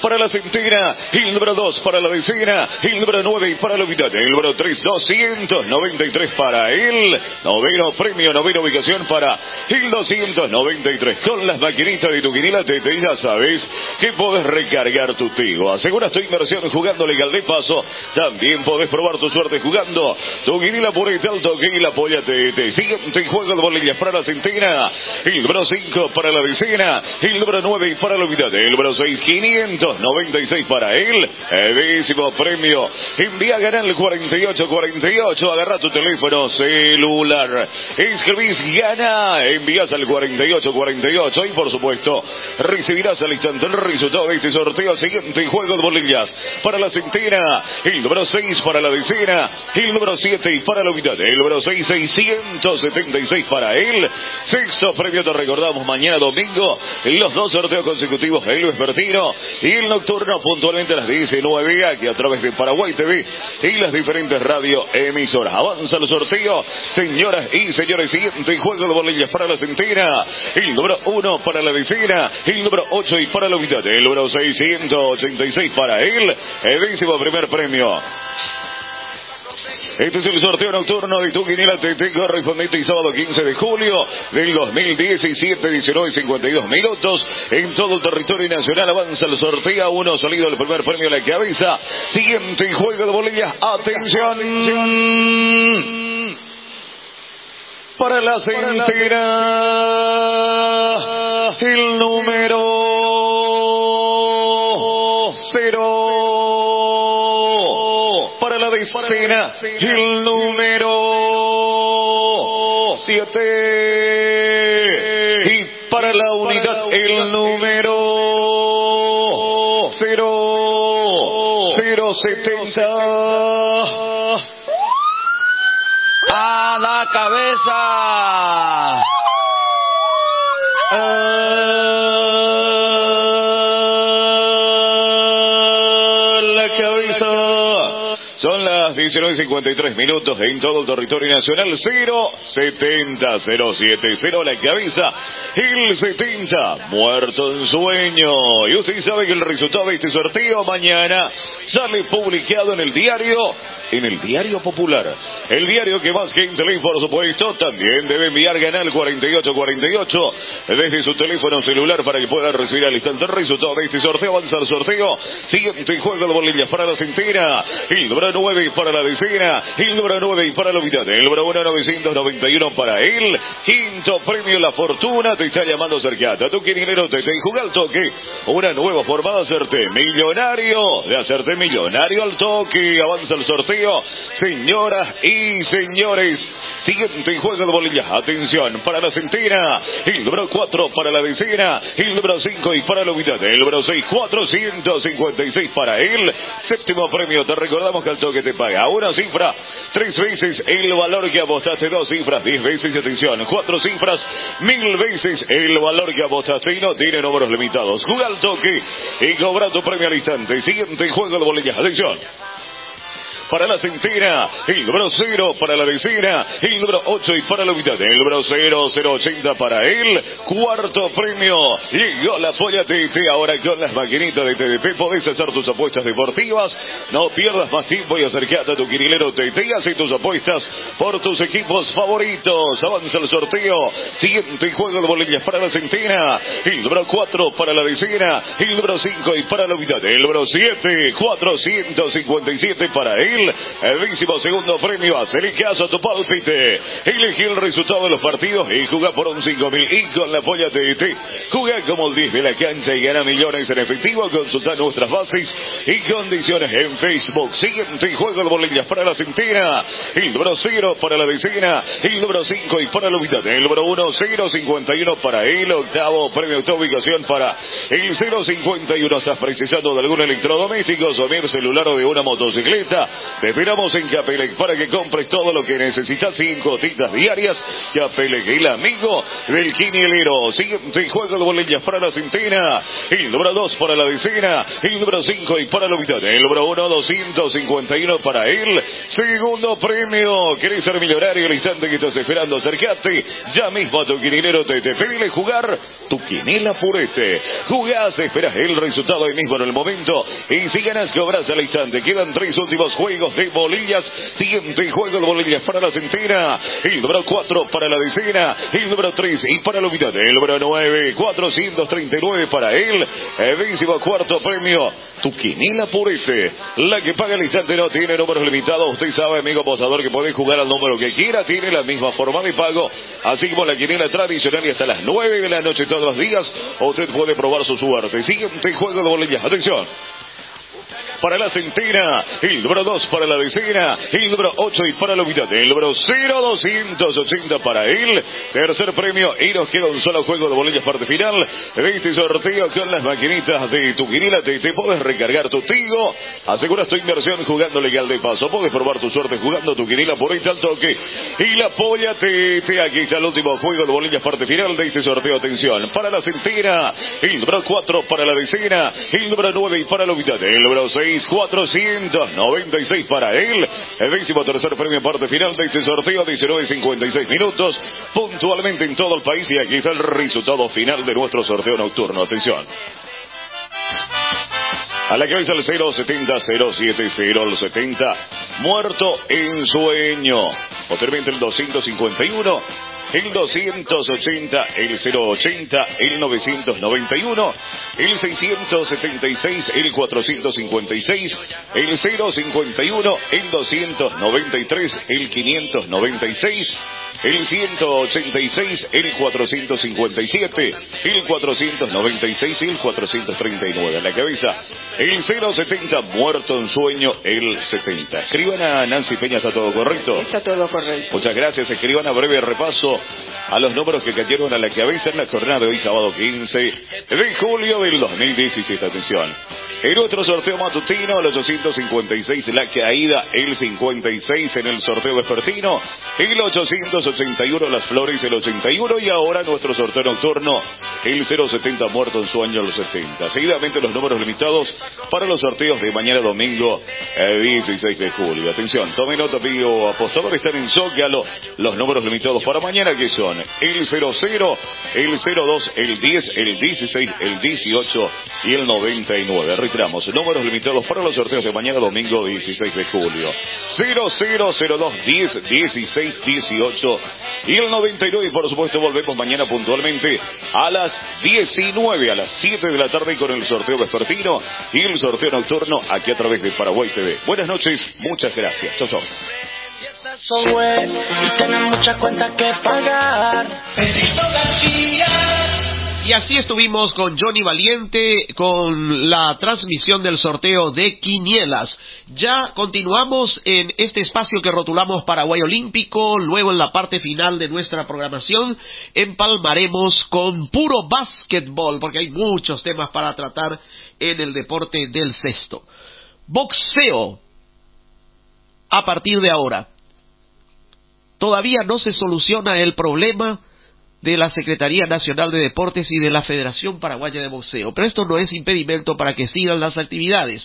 Speaker 24: para la centena, el número 2 para la decena, el número 9 para la unidad, el número 3, 293 para el noveno premio, novena ubicación para el 293. Con las maquinitas de tu quinila te, te ya sabes que puedes recargar tu tigo. Aseguras tu inversión jugando legal de paso. También podés probar tu suerte jugando tu quinila por el alto que la polla te, te siguiente juego de bolillas para la centena, el número 5 para la decena, el número 9 para la unidad, el número 6, 500 96 para él. Décimo premio. Envía ganar el 4848. Agarra tu teléfono celular. Escribís gana. Envías al 4848. Y por supuesto, recibirás al instante el resultado de este sorteo. Siguiente juego de bolillas. Para la centena. El número 6 para la decena. El número 7 para la unidad. El número 6, 676 para él. Sexto premio, te recordamos mañana domingo. Los dos sorteos consecutivos. El vespertino y el nocturno puntualmente a las 19 aquí a través de Paraguay TV y las diferentes radio emisoras. Avanza el sorteo, señoras y señores. Siguiente juego de bolillas para la centena. El número 1 para la decena. El número 8 y para la unidad. El número 686 para. El décimo primer premio. Este es el sorteo nocturno de tu quiniela TT correspondiente y sábado 15 de julio del 2017, 19 y 52 minutos. En todo el territorio nacional avanza el sorteo. Uno salido el primer premio a la cabeza. Siguiente juego de bolillas. Atención. Para la centena. El número minutos en todo el territorio nacional. 0, 70, 07, 0 la cabeza. El 70, muerto en sueño. Y usted sabe que el resultado de este sorteo mañana sale publicado en el diario, en el diario popular. El diario que más gente lee, por supuesto, también debe enviar Canal 4848 desde su teléfono celular para que pueda recibir al instante el resultado de este sorteo. Avanza el sorteo. Siguiente juego de bolillas para la centena. El número 9 para la decena. El número 9 para la unidad. El número 1, 991 para él. Quinto premio La Fortuna. Te está llamando cercata. Tu quinilero te, te juega al toque. Una nueva forma de hacerte millonario. De hacerte millonario al toque. Avanza el sorteo. Señoras y señores. Siguiente juego de bolillas. Atención para la centena. El número 4 para la decena. El número 5 y para la unidad. El número 6, 456 para él. Séptimo premio. Te recordamos que al toque te paga una cifra. Tres veces el valor que apostaste. Dos cifras. Diez veces. Atención. Cuatro cifras. Mil veces el valor que apostaste. Y no tiene números limitados. Juega al toque y cobra tu premio al instante. Siguiente juego de bolillas. Atención para la centena, el número 0 para la decena, el número 8 y para la mitad, el número 0, 080 para él, cuarto premio, llegó la polla TT, ahora con las maquinitas de TDP podés hacer tus apuestas deportivas, no pierdas más tiempo y acercate a tu quinilero TT y hace tus apuestas por tus equipos favoritos, avanza el sorteo, siguiente juego de bolillas para la centena, el número 4 para la decena, el número 5 y para la mitad, el número 7, 457 para él, el décimo segundo premio, hacerle caso a tu pálpite. Elegí el resultado de los partidos y juega por un 5000 y con la polla TT. Juega como el 10 de la cancha y gana millones en efectivo. Consulta nuestras bases y condiciones en Facebook. Siguiente juego de bolillas para la centena. El número 0 para la decena. El número 5 y para la mitad. El número 1, 051 para el octavo premio de ubicación para el 051. ¿Estás precisando de algún electrodoméstico, somier celular o de una motocicleta? Te esperamos en Capelec para que compres todo lo que necesitas. Cinco gotitas diarias. Capelec, el amigo del quinielero. Siguiente juego de bolillas para la centena. El número 2 para la decena. El número 5 y para la mitad. El número 1, 251 para él. Segundo premio. ¿Querés ser millonario el instante que estás esperando? Acercate ya mismo a tu quinilero. Te, te jugar tu quinela purete. Jugás, esperas el resultado ahí mismo en el momento. Y si ganas, cobras al instante. Quedan tres últimos juegos de bolillas. Siguiente juego de bolillas para la centena. El número 4 para la decena. El número 3 y para la unidad. El número 9, 439 para él. El décimo cuarto premio. Tu quinela purete. La que paga el instante no tiene números limitados. Usted sabe, amigo posador, que puede jugar al número que quiera. Tiene la misma forma de pago. Así como la quinela tradicional y hasta las 9 de la noche todos los días. Usted puede probar su suerte. Siguiente juego de bolillas. Atención para la centena, el número 2 para la decena, el número 8 y para la mitad, el número 0, 280 para él, tercer premio y nos queda un solo juego de bolillas parte final. De este sorteo con las maquinitas de tu quinila, te, te puedes recargar tu tigo, aseguras tu inversión jugando legal de paso, puedes probar tu suerte jugando tu quinila por ahí al toque. Y la polla te, te aquí está el último juego de bolillas parte final de este sorteo, atención, para la centena, el número 4 para la decena, el número 9 y para la mitad, el número 6 496 para él. El décimo tercer premio parte final de este sorteo, 19.56 minutos, puntualmente en todo el país. Y aquí está el resultado final de nuestro sorteo nocturno. Atención. A la cabeza el 070 070 al 70 muerto en sueño. Posteriormente el 251, el 280, el 080, el 991, el 676, el 456, el 051, el 293, el 596, el 186, el 457, el 496 y el 439. En la cabeza, el 070, muerto en sueño, el 70. Escriban a Nancy Peña, ¿está todo correcto?
Speaker 26: Está todo correcto.
Speaker 24: Muchas gracias. Escriban a breve repaso a los números que cayeron a la cabeza en la jornada de hoy, sábado 15 de julio del 2017. Atención. El otro sorteo matutino, el 856, la caída, el 56 en el sorteo vespertino, el 881, las flores, el 81 y ahora nuestro sorteo nocturno, el 070 muerto en su año, los 70. Seguidamente los números limitados para los sorteos de mañana domingo, 16 eh, de julio. Atención, tome nota, amigo apostador, están en Zócalo los números limitados para mañana que son el 00, el 02, el 10, el 16, el 18 y el 99 reiteramos, números limitados para los sorteos de mañana domingo 16 de julio. 0002 10 16 18 y el 99 y por supuesto volvemos mañana puntualmente a las 19 a las 7 de la tarde con el sorteo vespertino y el sorteo nocturno aquí a través de Paraguay TV. Buenas noches, muchas gracias. Chau, chau.
Speaker 10: que pagar.
Speaker 3: Y así estuvimos con Johnny Valiente con la transmisión del sorteo de Quinielas. Ya continuamos en este espacio que rotulamos Paraguay Olímpico. Luego en la parte final de nuestra programación empalmaremos con puro básquetbol porque hay muchos temas para tratar en el deporte del cesto. Boxeo. A partir de ahora. Todavía no se soluciona el problema de la Secretaría Nacional de Deportes y de la Federación Paraguaya de Boxeo. Pero esto no es impedimento para que sigan las actividades.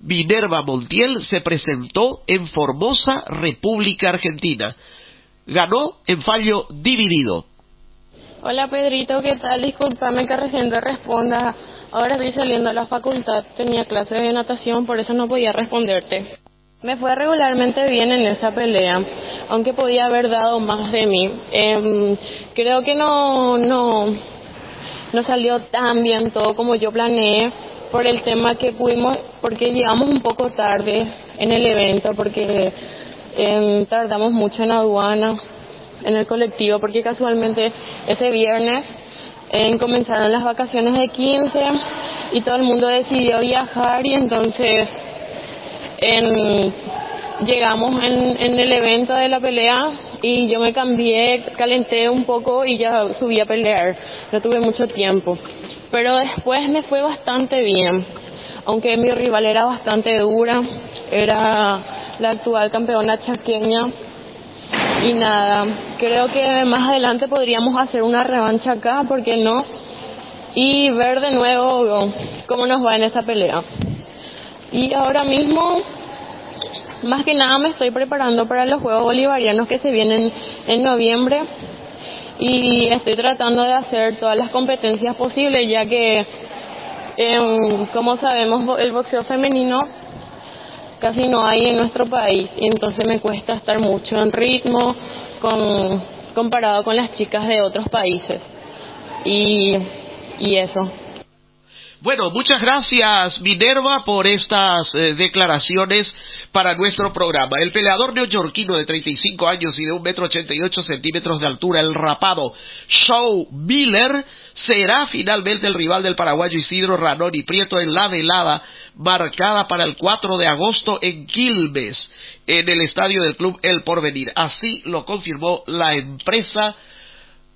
Speaker 3: Minerva Montiel se presentó en Formosa, República Argentina. Ganó en fallo dividido.
Speaker 2: Hola Pedrito, ¿qué tal? Disculpame que recién te responda. Ahora estoy saliendo a la facultad, tenía clase de natación, por eso no podía responderte. Me fue regularmente bien en esa pelea, aunque podía haber dado más de mí. Eh, creo que no, no, no salió tan bien todo como yo planeé por el tema que pudimos, porque llegamos un poco tarde en el evento, porque eh, tardamos mucho en aduana, en el colectivo, porque casualmente ese viernes eh, comenzaron las vacaciones de 15 y todo el mundo decidió viajar y entonces en, llegamos en, en el evento de la pelea y yo me cambié, calenté un poco y ya subí a pelear. No tuve mucho tiempo. Pero después me fue bastante bien, aunque mi rival era bastante dura, era la actual campeona chaqueña. Y nada, creo que más adelante podríamos hacer una revancha acá, ¿por qué no? Y ver de nuevo cómo nos va en esa pelea. Y ahora mismo, más que nada me estoy preparando para los Juegos Bolivarianos que se vienen en noviembre y estoy tratando de hacer todas las competencias posibles ya que, eh, como sabemos, el boxeo femenino casi no hay en nuestro país y entonces me cuesta estar mucho en ritmo con, comparado con las chicas de otros países. Y, y eso.
Speaker 3: Bueno, muchas gracias Minerva por estas eh, declaraciones para nuestro programa. El peleador neoyorquino de 35 años y de un metro ochenta y ocho centímetros de altura, el rapado Shaw Miller, será finalmente el rival del paraguayo Isidro Ranoni Prieto en la velada marcada para el 4 de agosto en Quilmes, en el estadio del club El Porvenir. Así lo confirmó la empresa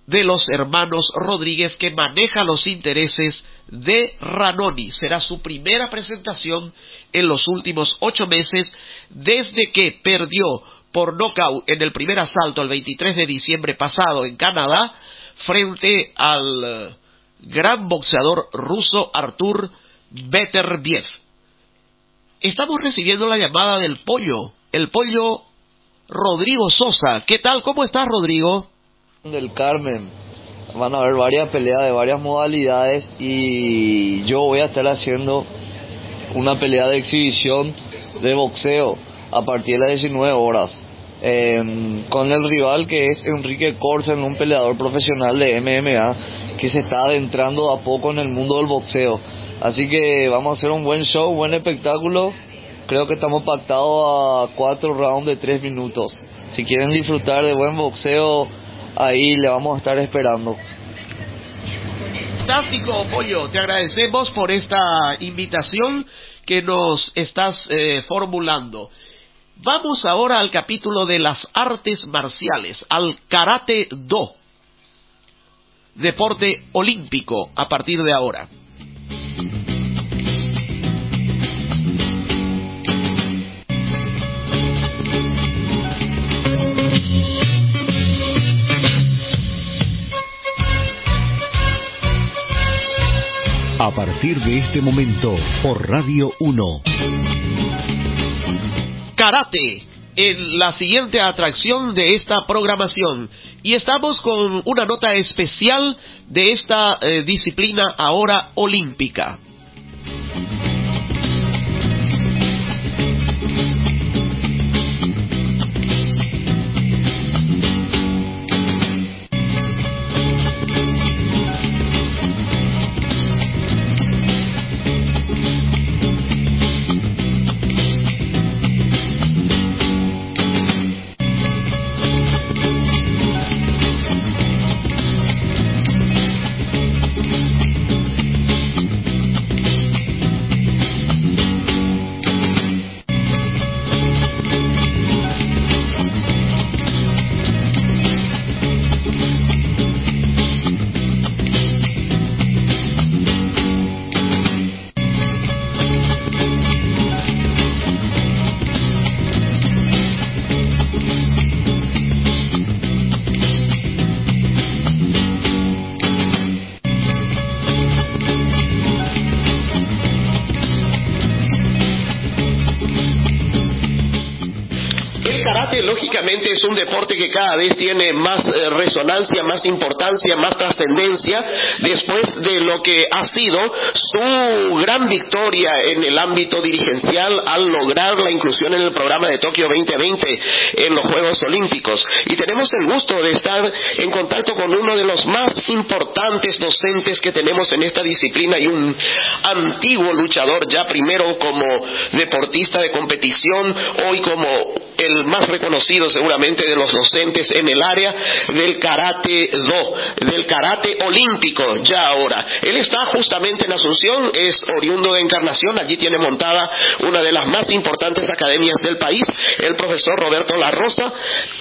Speaker 3: de los hermanos Rodríguez que maneja los intereses de Ranoni. Será su primera presentación en los últimos ocho meses desde que perdió por nocaut en el primer asalto el 23 de diciembre pasado en Canadá frente al eh, gran boxeador ruso Artur Beterbiev. Estamos recibiendo la llamada del pollo, el pollo Rodrigo Sosa. ¿Qué tal? ¿Cómo estás, Rodrigo?
Speaker 27: Del Carmen. Van a haber varias peleas de varias modalidades y yo voy a estar haciendo una pelea de exhibición de boxeo a partir de las 19 horas. Eh, con el rival que es Enrique Corsen, un peleador profesional de MMA que se está adentrando a poco en el mundo del boxeo. Así que vamos a hacer un buen show, buen espectáculo. Creo que estamos pactados a cuatro rounds de tres minutos. Si quieren disfrutar de buen boxeo, ahí le vamos a estar esperando.
Speaker 8: Fantástico, Pollo. Te agradecemos por esta invitación que nos estás eh, formulando. Vamos ahora al capítulo de las artes marciales, al karate do, deporte olímpico a partir de ahora.
Speaker 1: A partir de este momento, por Radio 1.
Speaker 8: Karate, en la siguiente atracción de esta programación. Y estamos con una nota especial de esta eh, disciplina ahora olímpica. Tiene más eh, resonancia, más importancia, más trascendencia después de lo que ha sido su gran victoria en el ámbito dirigencial al lograr la inclusión en el programa de Tokio 2020 en los Juegos Olímpicos. Y tenemos el gusto de estar en contacto con uno de los más importantes docentes que tenemos en esta disciplina y un antiguo luchador ya primero como deportista de competición, hoy como el más reconocido seguramente de los docentes en el área del karate do, del karate olímpico ya ahora. Él está justamente en Asunción, es oriundo de Encarnación, allí tiene montada una de las más importantes academias del país, el profesor Roberto La Rosa.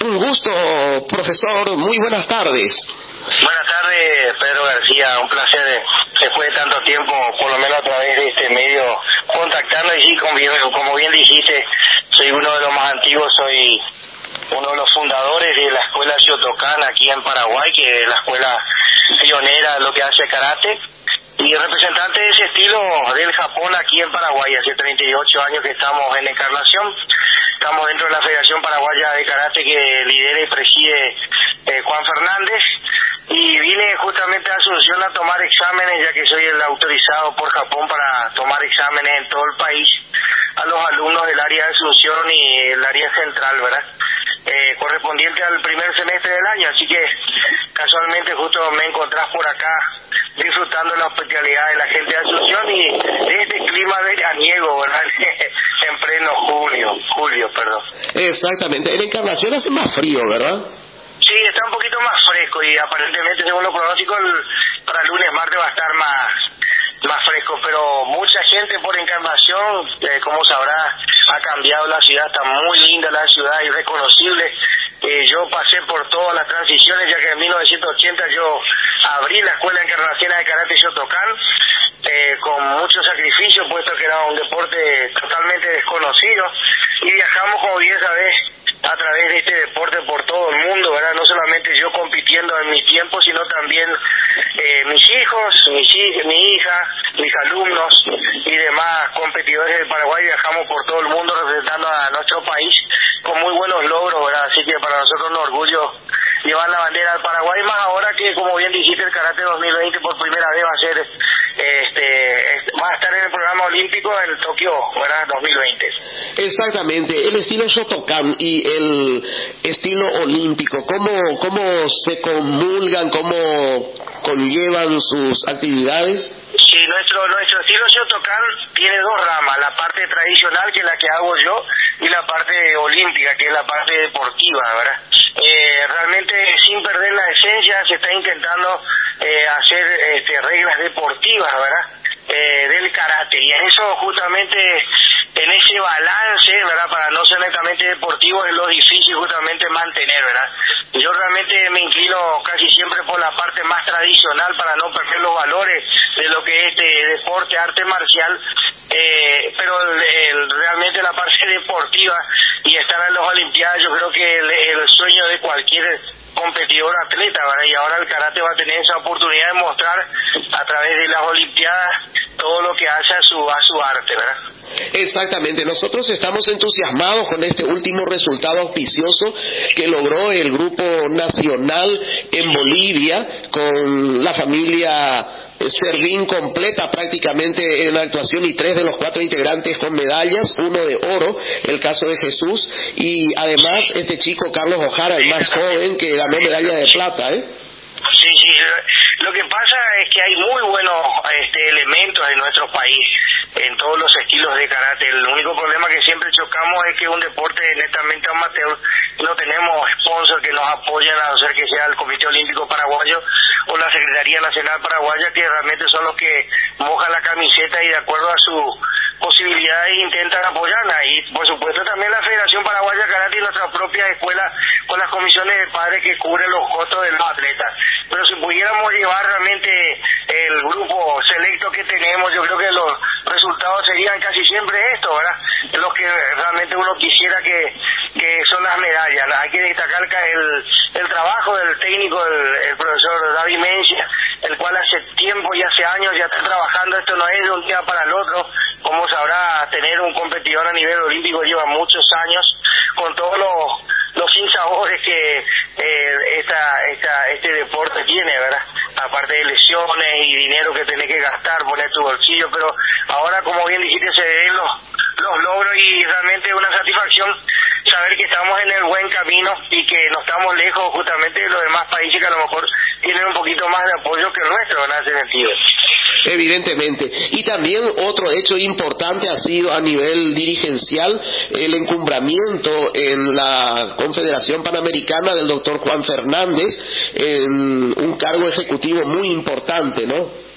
Speaker 8: Un gusto, profesor, muy buenas tardes.
Speaker 28: Buenas tardes, Pedro García. Un placer, después de tanto tiempo, por lo menos a través de este medio, contactarnos. Y sí, como bien dijiste, soy uno de los más antiguos, soy uno de los fundadores de la escuela Shotokan aquí en Paraguay, que es la escuela pionera de lo que hace karate. Y representante de ese estilo del Japón aquí en Paraguay, hace 38 años que estamos en Encarnación. Estamos dentro de la Federación Paraguaya de Karate que lidera y preside eh, Juan Fernández y vine justamente a Asunción a tomar exámenes ya que soy el autorizado por Japón para tomar exámenes en todo el país a los alumnos del área de Asunción y el área central, ¿verdad? Eh, correspondiente al primer semestre del año, así que casualmente justo me encontrás por acá disfrutando la hospitalidad de la gente de Asunción y de este clima veraniego, ¿verdad? (laughs) en pleno junio, julio, perdón.
Speaker 8: Exactamente, en Encarnación hace más frío, ¿verdad?
Speaker 28: Sí, está un poquito más fresco y aparentemente según los pronósticos para el lunes, martes va a estar más más fresco, pero mucha gente por encarnación, eh, como sabrá, ha cambiado la ciudad, está muy linda la ciudad, irreconocible. Eh, yo pasé por todas las transiciones, ya que en 1980 yo abrí la Escuela Encarnacional de Karate Shotokan, eh, con mucho sacrificio, puesto que era un deporte totalmente desconocido, y viajamos, como bien sabés, a través de este deporte por todo el mundo, ¿verdad? No solamente yo compitiendo en mi tiempo, sino también eh, mis hijos, mi hija, mis alumnos y demás competidores de Paraguay viajamos por todo el mundo representando a nuestro país con muy buenos logros, ¿verdad? Así que para nosotros es un orgullo llevar la bandera al Paraguay, más ahora que, como bien dijiste, el Karate 2020 por primera vez va a ser, este, va a estar en el programa olímpico en Tokio Tokio, ¿verdad? 2020.
Speaker 8: Exactamente, el estilo Shotokan y el estilo olímpico, ¿cómo, cómo se comulgan, cómo conllevan sus actividades?
Speaker 28: Sí, nuestro, nuestro estilo Shotokan tiene dos ramas, la parte tradicional que es la que hago yo y la parte olímpica que es la parte deportiva, ¿verdad? Eh, realmente sin perder la esencia se está intentando eh, hacer este, reglas deportivas, ¿verdad? Eh, del karate y en eso justamente en ese balance, ¿verdad? Para no ser netamente deportivo es lo difícil justamente mantener, ¿verdad? Yo realmente me inclino casi siempre por la parte más tradicional para no perder los valores de lo que es este deporte, arte marcial, eh, pero realmente la parte (laughs) deportiva y estar en las Olimpiadas yo creo que el, el sueño de cualquier competidor atleta, ¿verdad? Y ahora el karate va a tener esa oportunidad de mostrar a través de las Olimpiadas todo lo que hace a su, a su arte, ¿verdad?
Speaker 8: Exactamente, nosotros estamos entusiasmados con este último resultado auspicioso que logró el Grupo Nacional en Bolivia con la familia Servín completa prácticamente en la actuación y tres de los cuatro integrantes con medallas, uno de oro, el caso de Jesús, y además este chico Carlos Ojara, el más joven, que ganó medalla de plata, ¿eh?
Speaker 28: Sí, sí, lo que pasa es que hay muy buenos este, elementos en nuestro país en todos los estilos de karate. El único problema que siempre chocamos es que un deporte netamente amateur no tenemos sponsors que nos apoyen a hacer que sea el Comité Olímpico Paraguayo o la Secretaría Nacional Paraguaya que realmente son los que mojan la camiseta y de acuerdo a su posibilidades intentan apoyarla y por supuesto también la Federación Paraguaya de Karate y nuestra propia escuela con las comisiones de padres que cubren los costos de los atletas pero si pudiéramos llevar realmente el grupo selecto que tenemos yo creo que los resultados serían casi siempre esto ¿verdad? los que realmente uno quisiera que, que son las medallas hay que destacar el, el trabajo del técnico el, profesor David Mencia el cual hace tiempo y hace años ya está trabajando esto no es de un día para el otro como sabrá, tener un competidor a nivel olímpico lleva muchos años con todos los, los sinsabores que eh, esta, esta, este deporte tiene, ¿verdad? Aparte de lesiones y dinero que tenés que gastar, poner tu bolsillo, pero ahora, como bien dijiste, se ven los, los logros y realmente una satisfacción saber que estamos en el buen camino y que no estamos lejos justamente de los demás países que a lo mejor tienen un poquito más de apoyo que el nuestro en ese sentido.
Speaker 8: Evidentemente. Y también otro hecho importante ha sido a nivel dirigencial el encumbramiento en la Confederación Panamericana del doctor Juan Fernández en un cargo ejecutivo muy importante, ¿no?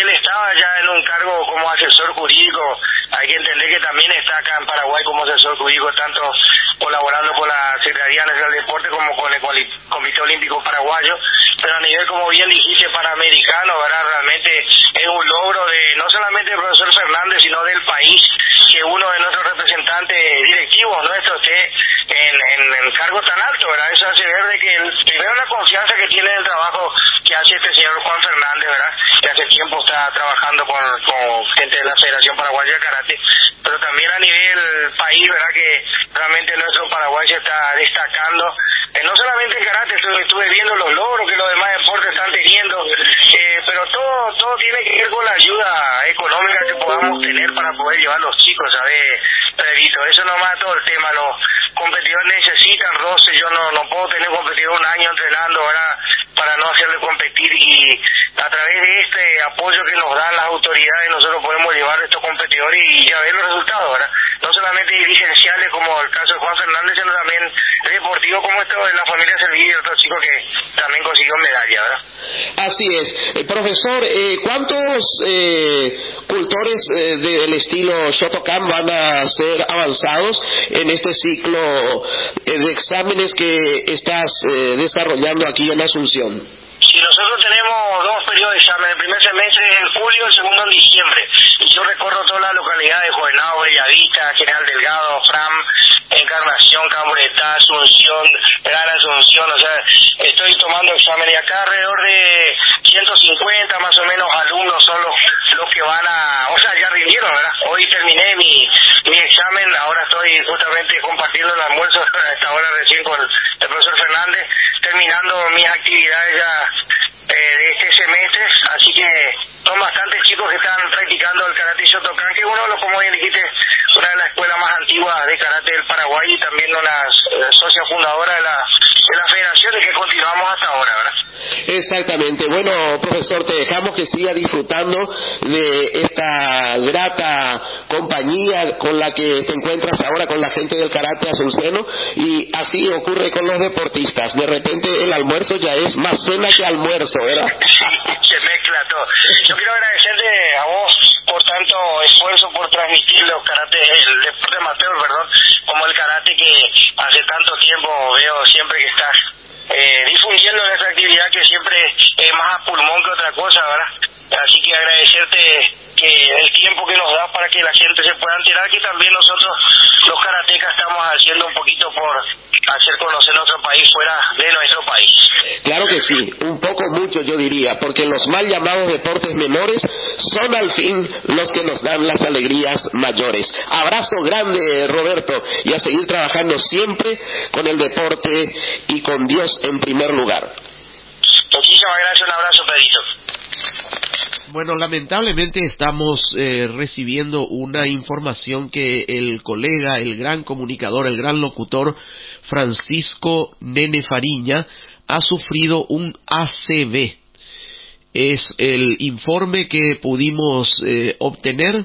Speaker 28: Él estaba ya en un cargo como asesor jurídico, hay que entender que también está acá en Paraguay como asesor jurídico, tanto colaborando con la Secretaría Nacional de Deporte como con el Comité Olímpico Paraguayo, pero a nivel, como bien dijiste, panamericano, ¿verdad? Realmente es un logro de no solamente del profesor Fernández, sino del país, que uno de nuestros representantes directivos nuestros esté en, en, cargo tan alto, ¿verdad? Eso hace ver de que primero la confianza que tiene en el trabajo que hace este señor Juan Fernández, ¿verdad? Que hace tiempo trabajando con, con gente de la Federación Paraguaya de Karate, pero también a nivel país, ¿verdad? Que realmente nuestro Paraguay se está destacando, eh, no solamente en karate, estuve, viendo los logros que los demás deportes están teniendo, eh, pero todo todo tiene que ver con la ayuda económica que podamos tener para poder llevar los chicos, ¿sabes, Pedrito? Eso nomás todo el tema, los competidores necesitan roce, yo no, no puedo tener competidor un año entrenando, ¿verdad? Para no hacerle competir y a través de este apoyo que nos dan las autoridades nosotros podemos llevar a estos competidores y ya ver los resultados, ¿verdad? No solamente dirigenciales como el caso de Juan Fernández, sino también deportivo como esto de la familia Servillo y otros chicos que también consiguió medalla, ¿verdad?
Speaker 8: Así es. Eh, profesor, eh, ¿cuántos eh, cultores eh, del estilo Shotokan van a ser avanzados en este ciclo eh, de exámenes que estás eh, desarrollando aquí en Asunción?
Speaker 28: Si nosotros tenemos dos periodos de examen, el primer semestre es en julio, el segundo en diciembre. Y yo recorro todas las localidades, Juvenado, Bellavista, General Delgado, Fram, Encarnación, Camboretá, Asunción, Gran Asunción, o sea, estoy tomando exámenes y acá alrededor de 150 más o menos alumnos son los, los que van a, o sea, ya rindieron, ¿verdad? Hoy terminé mi, mi examen, ahora estoy justamente compartiendo el almuerzo (laughs) a esta hora recién con el profesor Fernández, terminando mis actividades ya eh, de este semestre, así que son bastantes chicos que están practicando el karate Shotokan, que uno, como bien dijiste, una de las escuelas más antiguas de karate del Paraguay y también una eh, socia fundadora de la, de la federación y que continuamos hasta ahora.
Speaker 3: Exactamente. Bueno, profesor, te dejamos que siga disfrutando de esta grata compañía con la que te encuentras ahora con la gente del karate azuceno y así ocurre con los deportistas. De repente el almuerzo ya es más cena que almuerzo, ¿verdad? (laughs)
Speaker 28: se mezcla todo. Yo quiero agradecerte a vos por tanto esfuerzo por transmitir los karate, el deporte amateur, perdón, como el karate que hace tanto tiempo veo siempre que estás eh, difundiendo esa actividad que siempre es más a pulmón que otra cosa, ¿verdad? Así que agradecerte que el tiempo que nos das para que la gente se pueda enterar que también nosotros los karatecas estamos haciendo un poquito por hacer conocer nuestro país fuera de nuestro país.
Speaker 3: Claro que sí, un poco mucho yo diría, porque los mal llamados deportes menores son al fin los que nos dan las alegrías mayores. Abrazo grande, Roberto, y a seguir trabajando siempre con el deporte y con Dios en primer lugar.
Speaker 28: Muchísimas gracias, un abrazo, Pedrito.
Speaker 3: Bueno, lamentablemente estamos eh, recibiendo una información que el colega, el gran comunicador, el gran locutor Francisco Nene Fariña ha sufrido un ACV. Es el informe que pudimos eh, obtener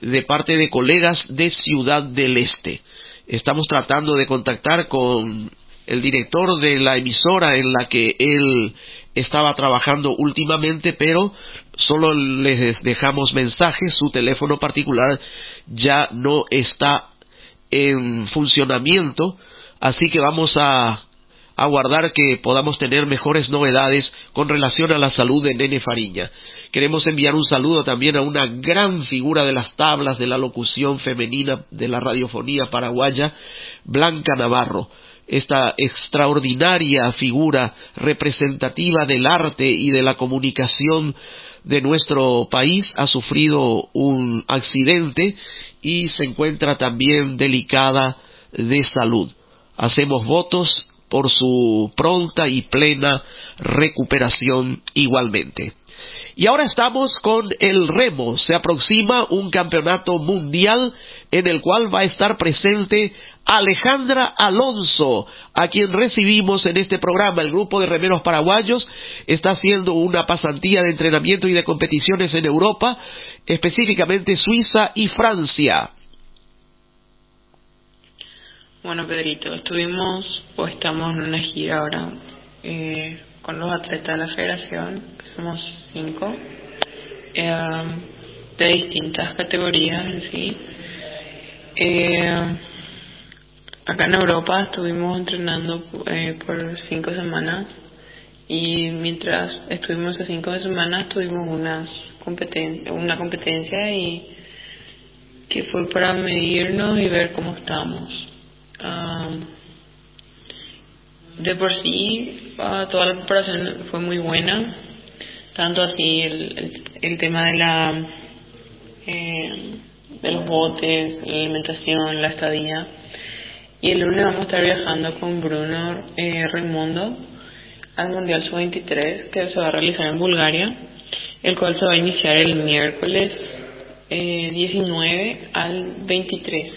Speaker 3: de parte de colegas de Ciudad del Este. Estamos tratando de contactar con el director de la emisora en la que él estaba trabajando últimamente, pero solo les dejamos mensajes, su teléfono particular ya no está en funcionamiento, así que vamos a aguardar que podamos tener mejores novedades con relación a la salud de Nene Fariña. Queremos enviar un saludo también a una gran figura de las tablas de la locución femenina de la radiofonía paraguaya, Blanca Navarro esta extraordinaria figura representativa del arte y de la comunicación de nuestro país ha sufrido un accidente y se encuentra también delicada de salud. Hacemos votos por su pronta y plena recuperación igualmente. Y ahora estamos con el remo. Se aproxima un campeonato mundial en el cual va a estar presente Alejandra Alonso, a quien recibimos en este programa. El grupo de remeros paraguayos está haciendo una pasantía de entrenamiento y de competiciones en Europa, específicamente Suiza y Francia.
Speaker 29: Bueno, Pedrito, estuvimos o estamos en una gira ahora eh, con los atletas de la federación, que somos cinco, eh, de distintas categorías en sí. Eh, acá en Europa estuvimos entrenando eh, por cinco semanas y mientras estuvimos esas cinco semanas tuvimos unas competen una competencia y que fue para medirnos y ver cómo estamos. De por sí uh, toda la preparación fue muy buena, tanto así el, el, el tema de la eh, de los botes, la alimentación, la estadía. Y el lunes vamos a estar viajando con Bruno eh, Raimundo al Mundial Sub-23 que se va a realizar en Bulgaria, el cual se va a iniciar el miércoles eh, 19 al 23,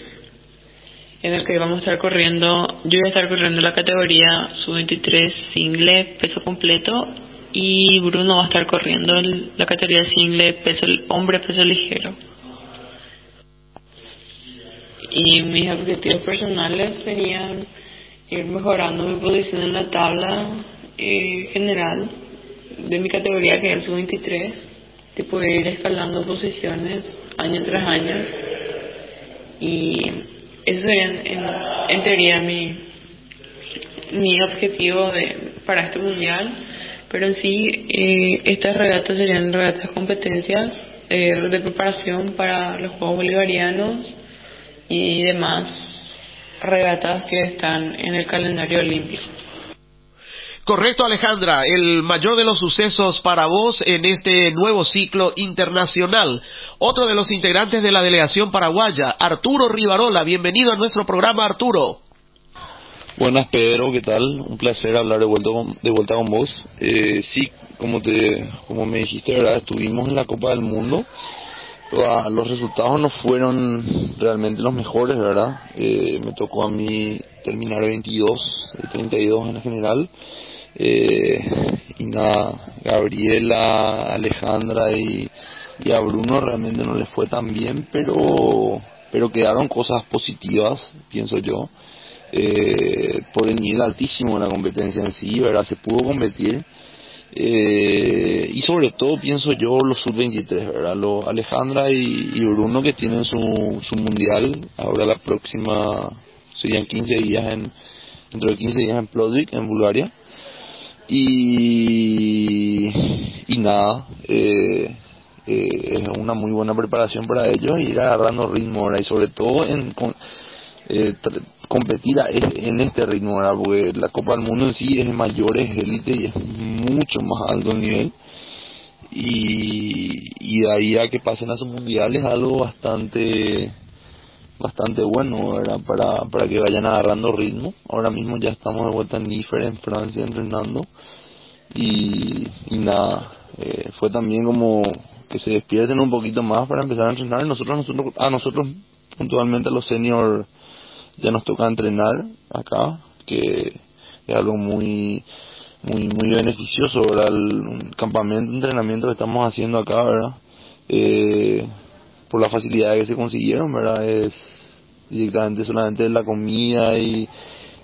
Speaker 29: en el que vamos a estar corriendo, yo voy a estar corriendo la categoría Sub-23 single peso completo y Bruno va a estar corriendo la categoría single peso hombre peso ligero. Y mis objetivos personales serían ir mejorando mi posición en la tabla eh, general de mi categoría que es el sub-23 de poder ir escalando posiciones año tras año y eso sería en, teoría mi mi objetivo de, para este mundial pero en sí eh, estas regatas serían regatas competencias eh, de preparación para los Juegos Bolivarianos y demás regatas que están en el calendario olímpico.
Speaker 3: Correcto, Alejandra. El mayor de los sucesos para vos en este nuevo ciclo internacional. Otro de los integrantes de la delegación paraguaya, Arturo Rivarola. Bienvenido a nuestro programa, Arturo.
Speaker 30: Buenas, Pedro. ¿Qué tal? Un placer hablar de vuelta con, de vuelta con vos. Eh, sí, como te como me dijiste, ¿verdad? Estuvimos en la Copa del Mundo los resultados no fueron realmente los mejores, ¿verdad? Eh, me tocó a mí terminar 22, 32 en general. Eh, y nada, Gabriela, Alejandra y, y a Bruno realmente no les fue tan bien, pero, pero quedaron cosas positivas, pienso yo. Eh, por el nivel altísimo de la competencia en sí, ¿verdad? Se pudo competir eh, y sobre todo pienso yo los sub-23, ¿verdad? Los Alejandra y, Bruno que tienen su, su mundial, ahora la próxima serían 15 días en, dentro de 15 días en Plodvik, en Bulgaria. Y, y nada, eh, eh, es una muy buena preparación para ellos, ir agarrando ritmo ahora y sobre todo en, con, eh, competir en este ritmo, ¿verdad? porque la Copa del Mundo en sí es mayor, es élite y es mucho más alto el nivel. Y, y de ahí a que pasen a sus mundiales algo bastante bastante bueno ¿verdad? para para que vayan agarrando ritmo ahora mismo ya estamos de vuelta en Nifer en Francia entrenando y, nada eh, fue también como que se despierten un poquito más para empezar a entrenar nosotros nosotros a nosotros puntualmente los senior ya nos toca entrenar acá, que es algo muy muy muy beneficioso, ¿verdad? El campamento, entrenamiento que estamos haciendo acá, ¿verdad? Eh, por la facilidad que se consiguieron, ¿verdad? Es directamente solamente la comida y,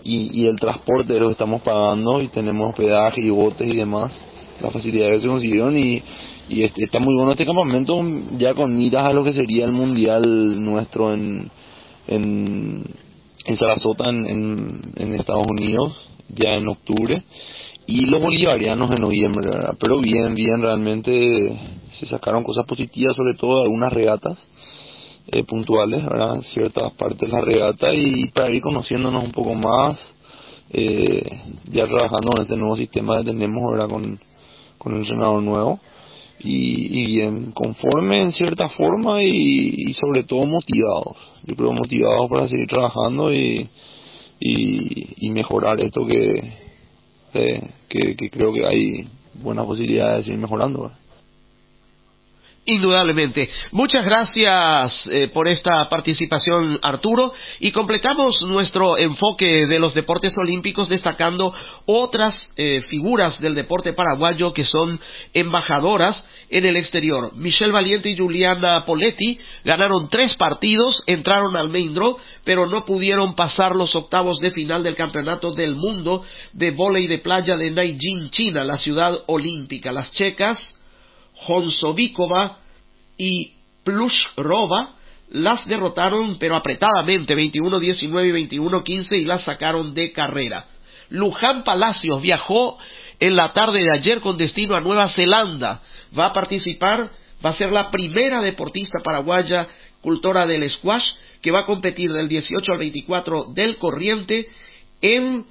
Speaker 30: y, y el transporte de lo que estamos pagando y tenemos hospedaje y botes y demás, la facilidad que se consiguieron y, y este, está muy bueno este campamento ya con miras a lo que sería el mundial nuestro en, en en Sarasota en, en, Estados Unidos ya en octubre y los bolivarianos en noviembre, pero bien, bien, realmente se sacaron cosas positivas, sobre todo algunas regatas eh, puntuales, ¿verdad? ciertas partes de la regata y para ir conociéndonos un poco más, eh, ya trabajando en este nuevo sistema que tenemos ahora con, con el entrenador nuevo. Y, y bien conforme en cierta forma y, sobre todo motivados. Yo creo motivados para seguir trabajando y y, mejorar esto que, que, que creo que hay buenas posibilidades de seguir mejorando
Speaker 3: Indudablemente. Muchas gracias eh, por esta participación, Arturo. Y completamos nuestro enfoque de los deportes olímpicos destacando otras eh, figuras del deporte paraguayo que son embajadoras en el exterior. Michelle Valiente y Juliana Poletti ganaron tres partidos, entraron al main draw, pero no pudieron pasar los octavos de final del Campeonato del Mundo de Volei de Playa de Nanjing, China, la ciudad olímpica. Las checas Honsovikova y Plushrova las derrotaron pero apretadamente 21-19 y 21-15 y las sacaron de carrera. Luján Palacios viajó en la tarde de ayer con destino a Nueva Zelanda. Va a participar, va a ser la primera deportista paraguaya cultora del squash que va a competir del 18 al 24 del corriente en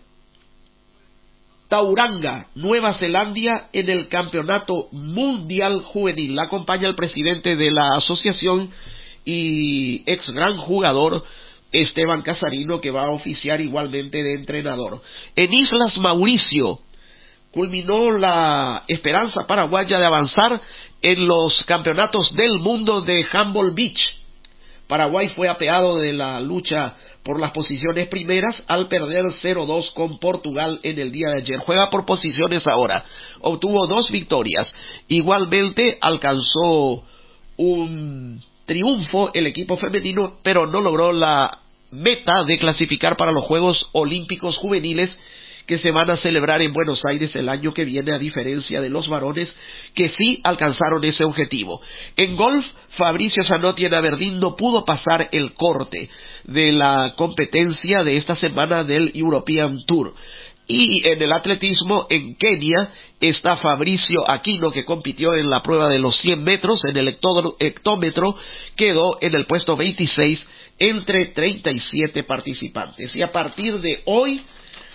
Speaker 3: Tauranga, Nueva Zelanda, en el Campeonato Mundial Juvenil. La acompaña el presidente de la asociación y ex gran jugador Esteban Casarino, que va a oficiar igualmente de entrenador. En Islas Mauricio culminó la esperanza paraguaya de avanzar en los campeonatos del mundo de Humboldt Beach. Paraguay fue apeado de la lucha por las posiciones primeras al perder 0-2 con Portugal en el día de ayer. Juega por posiciones ahora. Obtuvo dos victorias. Igualmente alcanzó un triunfo el equipo femenino, pero no logró la meta de clasificar para los Juegos Olímpicos Juveniles que se van a celebrar en Buenos Aires el año que viene, a diferencia de los varones que sí alcanzaron ese objetivo. En golf, Fabricio Zanotti en Aberdeen no pudo pasar el corte de la competencia de esta semana del European Tour. Y en el atletismo en Kenia está Fabricio Aquino que compitió en la prueba de los 100 metros en el hectómetro, quedó en el puesto 26 entre 37 participantes. Y a partir de hoy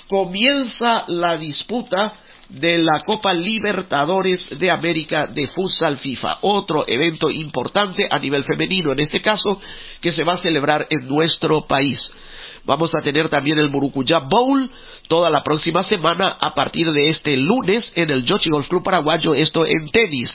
Speaker 3: comienza la disputa de la Copa Libertadores de América de Futsal FIFA, otro evento importante a nivel femenino en este caso que se va a celebrar en nuestro país. Vamos a tener también el Murucuyá Bowl toda la próxima semana a partir de este lunes en el Yoshi Golf Club Paraguayo, esto en tenis.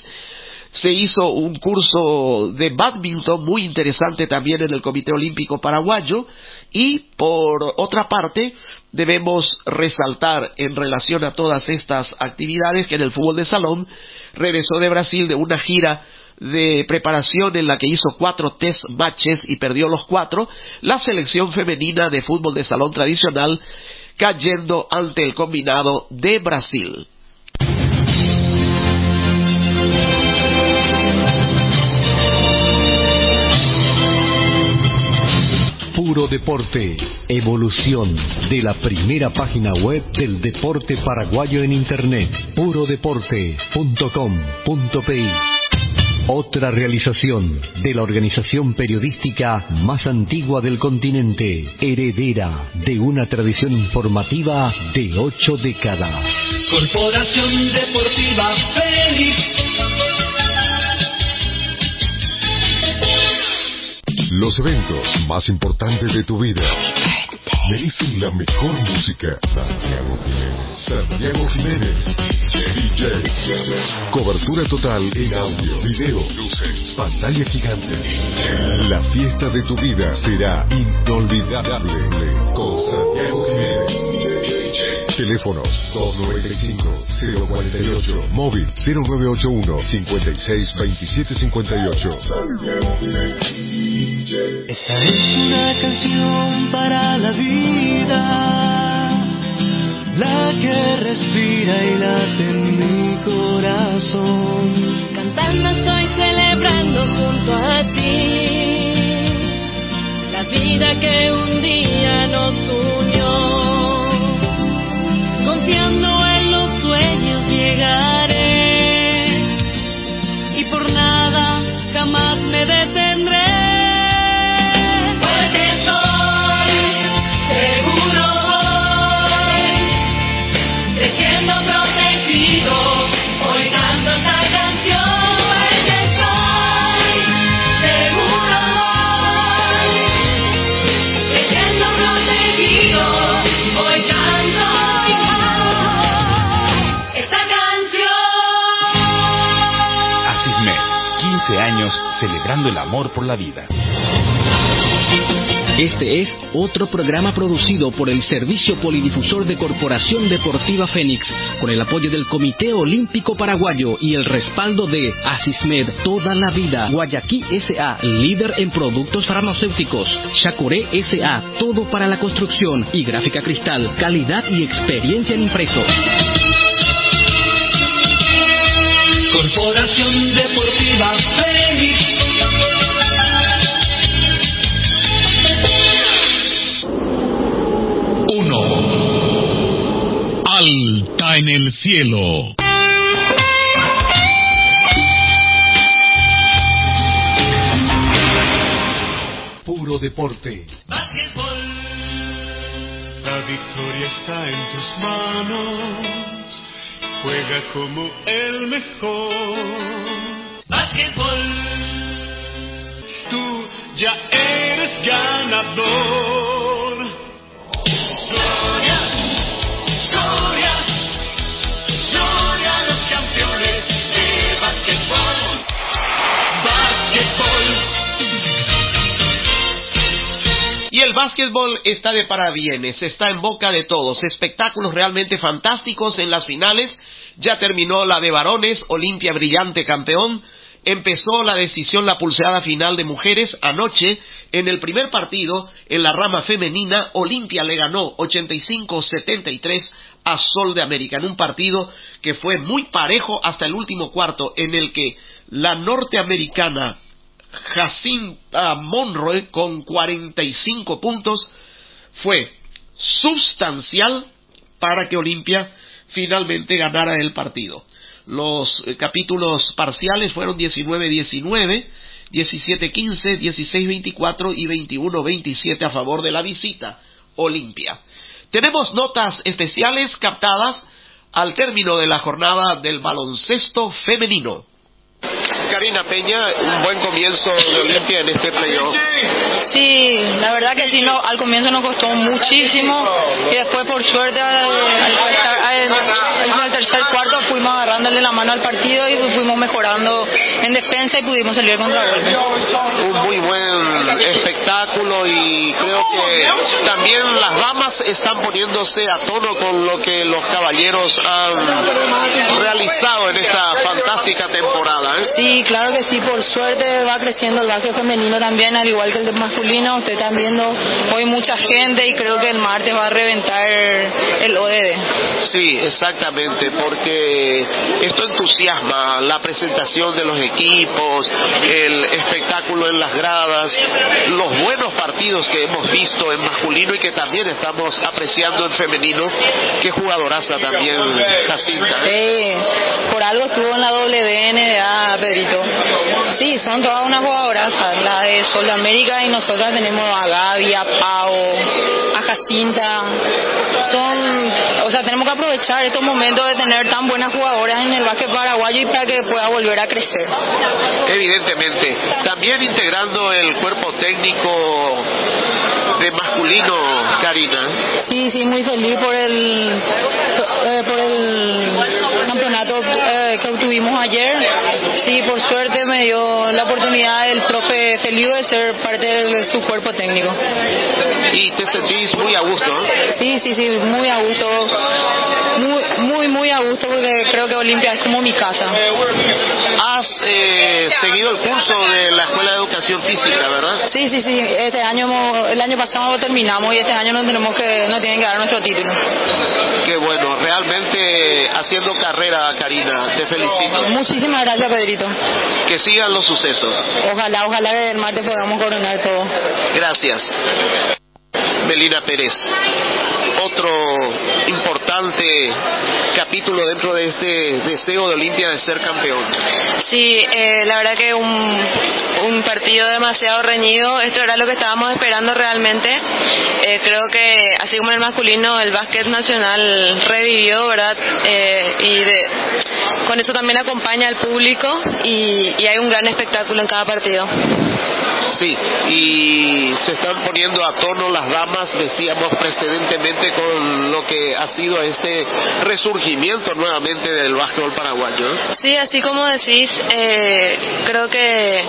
Speaker 3: se hizo un curso de badminton muy interesante también en el Comité Olímpico Paraguayo y por otra parte debemos resaltar en relación a todas estas actividades que en el fútbol de salón regresó de Brasil de una gira de preparación en la que hizo cuatro test matches y perdió los cuatro, la selección femenina de fútbol de salón tradicional cayendo ante el combinado de Brasil.
Speaker 1: Puro Deporte, evolución de la primera página web del deporte paraguayo en Internet, purodeporte.com.pi. Otra realización de la organización periodística más antigua del continente, heredera de una tradición informativa de ocho décadas.
Speaker 10: Corporación Deportiva Félix.
Speaker 11: Los eventos más importantes de tu vida merecen la mejor música. Santiago Jiménez. Santiago Jiménez. DJ. Cobertura total en audio, video, luces, pantalla gigante. La fiesta de tu vida será inolvidable con Santiago Jiménez. Teléfonos 295-048, móvil 0981-562758.
Speaker 10: Esta es una canción para la vida, la que respira y late en mi corazón.
Speaker 2: Cantando estoy celebrando junto a ti la vida que un día nos unió. En los sueños llegaré y por nada jamás me detendré.
Speaker 12: cultivando el amor por la vida.
Speaker 13: Este es otro programa producido por el Servicio Polidifusor de Corporación Deportiva Fénix, con el apoyo del Comité Olímpico Paraguayo y el respaldo de Asismed Toda la Vida, Guayaquil S.A., líder en productos farmacéuticos, Chacuré S.A., todo para la construcción y gráfica cristal, calidad y experiencia en impreso.
Speaker 10: Corporación Deportiva Fénix
Speaker 14: 1. Alta en el cielo.
Speaker 1: Puro deporte. Básquetbol.
Speaker 10: La victoria está en tus manos. Juega como el mejor. Básquetbol. Tú ya eres ganador. Básquetbol
Speaker 3: está de parabienes, está en boca de todos. Espectáculos realmente fantásticos en las finales. Ya terminó la de varones, Olimpia brillante campeón. Empezó la decisión, la pulseada final de mujeres anoche. En el primer partido, en la rama femenina, Olimpia le ganó 85-73 a Sol de América, en un partido que fue muy parejo hasta el último cuarto, en el que la norteamericana Jacinta Monroe con 45 puntos fue sustancial para que Olimpia finalmente ganara el partido. Los eh, capítulos parciales fueron 19-19, 17-15, 16-24 y 21-27 a favor de la visita Olimpia. Tenemos notas especiales captadas al término de la jornada del baloncesto femenino.
Speaker 8: Karina Peña, un buen comienzo de Olimpia en este playoff.
Speaker 31: Sí, la verdad que sí, no, al comienzo nos costó muchísimo y después por suerte al, al, al, tercer cuarto fuimos agarrándole la mano al partido y fuimos mejorando en defensa y pudimos salir contra golpe.
Speaker 8: Un muy buen espectáculo y creo que también las damas están poniéndose a tono con lo que los caballeros han realizado en esta fantástica temporada. ¿eh?
Speaker 31: Sí, claro que sí, por suerte va creciendo el básquet femenino también, al igual que el masculino. Ustedes están viendo hoy mucha gente y creo que el martes va a reventar el ODD.
Speaker 8: Sí, exactamente, porque esto entusiasma la presentación de los equipos, el espectáculo en las gradas, los buenos partidos que hemos visto en masculino y que también estamos apreciando en femenino. Qué jugadoraza también, Jacinta.
Speaker 31: ¿eh? Sí, por algo estuvo en la WNBA, Pedrito. Sí, son todas unas jugadoras, la de Sol de América y nosotras tenemos a Gaby, a Pau, a Jacinta. Son, o sea, tenemos que aprovechar estos momentos de tener tan buenas jugadoras en el básquet paraguayo y para que pueda volver a crecer.
Speaker 8: Evidentemente, también integrando el cuerpo técnico de masculino, Karina.
Speaker 31: Sí, sí, muy feliz por el eh, por el campeonato eh, que obtuvimos ayer. Sí, por suerte me dio la oportunidad el profe Feliu de ser parte de su cuerpo técnico.
Speaker 8: ¿Y te sentís muy a gusto?
Speaker 31: Sí, sí, sí, muy a gusto. Muy, muy, muy a gusto porque creo que Olimpia es como mi casa.
Speaker 8: Has eh, seguido el curso de la Escuela de Educación Física, ¿verdad?
Speaker 31: Sí, sí, sí. Este año, el año pasado terminamos y este año no tenemos que, no tienen que dar nuestro título.
Speaker 8: Qué bueno, realmente haciendo carrera, Karina. Te felicito.
Speaker 31: Muchísimas gracias, Pedrito.
Speaker 8: Que sigan los sucesos.
Speaker 31: Ojalá, ojalá que el martes podamos coronar todo.
Speaker 8: Gracias. Melina Pérez. Otro importante capítulo dentro de este deseo de Olimpia de ser campeón.
Speaker 32: Sí, eh, la verdad que un, un partido demasiado reñido. Esto era lo que estábamos esperando realmente. Eh, creo que así como el masculino, el básquet nacional revivió, ¿verdad? Eh, y de, con eso también acompaña al público y, y hay un gran espectáculo en cada partido.
Speaker 8: Sí, y se están poniendo a tono las damas, decíamos precedentemente, con lo que ha sido este resurgimiento nuevamente del básquetbol paraguayo.
Speaker 32: Sí, así como decís, eh, creo que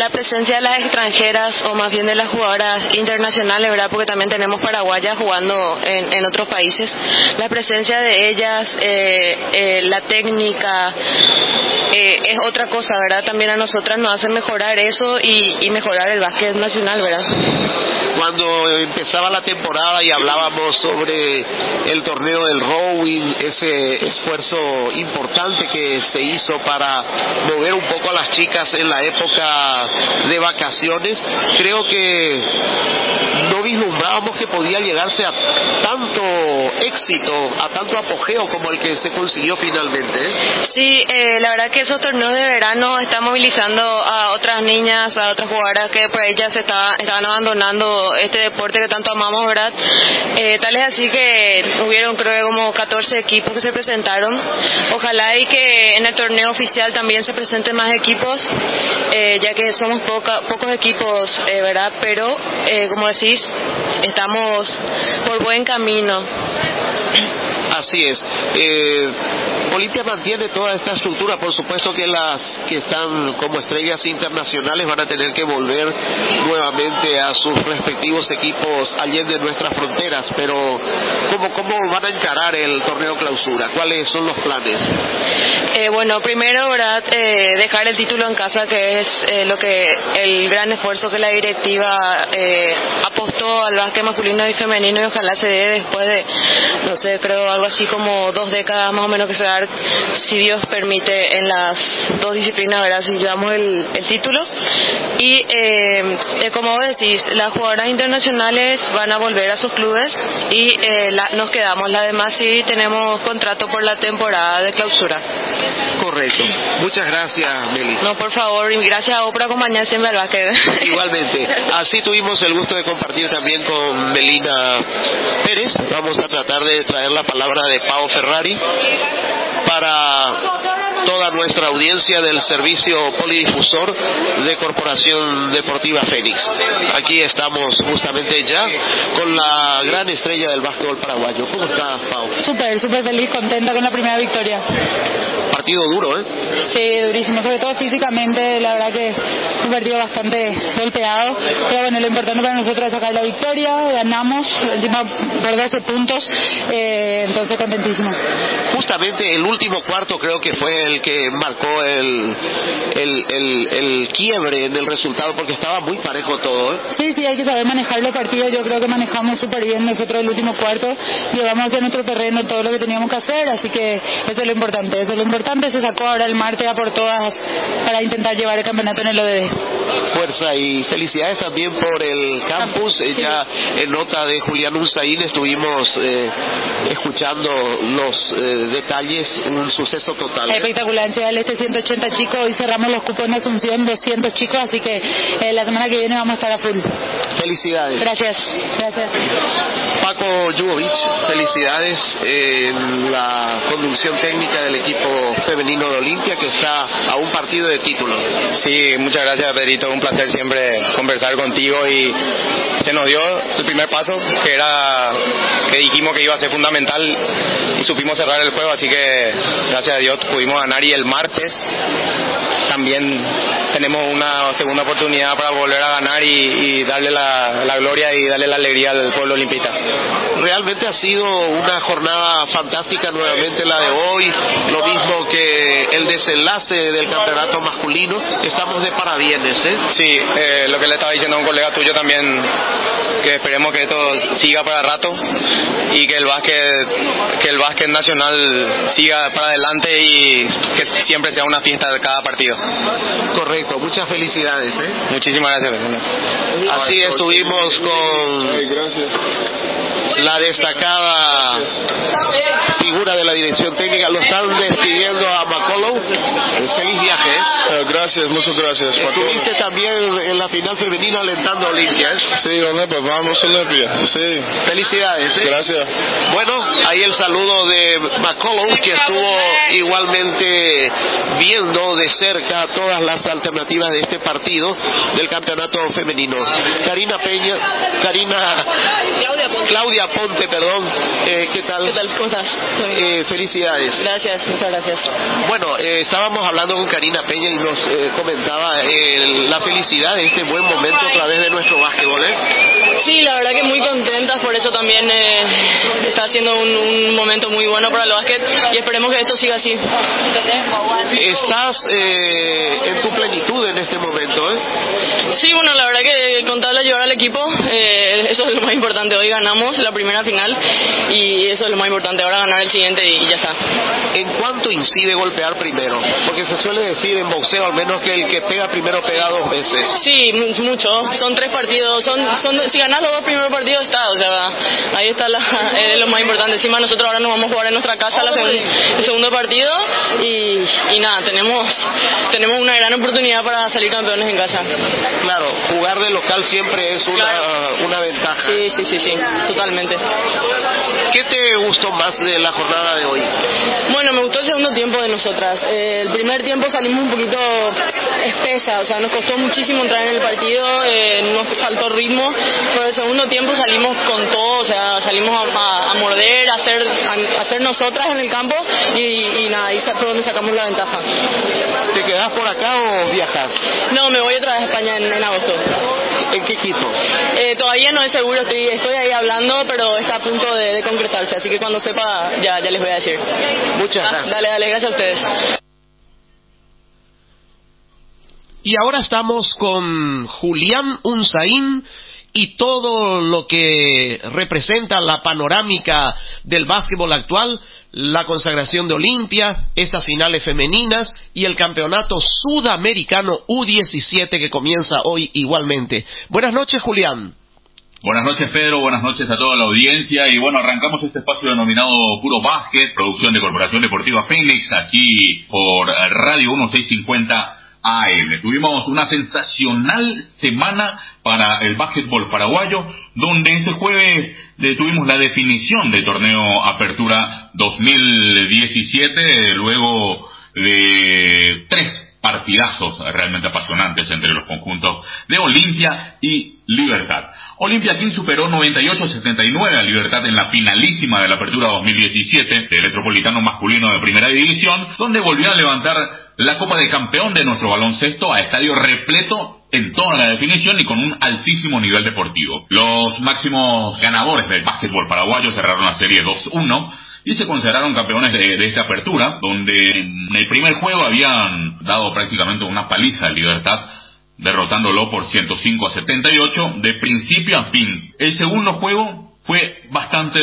Speaker 32: la presencia de las extranjeras, o más bien de las jugadoras internacionales, ¿verdad? Porque también tenemos paraguayas jugando en, en otros países, la presencia de ellas, eh, eh, la técnica, eh, es otra cosa, ¿verdad? También a nosotras nos hace mejorar eso y, y mejorar el básquet nacional, ¿verdad?
Speaker 8: Cuando empezaba la temporada y hablábamos sobre el torneo del rowing, ese esfuerzo importante que se hizo para mover un poco a las chicas en la época de vacaciones, creo que no vislumbrábamos que podía llegarse a tanto éxito, a tanto apogeo como el que se consiguió finalmente. ¿eh?
Speaker 32: Sí, eh, la verdad que esos torneos de verano están movilizando a otras niñas, a otras jugadoras que por ellas se estaba, estaban abandonando este deporte que tanto amamos, ¿verdad? Eh, tal es así que hubieron creo como 14 equipos que se presentaron. Ojalá y que en el torneo oficial también se presenten más equipos, eh, ya que somos poca, pocos equipos, eh, ¿verdad? Pero, eh, como decís, estamos por buen camino.
Speaker 8: Así es. Eh, Olimpia mantiene toda esta estructura, por supuesto que las que están como estrellas internacionales van a tener que volver nuevamente a sus respectivos equipos allende nuestras fronteras, pero ¿cómo, cómo van a encarar el torneo clausura? ¿Cuáles son los planes?
Speaker 32: Eh, bueno, primero, ¿verdad? Eh, dejar el título en casa, que es eh, lo que el gran esfuerzo que la directiva eh, apostó al básquet masculino y femenino y ojalá se dé después de, no sé, creo algo así como dos décadas más o menos que se va si Dios permite, en las dos disciplinas, ¿verdad? Si llevamos el, el título. Y eh, eh, como vos decís, las jugadoras internacionales van a volver a sus clubes y eh, la, nos quedamos. La demás sí tenemos contrato por la temporada de clausura.
Speaker 8: Correcto. Muchas gracias, Meli.
Speaker 32: No, por favor, y gracias a vos por acompañar siempre al básquet. (laughs)
Speaker 8: Igualmente. Así tuvimos el gusto de compartir también con Melina Pérez. Vamos a tratar de traer la palabra de Pau Ferrari. Para toda nuestra audiencia del servicio polidifusor de Corporación Deportiva Fénix. Aquí estamos justamente ya con la gran estrella del básquetbol paraguayo. ¿Cómo está, Pau?
Speaker 31: Súper, súper feliz, contenta con la primera victoria.
Speaker 8: Partido duro, ¿eh?
Speaker 31: Sí, durísimo, sobre todo físicamente, la verdad que un partido bastante golpeado, pero bueno, lo importante para nosotros es sacar la victoria, ganamos, encima por 12 puntos, eh, entonces contentísimo.
Speaker 8: Justamente el último cuarto creo que fue el que marcó el, el, el, el quiebre en el resultado porque estaba muy parejo todo, ¿eh?
Speaker 31: Sí, sí, hay que saber manejar los partidos, yo creo que manejamos súper bien nosotros el último cuarto, llevamos hacia nuestro terreno todo lo que teníamos que hacer, así que eso es lo importante, eso es lo importante, se sacó ahora el martes a por todas para intentar llevar el campeonato en el ODD.
Speaker 8: Fuerza y felicidades también por el campus. Eh, Ya en nota de Julián Unzaín estuvimos eh, escuchando los eh, detalles, un suceso total. ¿eh?
Speaker 31: Espectacular, en Ciudad del Este 180 chicos, hoy cerramos los cupos en Asunción 200 chicos, así que eh, la semana que viene vamos a estar a full.
Speaker 8: Felicidades.
Speaker 31: Gracias, gracias.
Speaker 8: Paco Jugovic, felicidades en la conducción técnica del equipo femenino de Olimpia que está a un partido de título.
Speaker 33: Sí, muchas gracias Pedrito, un placer siempre conversar contigo y se nos dio el primer paso que era que dijimos que iba a ser fundamental y supimos cerrar el juego, así que gracias a Dios pudimos ganar y el martes también tenemos una segunda oportunidad para volver a ganar y, y darle la, la gloria y darle la alegría al pueblo olimpista.
Speaker 8: Realmente ha sido una jornada fantástica nuevamente la de hoy, lo mismo que el desenlace del campeonato masculino, estamos de parabienes, ¿eh?
Speaker 33: Sí, eh, lo que le estaba diciendo a un colega tuyo también, que esperemos que esto siga para rato y que el básquet, que el básquet nacional siga para adelante y que siempre sea una fiesta de cada partido.
Speaker 8: Correcto, muchas felicidades, ¿eh?
Speaker 33: Muchísimas gracias.
Speaker 8: Así estuvimos con la destacada de la dirección técnica. Lo están despidiendo a McCollum. Feliz viaje. ¿eh?
Speaker 4: gracias, muchas gracias.
Speaker 8: Estuviste también en la final femenina alentando a Olimpia. ¿eh?
Speaker 4: Sí, bueno, pues vamos Olimpia. Sí.
Speaker 8: Felicidades. ¿eh?
Speaker 4: Gracias.
Speaker 8: Bueno, ahí el saludo de McCollum que estuvo igualmente viendo de cerca todas las alternativas de este partido del campeonato femenino. Karina Peña, Karina Claudia Ponte, perdón. Eh, ¿Qué tal?
Speaker 34: ¿Qué tal? ¿Cómo estás?
Speaker 8: Eh, felicidades.
Speaker 34: Gracias, muchas gracias.
Speaker 8: Bueno, eh, estábamos hablando con Karina Peña y nos eh, comentaba eh, la felicidad de este buen momento a través de nuestro básquetbol. ¿eh?
Speaker 34: Sí, la verdad que muy contenta, por eso también eh, está haciendo un, un momento muy bueno para el básquet y esperemos que esto siga así.
Speaker 8: Estás en tu plenitud en este momento, ¿eh?
Speaker 34: Sí, bueno, la verdad que con tal de ayudar al equipo, eh, eso es lo más importante. Hoy ganamos la primera final y eso es lo más importante. Ahora ganar el siguiente y ya está.
Speaker 8: ¿En cuánto incide golpear primero? Porque se suele decir en boxeo al menos que el que pega primero pega dos veces.
Speaker 34: Sí, mu- mucho. Son tres partidos. Son, son, si ganas los dos primeros partidos, está. O sea, ahí está la, (laughs) es lo más importante. Encima nosotros ahora nos vamos a jugar en nuestra casa la segun- el segundo partido y, y nada, tenemos, tenemos una gran oportunidad para salir campeones en casa.
Speaker 8: Claro, jugar de local siempre es una, una ventaja.
Speaker 34: Sí, sí, sí, sí, totalmente.
Speaker 8: ¿Qué te gustó más de la jornada de hoy?
Speaker 34: Bueno, me gustó el segundo tiempo de nosotras. Eh, el primer tiempo salimos un poquito espesa, o sea, nos costó muchísimo entrar en el partido, eh, nos faltó ritmo, pero el segundo tiempo salimos con todo, o sea, salimos a, a- a morder, a hacer, a, a hacer nosotras en el campo y, y nada, ahí fue donde sacamos la ventaja.
Speaker 8: ¿Te quedás por acá o viajas?
Speaker 34: No, me voy otra vez a España en, en agosto.
Speaker 8: ¿En qué equipo?
Speaker 34: Eh, todavía no es seguro, estoy, estoy ahí hablando, pero está a punto de, de concretarse, así que cuando sepa ya, ya les voy a decir.
Speaker 8: Muchas
Speaker 34: Ah,
Speaker 8: gracias.
Speaker 34: Dale, dale, gracias a ustedes.
Speaker 8: Y ahora estamos con Julián Unzaín y todo lo que representa la panorámica del básquetbol actual, la consagración de Olimpia, estas finales femeninas y el campeonato sudamericano U17 que comienza hoy igualmente. Buenas noches, Julián.
Speaker 35: Buenas noches Pedro, buenas noches a toda la audiencia y bueno, arrancamos este espacio denominado Puro Básquet, producción de Corporación Deportiva Fénix, aquí por Radio 1650 AM. Tuvimos una sensacional semana para el básquetbol paraguayo, donde este jueves tuvimos la definición del torneo Apertura 2017, luego de tres partidazos realmente apasionantes entre los conjuntos de Olimpia y Libertad. Olimpia quien superó 98-79 a Libertad en la finalísima de la Apertura 2017 del Metropolitano masculino de Primera División, donde volvió a levantar la Copa de Campeón de nuestro baloncesto a estadio repleto en toda la definición y con un altísimo nivel deportivo. Los máximos ganadores del básquetbol paraguayo cerraron la serie 2-1 y se consideraron campeones de, esta apertura, donde en el primer juego habían dado prácticamente una paliza a Libertad, derrotándolo por 105 a 78 de principio a fin. El segundo juego fue bastante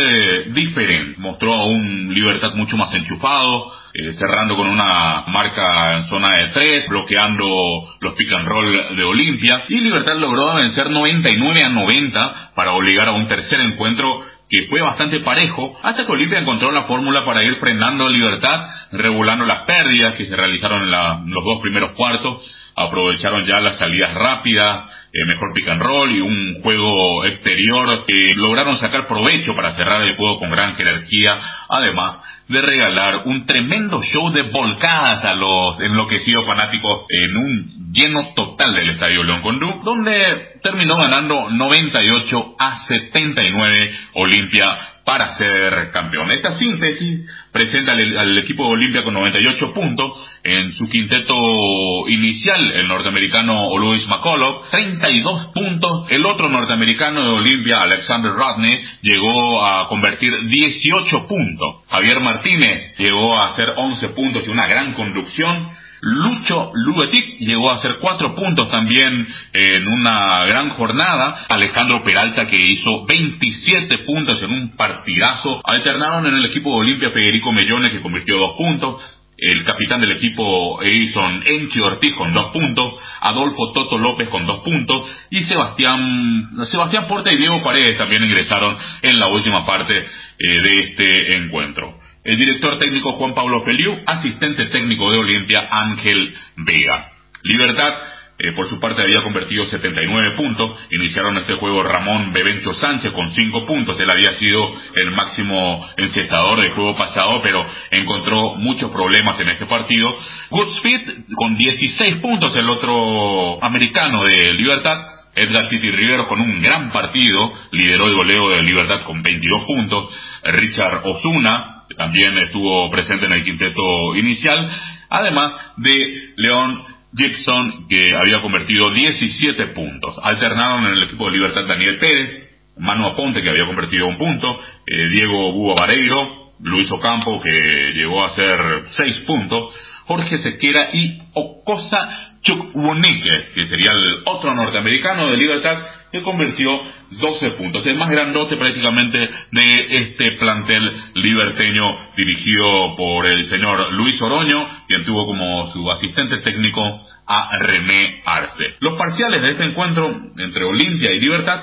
Speaker 35: diferente, mostró a un Libertad mucho más enchufado, eh, cerrando con una marca en zona de 3, bloqueando los pick and roll de Olimpia, y Libertad logró vencer 99 a 90 para obligar a un tercer encuentro que fue bastante parejo, hasta que Olimpia encontró la fórmula para ir frenando libertad, regulando las pérdidas que se realizaron en, los dos primeros cuartos, aprovecharon ya las salidas rápidas, eh, mejor pick and roll y un juego exterior que lograron sacar provecho para cerrar el juego con gran jerarquía, además de regalar un tremendo show de volcadas a los enloquecidos fanáticos en un lleno total del Estadio León Condú, donde terminó ganando 98 a 79 Olimpia para ser campeón. Esta síntesis presenta al, equipo de Olimpia con 98 puntos. En su quinteto inicial, el norteamericano Louis McCullough, 32 puntos. El otro norteamericano de Olimpia, Alexander Rodney, llegó a convertir 18 puntos. Javier Martínez llegó a hacer 11 puntos y una gran conducción. Lucho Luetic llegó a hacer cuatro puntos también en una gran jornada. Alejandro Peralta que hizo 27 puntos en un partidazo. Alternaron en el equipo de Olimpia Federico Mellones que convirtió dos puntos. El capitán del equipo Edison Enchi Ortiz con dos puntos, Adolfo Toto López con dos puntos y Sebastián, Sebastián Porta y Diego Paredes también ingresaron en la última parte eh, de este encuentro el director técnico Juan Pablo Feliu, asistente técnico de Olimpia Ángel Vega. Libertad, eh, por su parte, había convertido 79 puntos. Iniciaron este juego Ramón Bebencho Sánchez con 5 puntos. Él había sido el máximo encestador del juego pasado, pero encontró muchos problemas en este partido. Goodspeed con 16 puntos, el otro americano de Libertad. Edgar Titi Rivero con un gran partido, lideró el goleo de Libertad con 22 puntos. Richard Osuna también estuvo presente en el quinteto inicial, además de León Gibson, que había convertido 17 puntos. Alternaron en el equipo de Libertad Daniel Pérez, Manu Aponte, que había convertido un punto, eh, Diego Búho Vareiro, Luis Ocampo, que llegó a hacer 6 puntos, Jorge Sequera y Ocosa Chukwunike, que sería el otro norteamericano de Libertad, que convirtió 12 puntos. El más grandote prácticamente de este plantel liberteño dirigido por el señor Luis Oroño, quien tuvo como su asistente técnico a René Arce. Los parciales de este encuentro entre Olimpia y Libertad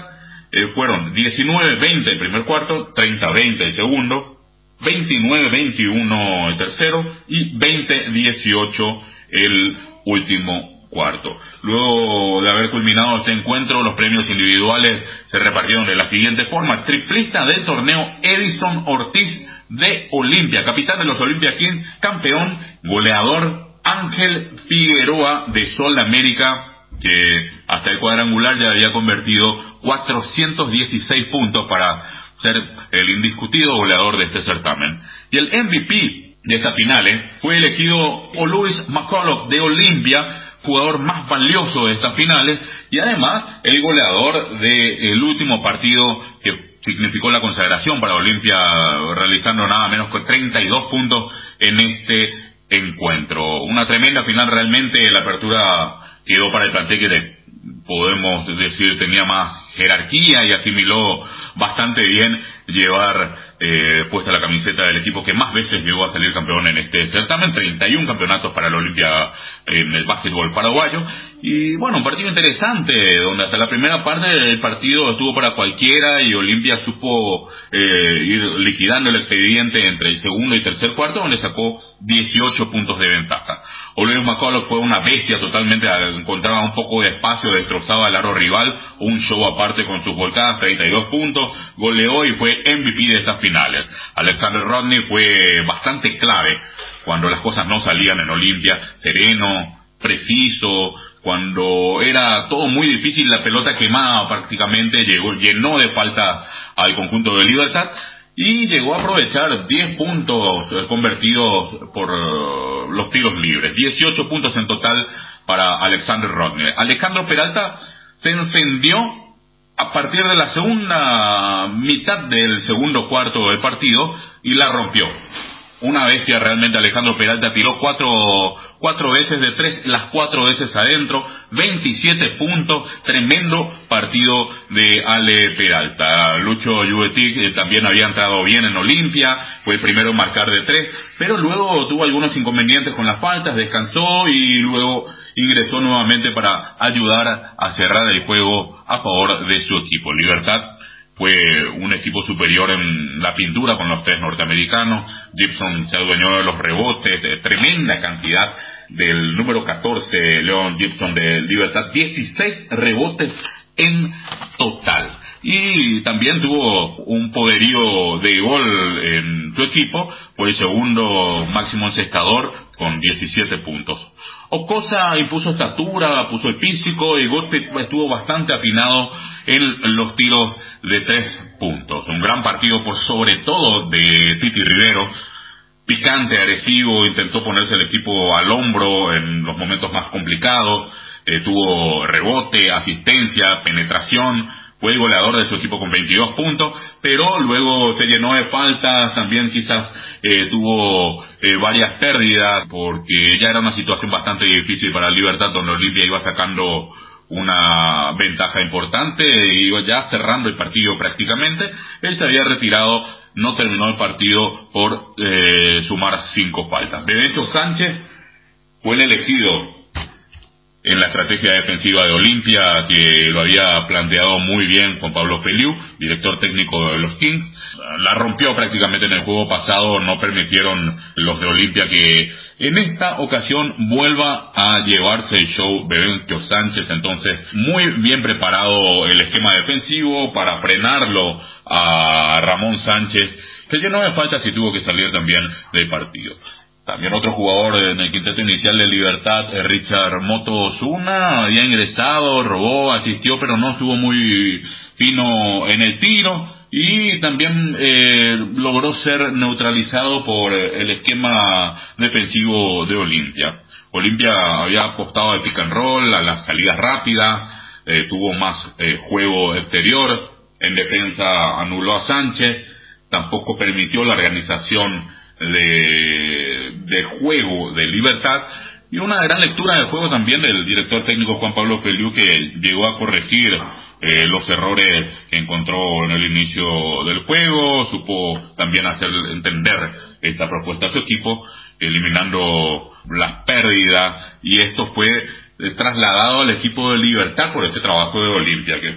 Speaker 35: eh, fueron 19-20 el primer cuarto, 30-20 el segundo, 29-21 el tercero y 20-18 el último cuarto. Luego de haber culminado este encuentro, los premios individuales se repartieron de la siguiente forma. Triplista del torneo Edison Ortiz de Olimpia, capitán de los Olimpia Kings, campeón, goleador Ángel Figueroa de Sol América, que hasta el cuadrangular ya había convertido 416 puntos para ser el indiscutido goleador de este certamen. Y el MVP de estas finales fue elegido o Louis McCullough de Olimpia, jugador más valioso de estas finales y además el goleador del último partido que significó la consagración para Olimpia realizando nada menos que 32 puntos en este encuentro. Una tremenda final realmente, la apertura quedó para el plantel que podemos decir tenía más jerarquía y asimiló bastante bien llevar eh, puesta la camiseta del equipo que más veces llegó a salir campeón en este certamen, 31 campeonatos para la Olimpia en el básquetbol paraguayo. Y bueno, un partido interesante, donde hasta la primera parte del partido estuvo para cualquiera y Olimpia supo eh, ir liquidando el expediente entre el segundo y tercer cuarto, donde sacó 18 puntos de ventaja. Oliver McCullough fue una bestia totalmente, encontraba un poco de espacio, destrozaba al aro rival, un show aparte con sus volcadas, 32 puntos, goleó y fue MVP de estas finales. Alexander Rodney fue bastante clave cuando las cosas no salían en Olimpia, sereno, preciso, cuando era todo muy difícil, la pelota quemaba prácticamente, llegó, llenó de falta al conjunto de Libertad y llegó a aprovechar 10 puntos convertidos por los tiros libres, 18 puntos en total para Alexander Rodney. Alejandro Peralta se encendió a partir de la segunda mitad del segundo cuarto del partido y la rompió una bestia realmente Alejandro Peralta tiró cuatro, cuatro veces de tres, las cuatro veces adentro, 27 puntos, tremendo partido de Ale Peralta. Lucho Juvetic eh, también había entrado bien en Olimpia, fue el primero en marcar de tres, pero luego tuvo algunos inconvenientes con las faltas, descansó y luego ingresó nuevamente para ayudar a cerrar el juego a favor de su equipo. Libertad fue un equipo superior en la pintura con los tres norteamericanos. Gibson se adueñó de los rebotes, de tremenda cantidad del número 14, Leon Gibson de Libertad, 16 rebotes en total. Y también tuvo un poderío de gol en su equipo, fue el segundo máximo encestador con 17 puntos. Ocosa impuso estatura, puso el físico y Gottlieb estuvo bastante afinado en los tiros de tres puntos. Un gran partido por sobre todo de Titi Rivero. Picante, agresivo, intentó ponerse el equipo al hombro en los momentos más complicados. Eh, tuvo rebote, asistencia, penetración. Fue el goleador de su equipo con 22 puntos, pero luego se llenó de faltas, también quizás eh, tuvo eh, varias pérdidas, porque ya era una situación bastante difícil para Libertad, donde Olimpia iba sacando una ventaja importante, iba ya cerrando el partido prácticamente, él se había retirado, no terminó el partido por eh, sumar cinco faltas. Bebecho Sánchez fue el elegido en la estrategia defensiva de Olimpia, que lo había planteado muy bien Juan Pablo Feliu, director técnico de los Kings. La rompió prácticamente en el juego pasado, no permitieron los de Olimpia que en esta ocasión vuelva a llevarse el show Bebencio Sánchez, entonces muy bien preparado el esquema defensivo para frenarlo a Ramón Sánchez, que llenó de faltas y tuvo que salir también del partido. También otro jugador en el quinteto inicial de Libertad, eh, Richard Moto Zuna, había ingresado, robó, asistió, pero no estuvo muy fino en el tiro y también eh, logró ser neutralizado por el esquema defensivo de Olimpia. Olimpia había apostado al pick and roll, a las salidas rápidas, eh, tuvo más eh, juego exterior, en defensa anuló a Sánchez, tampoco permitió la organización de, de juego de libertad y una gran lectura de juego también del director técnico Juan Pablo Feliu que llegó a corregir eh, los errores que encontró en el inicio del juego, supo también hacer entender esta propuesta a su equipo, eliminando las pérdidas, y esto fue eh, trasladado al equipo de Libertad por este trabajo de Olimpia, que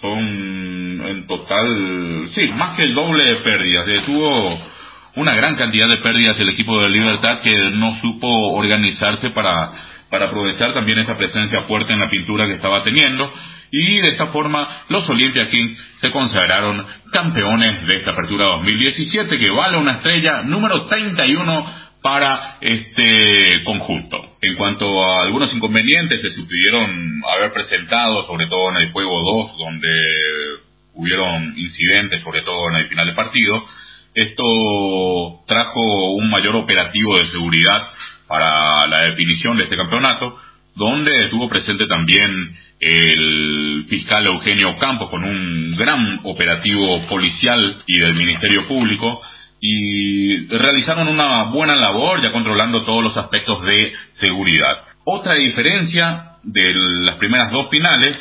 Speaker 35: son en total, sí, más que el doble de pérdidas. Eh, tuvo una gran cantidad de pérdidas el equipo de Libertad que no supo organizarse para, para aprovechar también esa presencia fuerte en la pintura que estaba teniendo y de esta forma los Olympia Kings se consagraron campeones de esta apertura 2017 que vale una estrella número 31 para este conjunto. En cuanto a algunos inconvenientes se pudieron haber presentado, sobre todo en el juego 2, donde hubieron incidentes, sobre todo en el final del partido, esto trajo un mayor operativo de seguridad para la definición de este campeonato, donde estuvo presente también el fiscal Eugenio Campos con un gran operativo policial y del Ministerio Público y realizaron una buena labor ya controlando todos los aspectos de seguridad. Otra diferencia de las primeras dos finales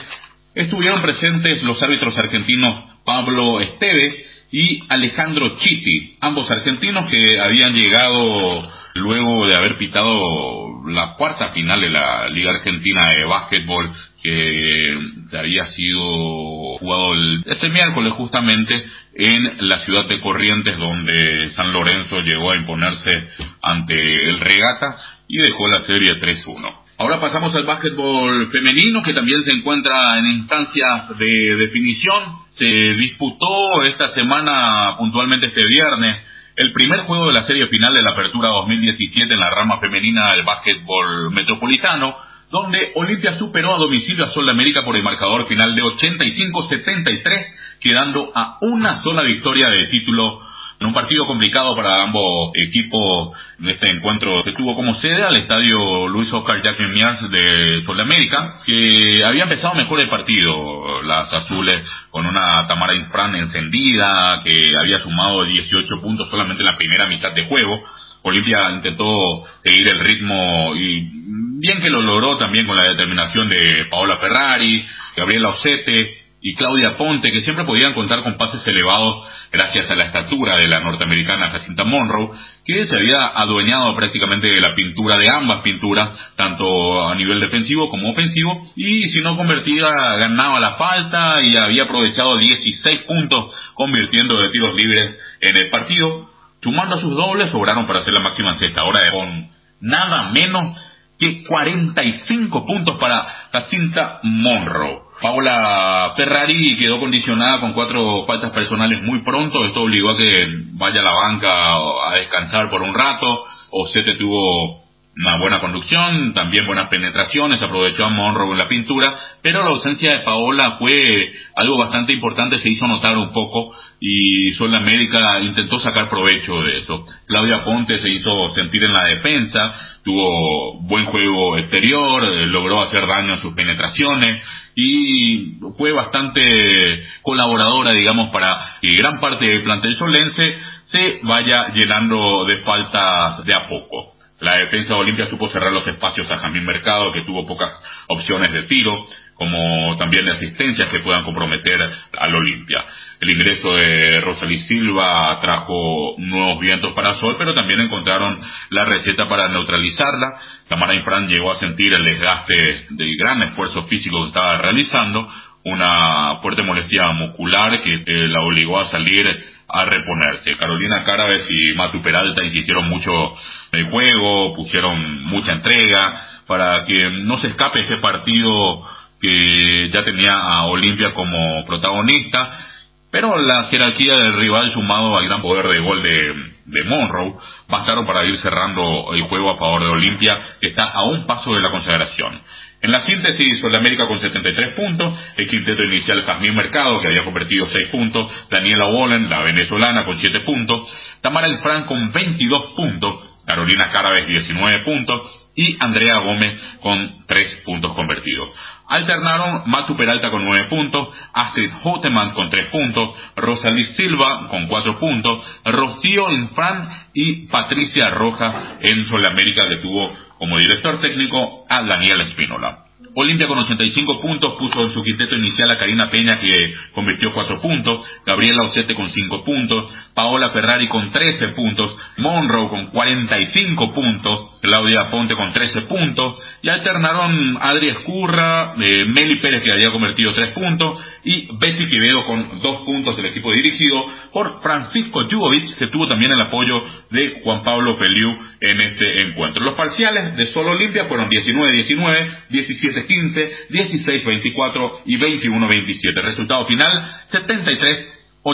Speaker 35: estuvieron presentes los árbitros argentinos Pablo Esteves y Alejandro Chiti, ambos argentinos que habían llegado luego de haber pitado la cuarta final de la Liga Argentina de Básquetbol que había sido jugado este miércoles justamente en la ciudad de Corrientes donde San Lorenzo llegó a imponerse ante el Regata y dejó la serie 3-1. Ahora pasamos al básquetbol femenino que también se encuentra en instancias de definición. Se disputó esta semana, puntualmente este viernes, el primer juego de la serie final de la Apertura 2017 en la rama femenina del básquetbol metropolitano, donde Olimpia superó a domicilio a Sol América por el marcador final de 85-73, quedando a una sola victoria de título en un partido complicado para ambos equipos, este encuentro se tuvo como sede al estadio Luis Oscar Jackson Miers de Sudamérica, que había empezado mejor el partido, las azules con una Tamara Infran encendida, que había sumado 18 puntos solamente en la primera mitad de juego. Olimpia intentó seguir el ritmo y bien que lo logró también con la determinación de Paola Ferrari, Gabriela Osete, y Claudia Ponte, que siempre podían contar con pases elevados gracias a la estatura de la norteamericana Jacinta Monroe, que se había adueñado prácticamente de la pintura de ambas pinturas, tanto a nivel defensivo como ofensivo, y si no convertía ganaba la falta y había aprovechado 16 puntos convirtiendo de tiros libres en el partido. Sumando a sus dobles, sobraron para hacer la máxima cesta, ahora con nada menos que 45 puntos para Jacinta Monroe. Paola Ferrari quedó condicionada con cuatro faltas personales muy pronto. Esto obligó a que vaya a la banca a descansar por un rato. Osete tuvo una buena conducción, también buenas penetraciones, aprovechó a Monroe en la pintura, pero la ausencia de Paola fue algo bastante importante, se hizo notar un poco y Sol América intentó sacar provecho de eso. Claudia Ponte se hizo sentir en la defensa, tuvo buen juego exterior, eh, logró hacer daño en sus penetraciones, y fue bastante colaboradora, digamos, para que gran parte del plantel solense se vaya llenando de faltas de a poco. La defensa de Olimpia supo cerrar los espacios a Jamín Mercado, que tuvo pocas opciones de tiro, como también de asistencias que puedan comprometer al Olimpia. El ingreso de Rosalí Silva trajo nuevos vientos para Sol, pero también encontraron la receta para neutralizarla. Tamara Infran llegó a sentir el desgaste del gran esfuerzo físico que estaba realizando, una fuerte molestia muscular que eh, la obligó a salir a reponerse. Carolina Cárabes y Matu Peralta insistieron mucho el juego, pusieron mucha entrega para que no se escape ese partido que ya tenía a Olimpia como protagonista pero la jerarquía del rival sumado al gran poder de gol de, de Monroe bastaron para ir cerrando el juego a favor de Olimpia, que está a un paso de la consagración. En la síntesis, América con 73 puntos, el quinteto inicial Jazmín Mercado, que había convertido 6 puntos, Daniela Wallen, la venezolana, con 7 puntos, Tamara El Fran con 22 puntos, Carolina Cárabes 19 puntos y Andrea Gómez con 3 puntos convertidos. Alternaron Matu Peralta con 9 puntos, Astrid Hoteman con 3 puntos, Rosalí Silva con 4 puntos, Rocío Infran y Patricia Rojas en América que tuvo como director técnico a Daniel Espínola. Olimpia con 85 puntos puso en su quinteto inicial a Karina Peña que convirtió 4 puntos, Gabriela Ocete con 5 puntos, Paola Ferrari con 13 puntos, Monroe con 45 puntos, Claudia Ponte con 13 puntos, y alternaron Adri Escurra, eh, Meli Pérez que había convertido 3 puntos, y Betty Quevedo con 2 puntos, el equipo dirigido por Francisco Jugovic, que tuvo también el apoyo de Juan Pablo Peliu en este encuentro. Los parciales de Solo Olimpia fueron 19-19, 17-15, 16-24 y 21-27. Resultado final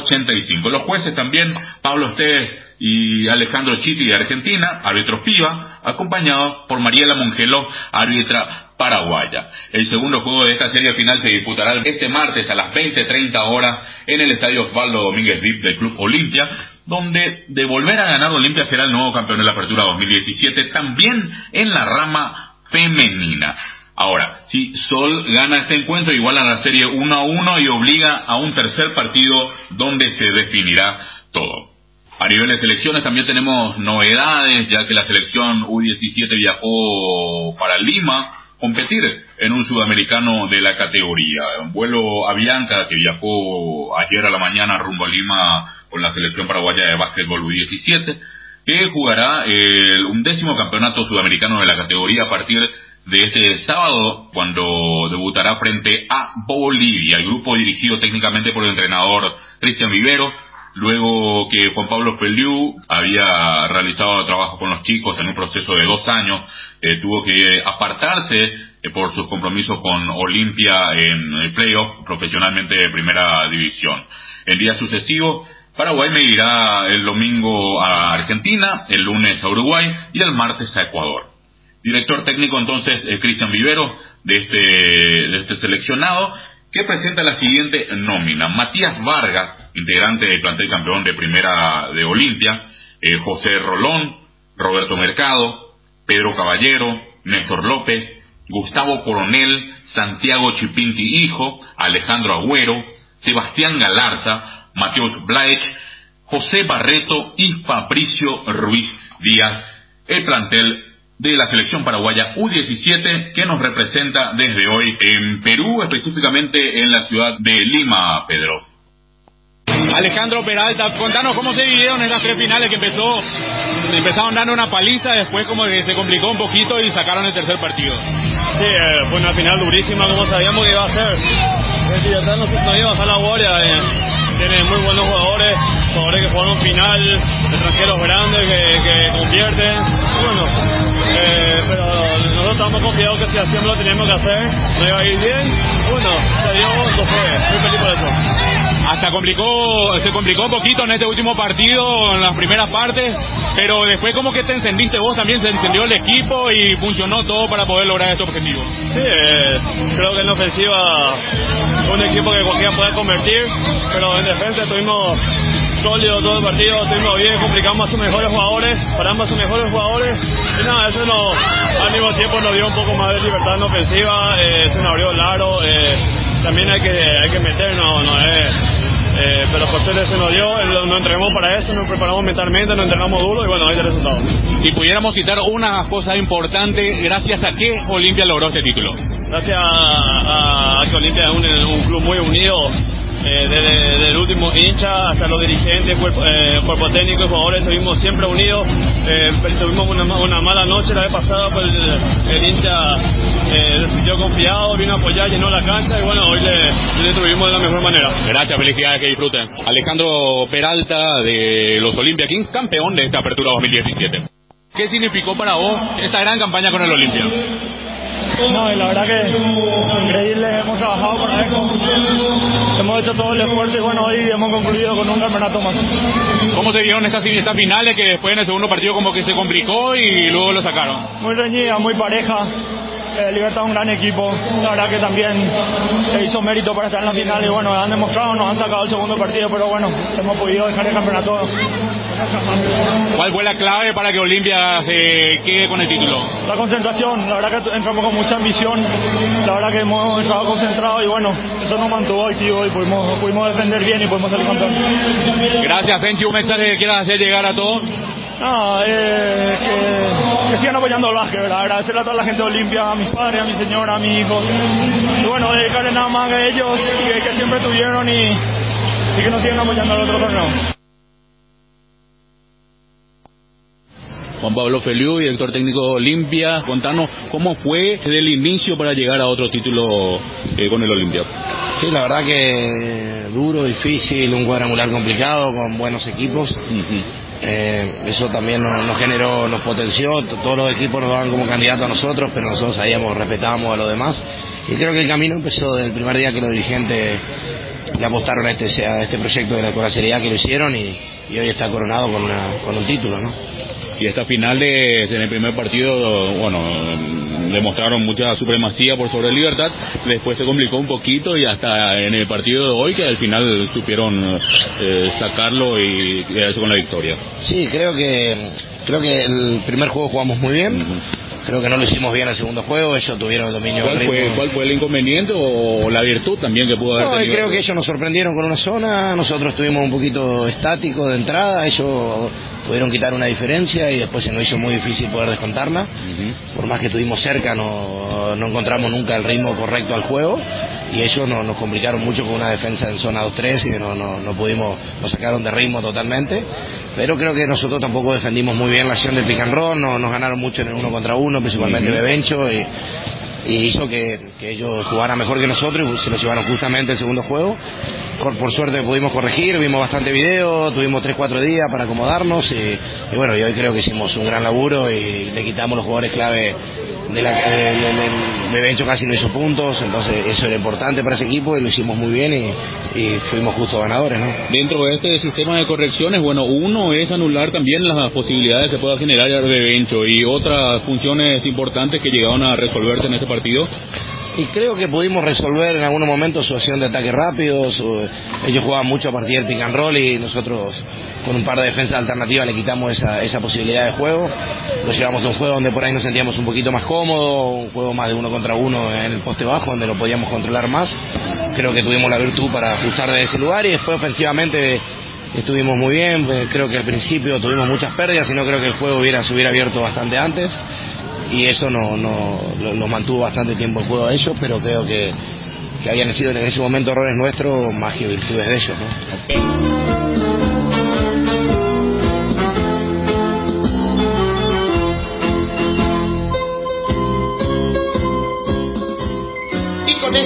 Speaker 35: 73-85. Los jueces también, Pablo Esteves y Alejandro Chiti de Argentina, árbitro FIBA, acompañado por Mariela Mongelo, árbitra paraguaya. El segundo juego de esta serie final se disputará este martes a las 20.30 horas en el Estadio Osvaldo Domínguez Vip del Club Olimpia, donde de volver a ganar Olimpia será el nuevo campeón de la Apertura 2017, también en la rama femenina. Ahora, si Sol gana este encuentro, igual a la serie 1 a 1 y obliga a un tercer partido donde se definirá todo. A nivel de selecciones también tenemos novedades, ya que la selección U17 viajó para Lima competir en un sudamericano de la categoría. Un vuelo a Bianca que viajó ayer a la mañana rumbo a Lima con la selección paraguaya de básquetbol U17, que jugará el undécimo campeonato sudamericano de la categoría a partir de este sábado, cuando debutará frente a Bolivia, el grupo dirigido técnicamente por el entrenador Cristian Vivero, luego que Juan Pablo Feliu había realizado trabajo con los chicos en un proceso de dos años, eh, tuvo que apartarse eh, por sus compromisos con Olimpia en el playoff profesionalmente de primera división. El día sucesivo, Paraguay me irá el domingo a Argentina, el lunes a Uruguay y el martes a Ecuador. Director técnico entonces eh, Cristian Vivero de este, de este seleccionado que presenta la siguiente nómina. Matías Vargas, integrante del plantel campeón de primera de Olimpia, eh, José Rolón, Roberto Mercado, Pedro Caballero, Néstor López, Gustavo Coronel, Santiago Chipinti Hijo, Alejandro Agüero, Sebastián Galarza, Mateus Blaech, José Barreto y Fabricio Ruiz Díaz, el plantel de la selección paraguaya U17 que nos representa desde hoy en Perú, específicamente en la ciudad de Lima, Pedro.
Speaker 36: Alejandro Peralta, contanos cómo se vivieron esas tres finales que empezó, empezaron dando una paliza, después como que se complicó un poquito y sacaron el tercer partido.
Speaker 37: Sí, eh, fue una final durísima como sabíamos que iba a ser. El Villarreal no, no iba a bajar la guardia, eh, tiene muy buenos jugadores, jugadores que jugaron final, extranjeros grandes que, que convierten, bueno, eh, pero nosotros estamos confiados que si hacíamos lo teníamos que hacer, no iba a ir bien, bueno, se dio, lo fue, muy feliz por eso.
Speaker 36: Hasta complicó, se complicó un poquito en este último partido, en las primeras partes, pero después como que te encendiste vos también, se encendió el equipo y funcionó todo para poder lograr este objetivo.
Speaker 37: Sí, eh, creo que en ofensiva un equipo que cualquiera puede convertir, pero en defensa estuvimos sólidos todo el partido, estuvimos bien, complicamos a sus mejores jugadores, paramos a sus mejores jugadores, y nada, eso nos, al mismo tiempo nos dio un poco más de libertad en ofensiva, eh, se nos abrió el aro, eh, también hay que, hay que meter, no, eh, pero por suerte se nos dio, nos entrenamos para eso, nos preparamos mentalmente, nos entrenamos duro y bueno, ahí está el resultado.
Speaker 36: Si pudiéramos citar una cosa importante, gracias a qué Olimpia logró este título.
Speaker 37: Gracias a, a que Olimpia es un, un club muy unido, eh, desde, desde, el último hincha hasta los dirigentes, cuerpo, eh, cuerpo técnico y jugadores, estuvimos siempre unidos. Eh, tuvimos una, una, mala noche la vez pasada, pues el, el hincha eh, se sintió confiado, vino a apoyar, llenó la cancha y bueno, hoy le, le destruimos de la mejor manera.
Speaker 36: Gracias, felicidades, que disfruten. Alejandro Peralta de los Olimpia Kings, campeón de esta apertura 2017. ¿Qué significó para vos esta gran campaña con el Olimpia?
Speaker 37: No, y la verdad que increíble, hemos trabajado con esto, hemos hecho todo el esfuerzo y bueno, hoy hemos concluido con un campeonato más.
Speaker 36: ¿Cómo se vieron estas, estas finales que después en el segundo partido como que se complicó y luego lo sacaron?
Speaker 37: Muy reñida, muy pareja. Eh, Libertad un gran equipo, la verdad que también hizo mérito para estar en la final y bueno, han demostrado, nos han sacado el segundo partido, pero bueno, hemos podido dejar el campeonato.
Speaker 36: ¿Cuál fue la clave para que Olimpia se quede con el título?
Speaker 37: La concentración, la verdad que entramos con mucha ambición, la verdad que hemos estado concentrados y bueno, eso nos mantuvo activos y pudimos, pudimos defender bien y pudimos salir campeón.
Speaker 36: Gracias, Fenchi, un mensaje que quieras hacer llegar a todos.
Speaker 37: No, eh, que, que, sigan apoyando el básquet, ¿verdad? Agradecerle a toda la gente de Olimpia, a mis padres, a mi señora, a mi hijo. Y bueno, dedicarle nada más a ellos que, que siempre tuvieron y, y, que nos sigan apoyando al otro torneo.
Speaker 36: Juan Pablo Feliu, director técnico de Olimpia, contanos cómo fue desde el inicio para llegar a otro título eh, con el Olimpia.
Speaker 38: Sí, la verdad que duro, difícil, un cuadrangular complicado, con buenos equipos. Uh -huh. Eh, eso también nos, nos, generó, nos potenció, todos los equipos nos daban como candidato a nosotros, pero nosotros sabíamos, respetábamos a los demás. Y creo que el camino empezó desde el primer día que los dirigentes le apostaron a este, a este proyecto de la, seriedad que lo hicieron y, y hoy está coronado con, una, con un título, ¿no?
Speaker 36: Y esta final de, en el primer partido, bueno, demostraron mucha supremacía por sobre Libertad, después se complicó un poquito y hasta en el partido de hoy que al final supieron eh, sacarlo y quedarse con la victoria.
Speaker 38: Sí, creo que creo que el primer juego jugamos muy bien. Uh -huh. Creo que no lo hicimos bien el segundo juego, ellos tuvieron el dominio
Speaker 36: ¿Cuál, fue, ¿Cuál fue el inconveniente o la virtud también que pudo haber
Speaker 38: no,
Speaker 36: tenido?
Speaker 38: creo que ellos nos sorprendieron con una zona, nosotros estuvimos un poquito estáticos de entrada, ellos pudieron quitar una diferencia y después se nos hizo muy difícil poder descontarla. Uh -huh. Por más que estuvimos cerca, no, no encontramos nunca el ritmo correcto al juego y ellos no, nos complicaron mucho con una defensa en zona 2-3 y no, no, no pudimos, nos sacaron de ritmo totalmente. Pero creo que nosotros tampoco defendimos muy bien la acción del pick and roll, no, nos ganaron mucho en el uno contra uno, principalmente uh -huh. Bebencho, y, y hizo que, que, ellos jugaran mejor que nosotros y se los llevaron justamente el segundo juego. Por, suerte pudimos corregir, vimos bastante video, tuvimos 3-4 días para acomodarnos y, y bueno, y hoy creo que hicimos un gran laburo y le quitamos los jugadores clave de la, de, de- de- casi no hizo puntos, entonces eso era importante para ese equipo y lo hicimos muy bien y, fuimos justo ganadores, ¿no?
Speaker 36: Dentro de este sistema de correcciones, bueno, uno es anular también las posibilidades que pueda generar de Bencho y otras funciones importantes que llegaron a resolverse en este partido.
Speaker 38: Y creo que pudimos resolver en algunos momentos su acción de ataque rápido. su- ellos jugaban mucho a partir del pick and roll y nosotros con un par de defensas alternativas le quitamos esa, esa posibilidad de juego. Lo llevamos a un juego donde por ahí nos sentíamos un poquito más cómodos, un juego más de uno contra uno en el poste bajo, donde lo podíamos controlar más. Creo que tuvimos la virtud para ajustar de ese lugar y después ofensivamente estuvimos muy bien. Creo que al principio tuvimos muchas pérdidas y no creo que el juego hubiera, se hubiera abierto bastante antes y eso no, no lo, mantuvo bastante tiempo el juego a ellos, pero creo que, que habían sido en ese momento errores nuestros más que virtudes de ellos. ¿no?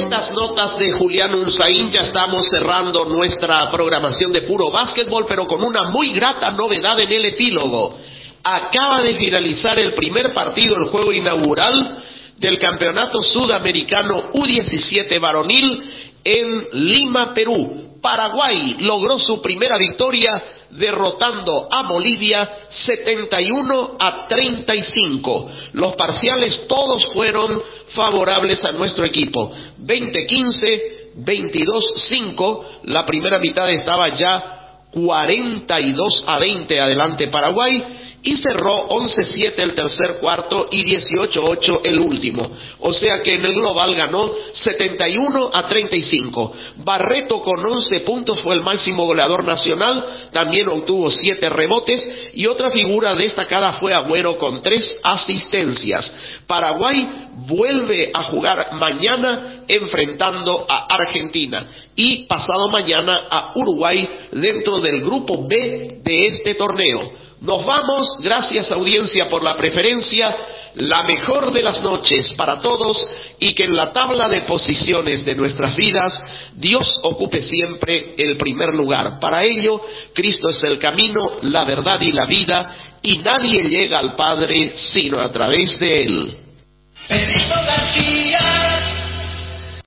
Speaker 3: Estas notas de Julián Unzaín ya estamos cerrando nuestra programación de puro básquetbol, pero con una muy grata novedad en el epílogo. Acaba de finalizar el primer partido, el juego inaugural del Campeonato Sudamericano U17 varonil en Lima, Perú. Paraguay logró su primera victoria derrotando a Bolivia 71 a 35. Los parciales todos fueron favorables a nuestro equipo. 20-15, 22-5. La primera mitad estaba ya 42 a 20 adelante Paraguay y cerró 11-7 el tercer cuarto y 18-8 el último. O sea que en el global ganó 71 a 35. Barreto con 11 puntos fue el máximo goleador nacional, también obtuvo 7 rebotes y otra figura destacada fue Agüero con 3 asistencias. Paraguay vuelve a jugar mañana enfrentando a Argentina y pasado mañana a Uruguay dentro del grupo B de este torneo. Nos vamos, gracias audiencia por la preferencia, la mejor de las noches para todos y que en la tabla de posiciones de nuestras vidas Dios ocupe siempre el primer lugar. Para ello, Cristo es el camino, la verdad y la vida y nadie llega al Padre sino a través de Él.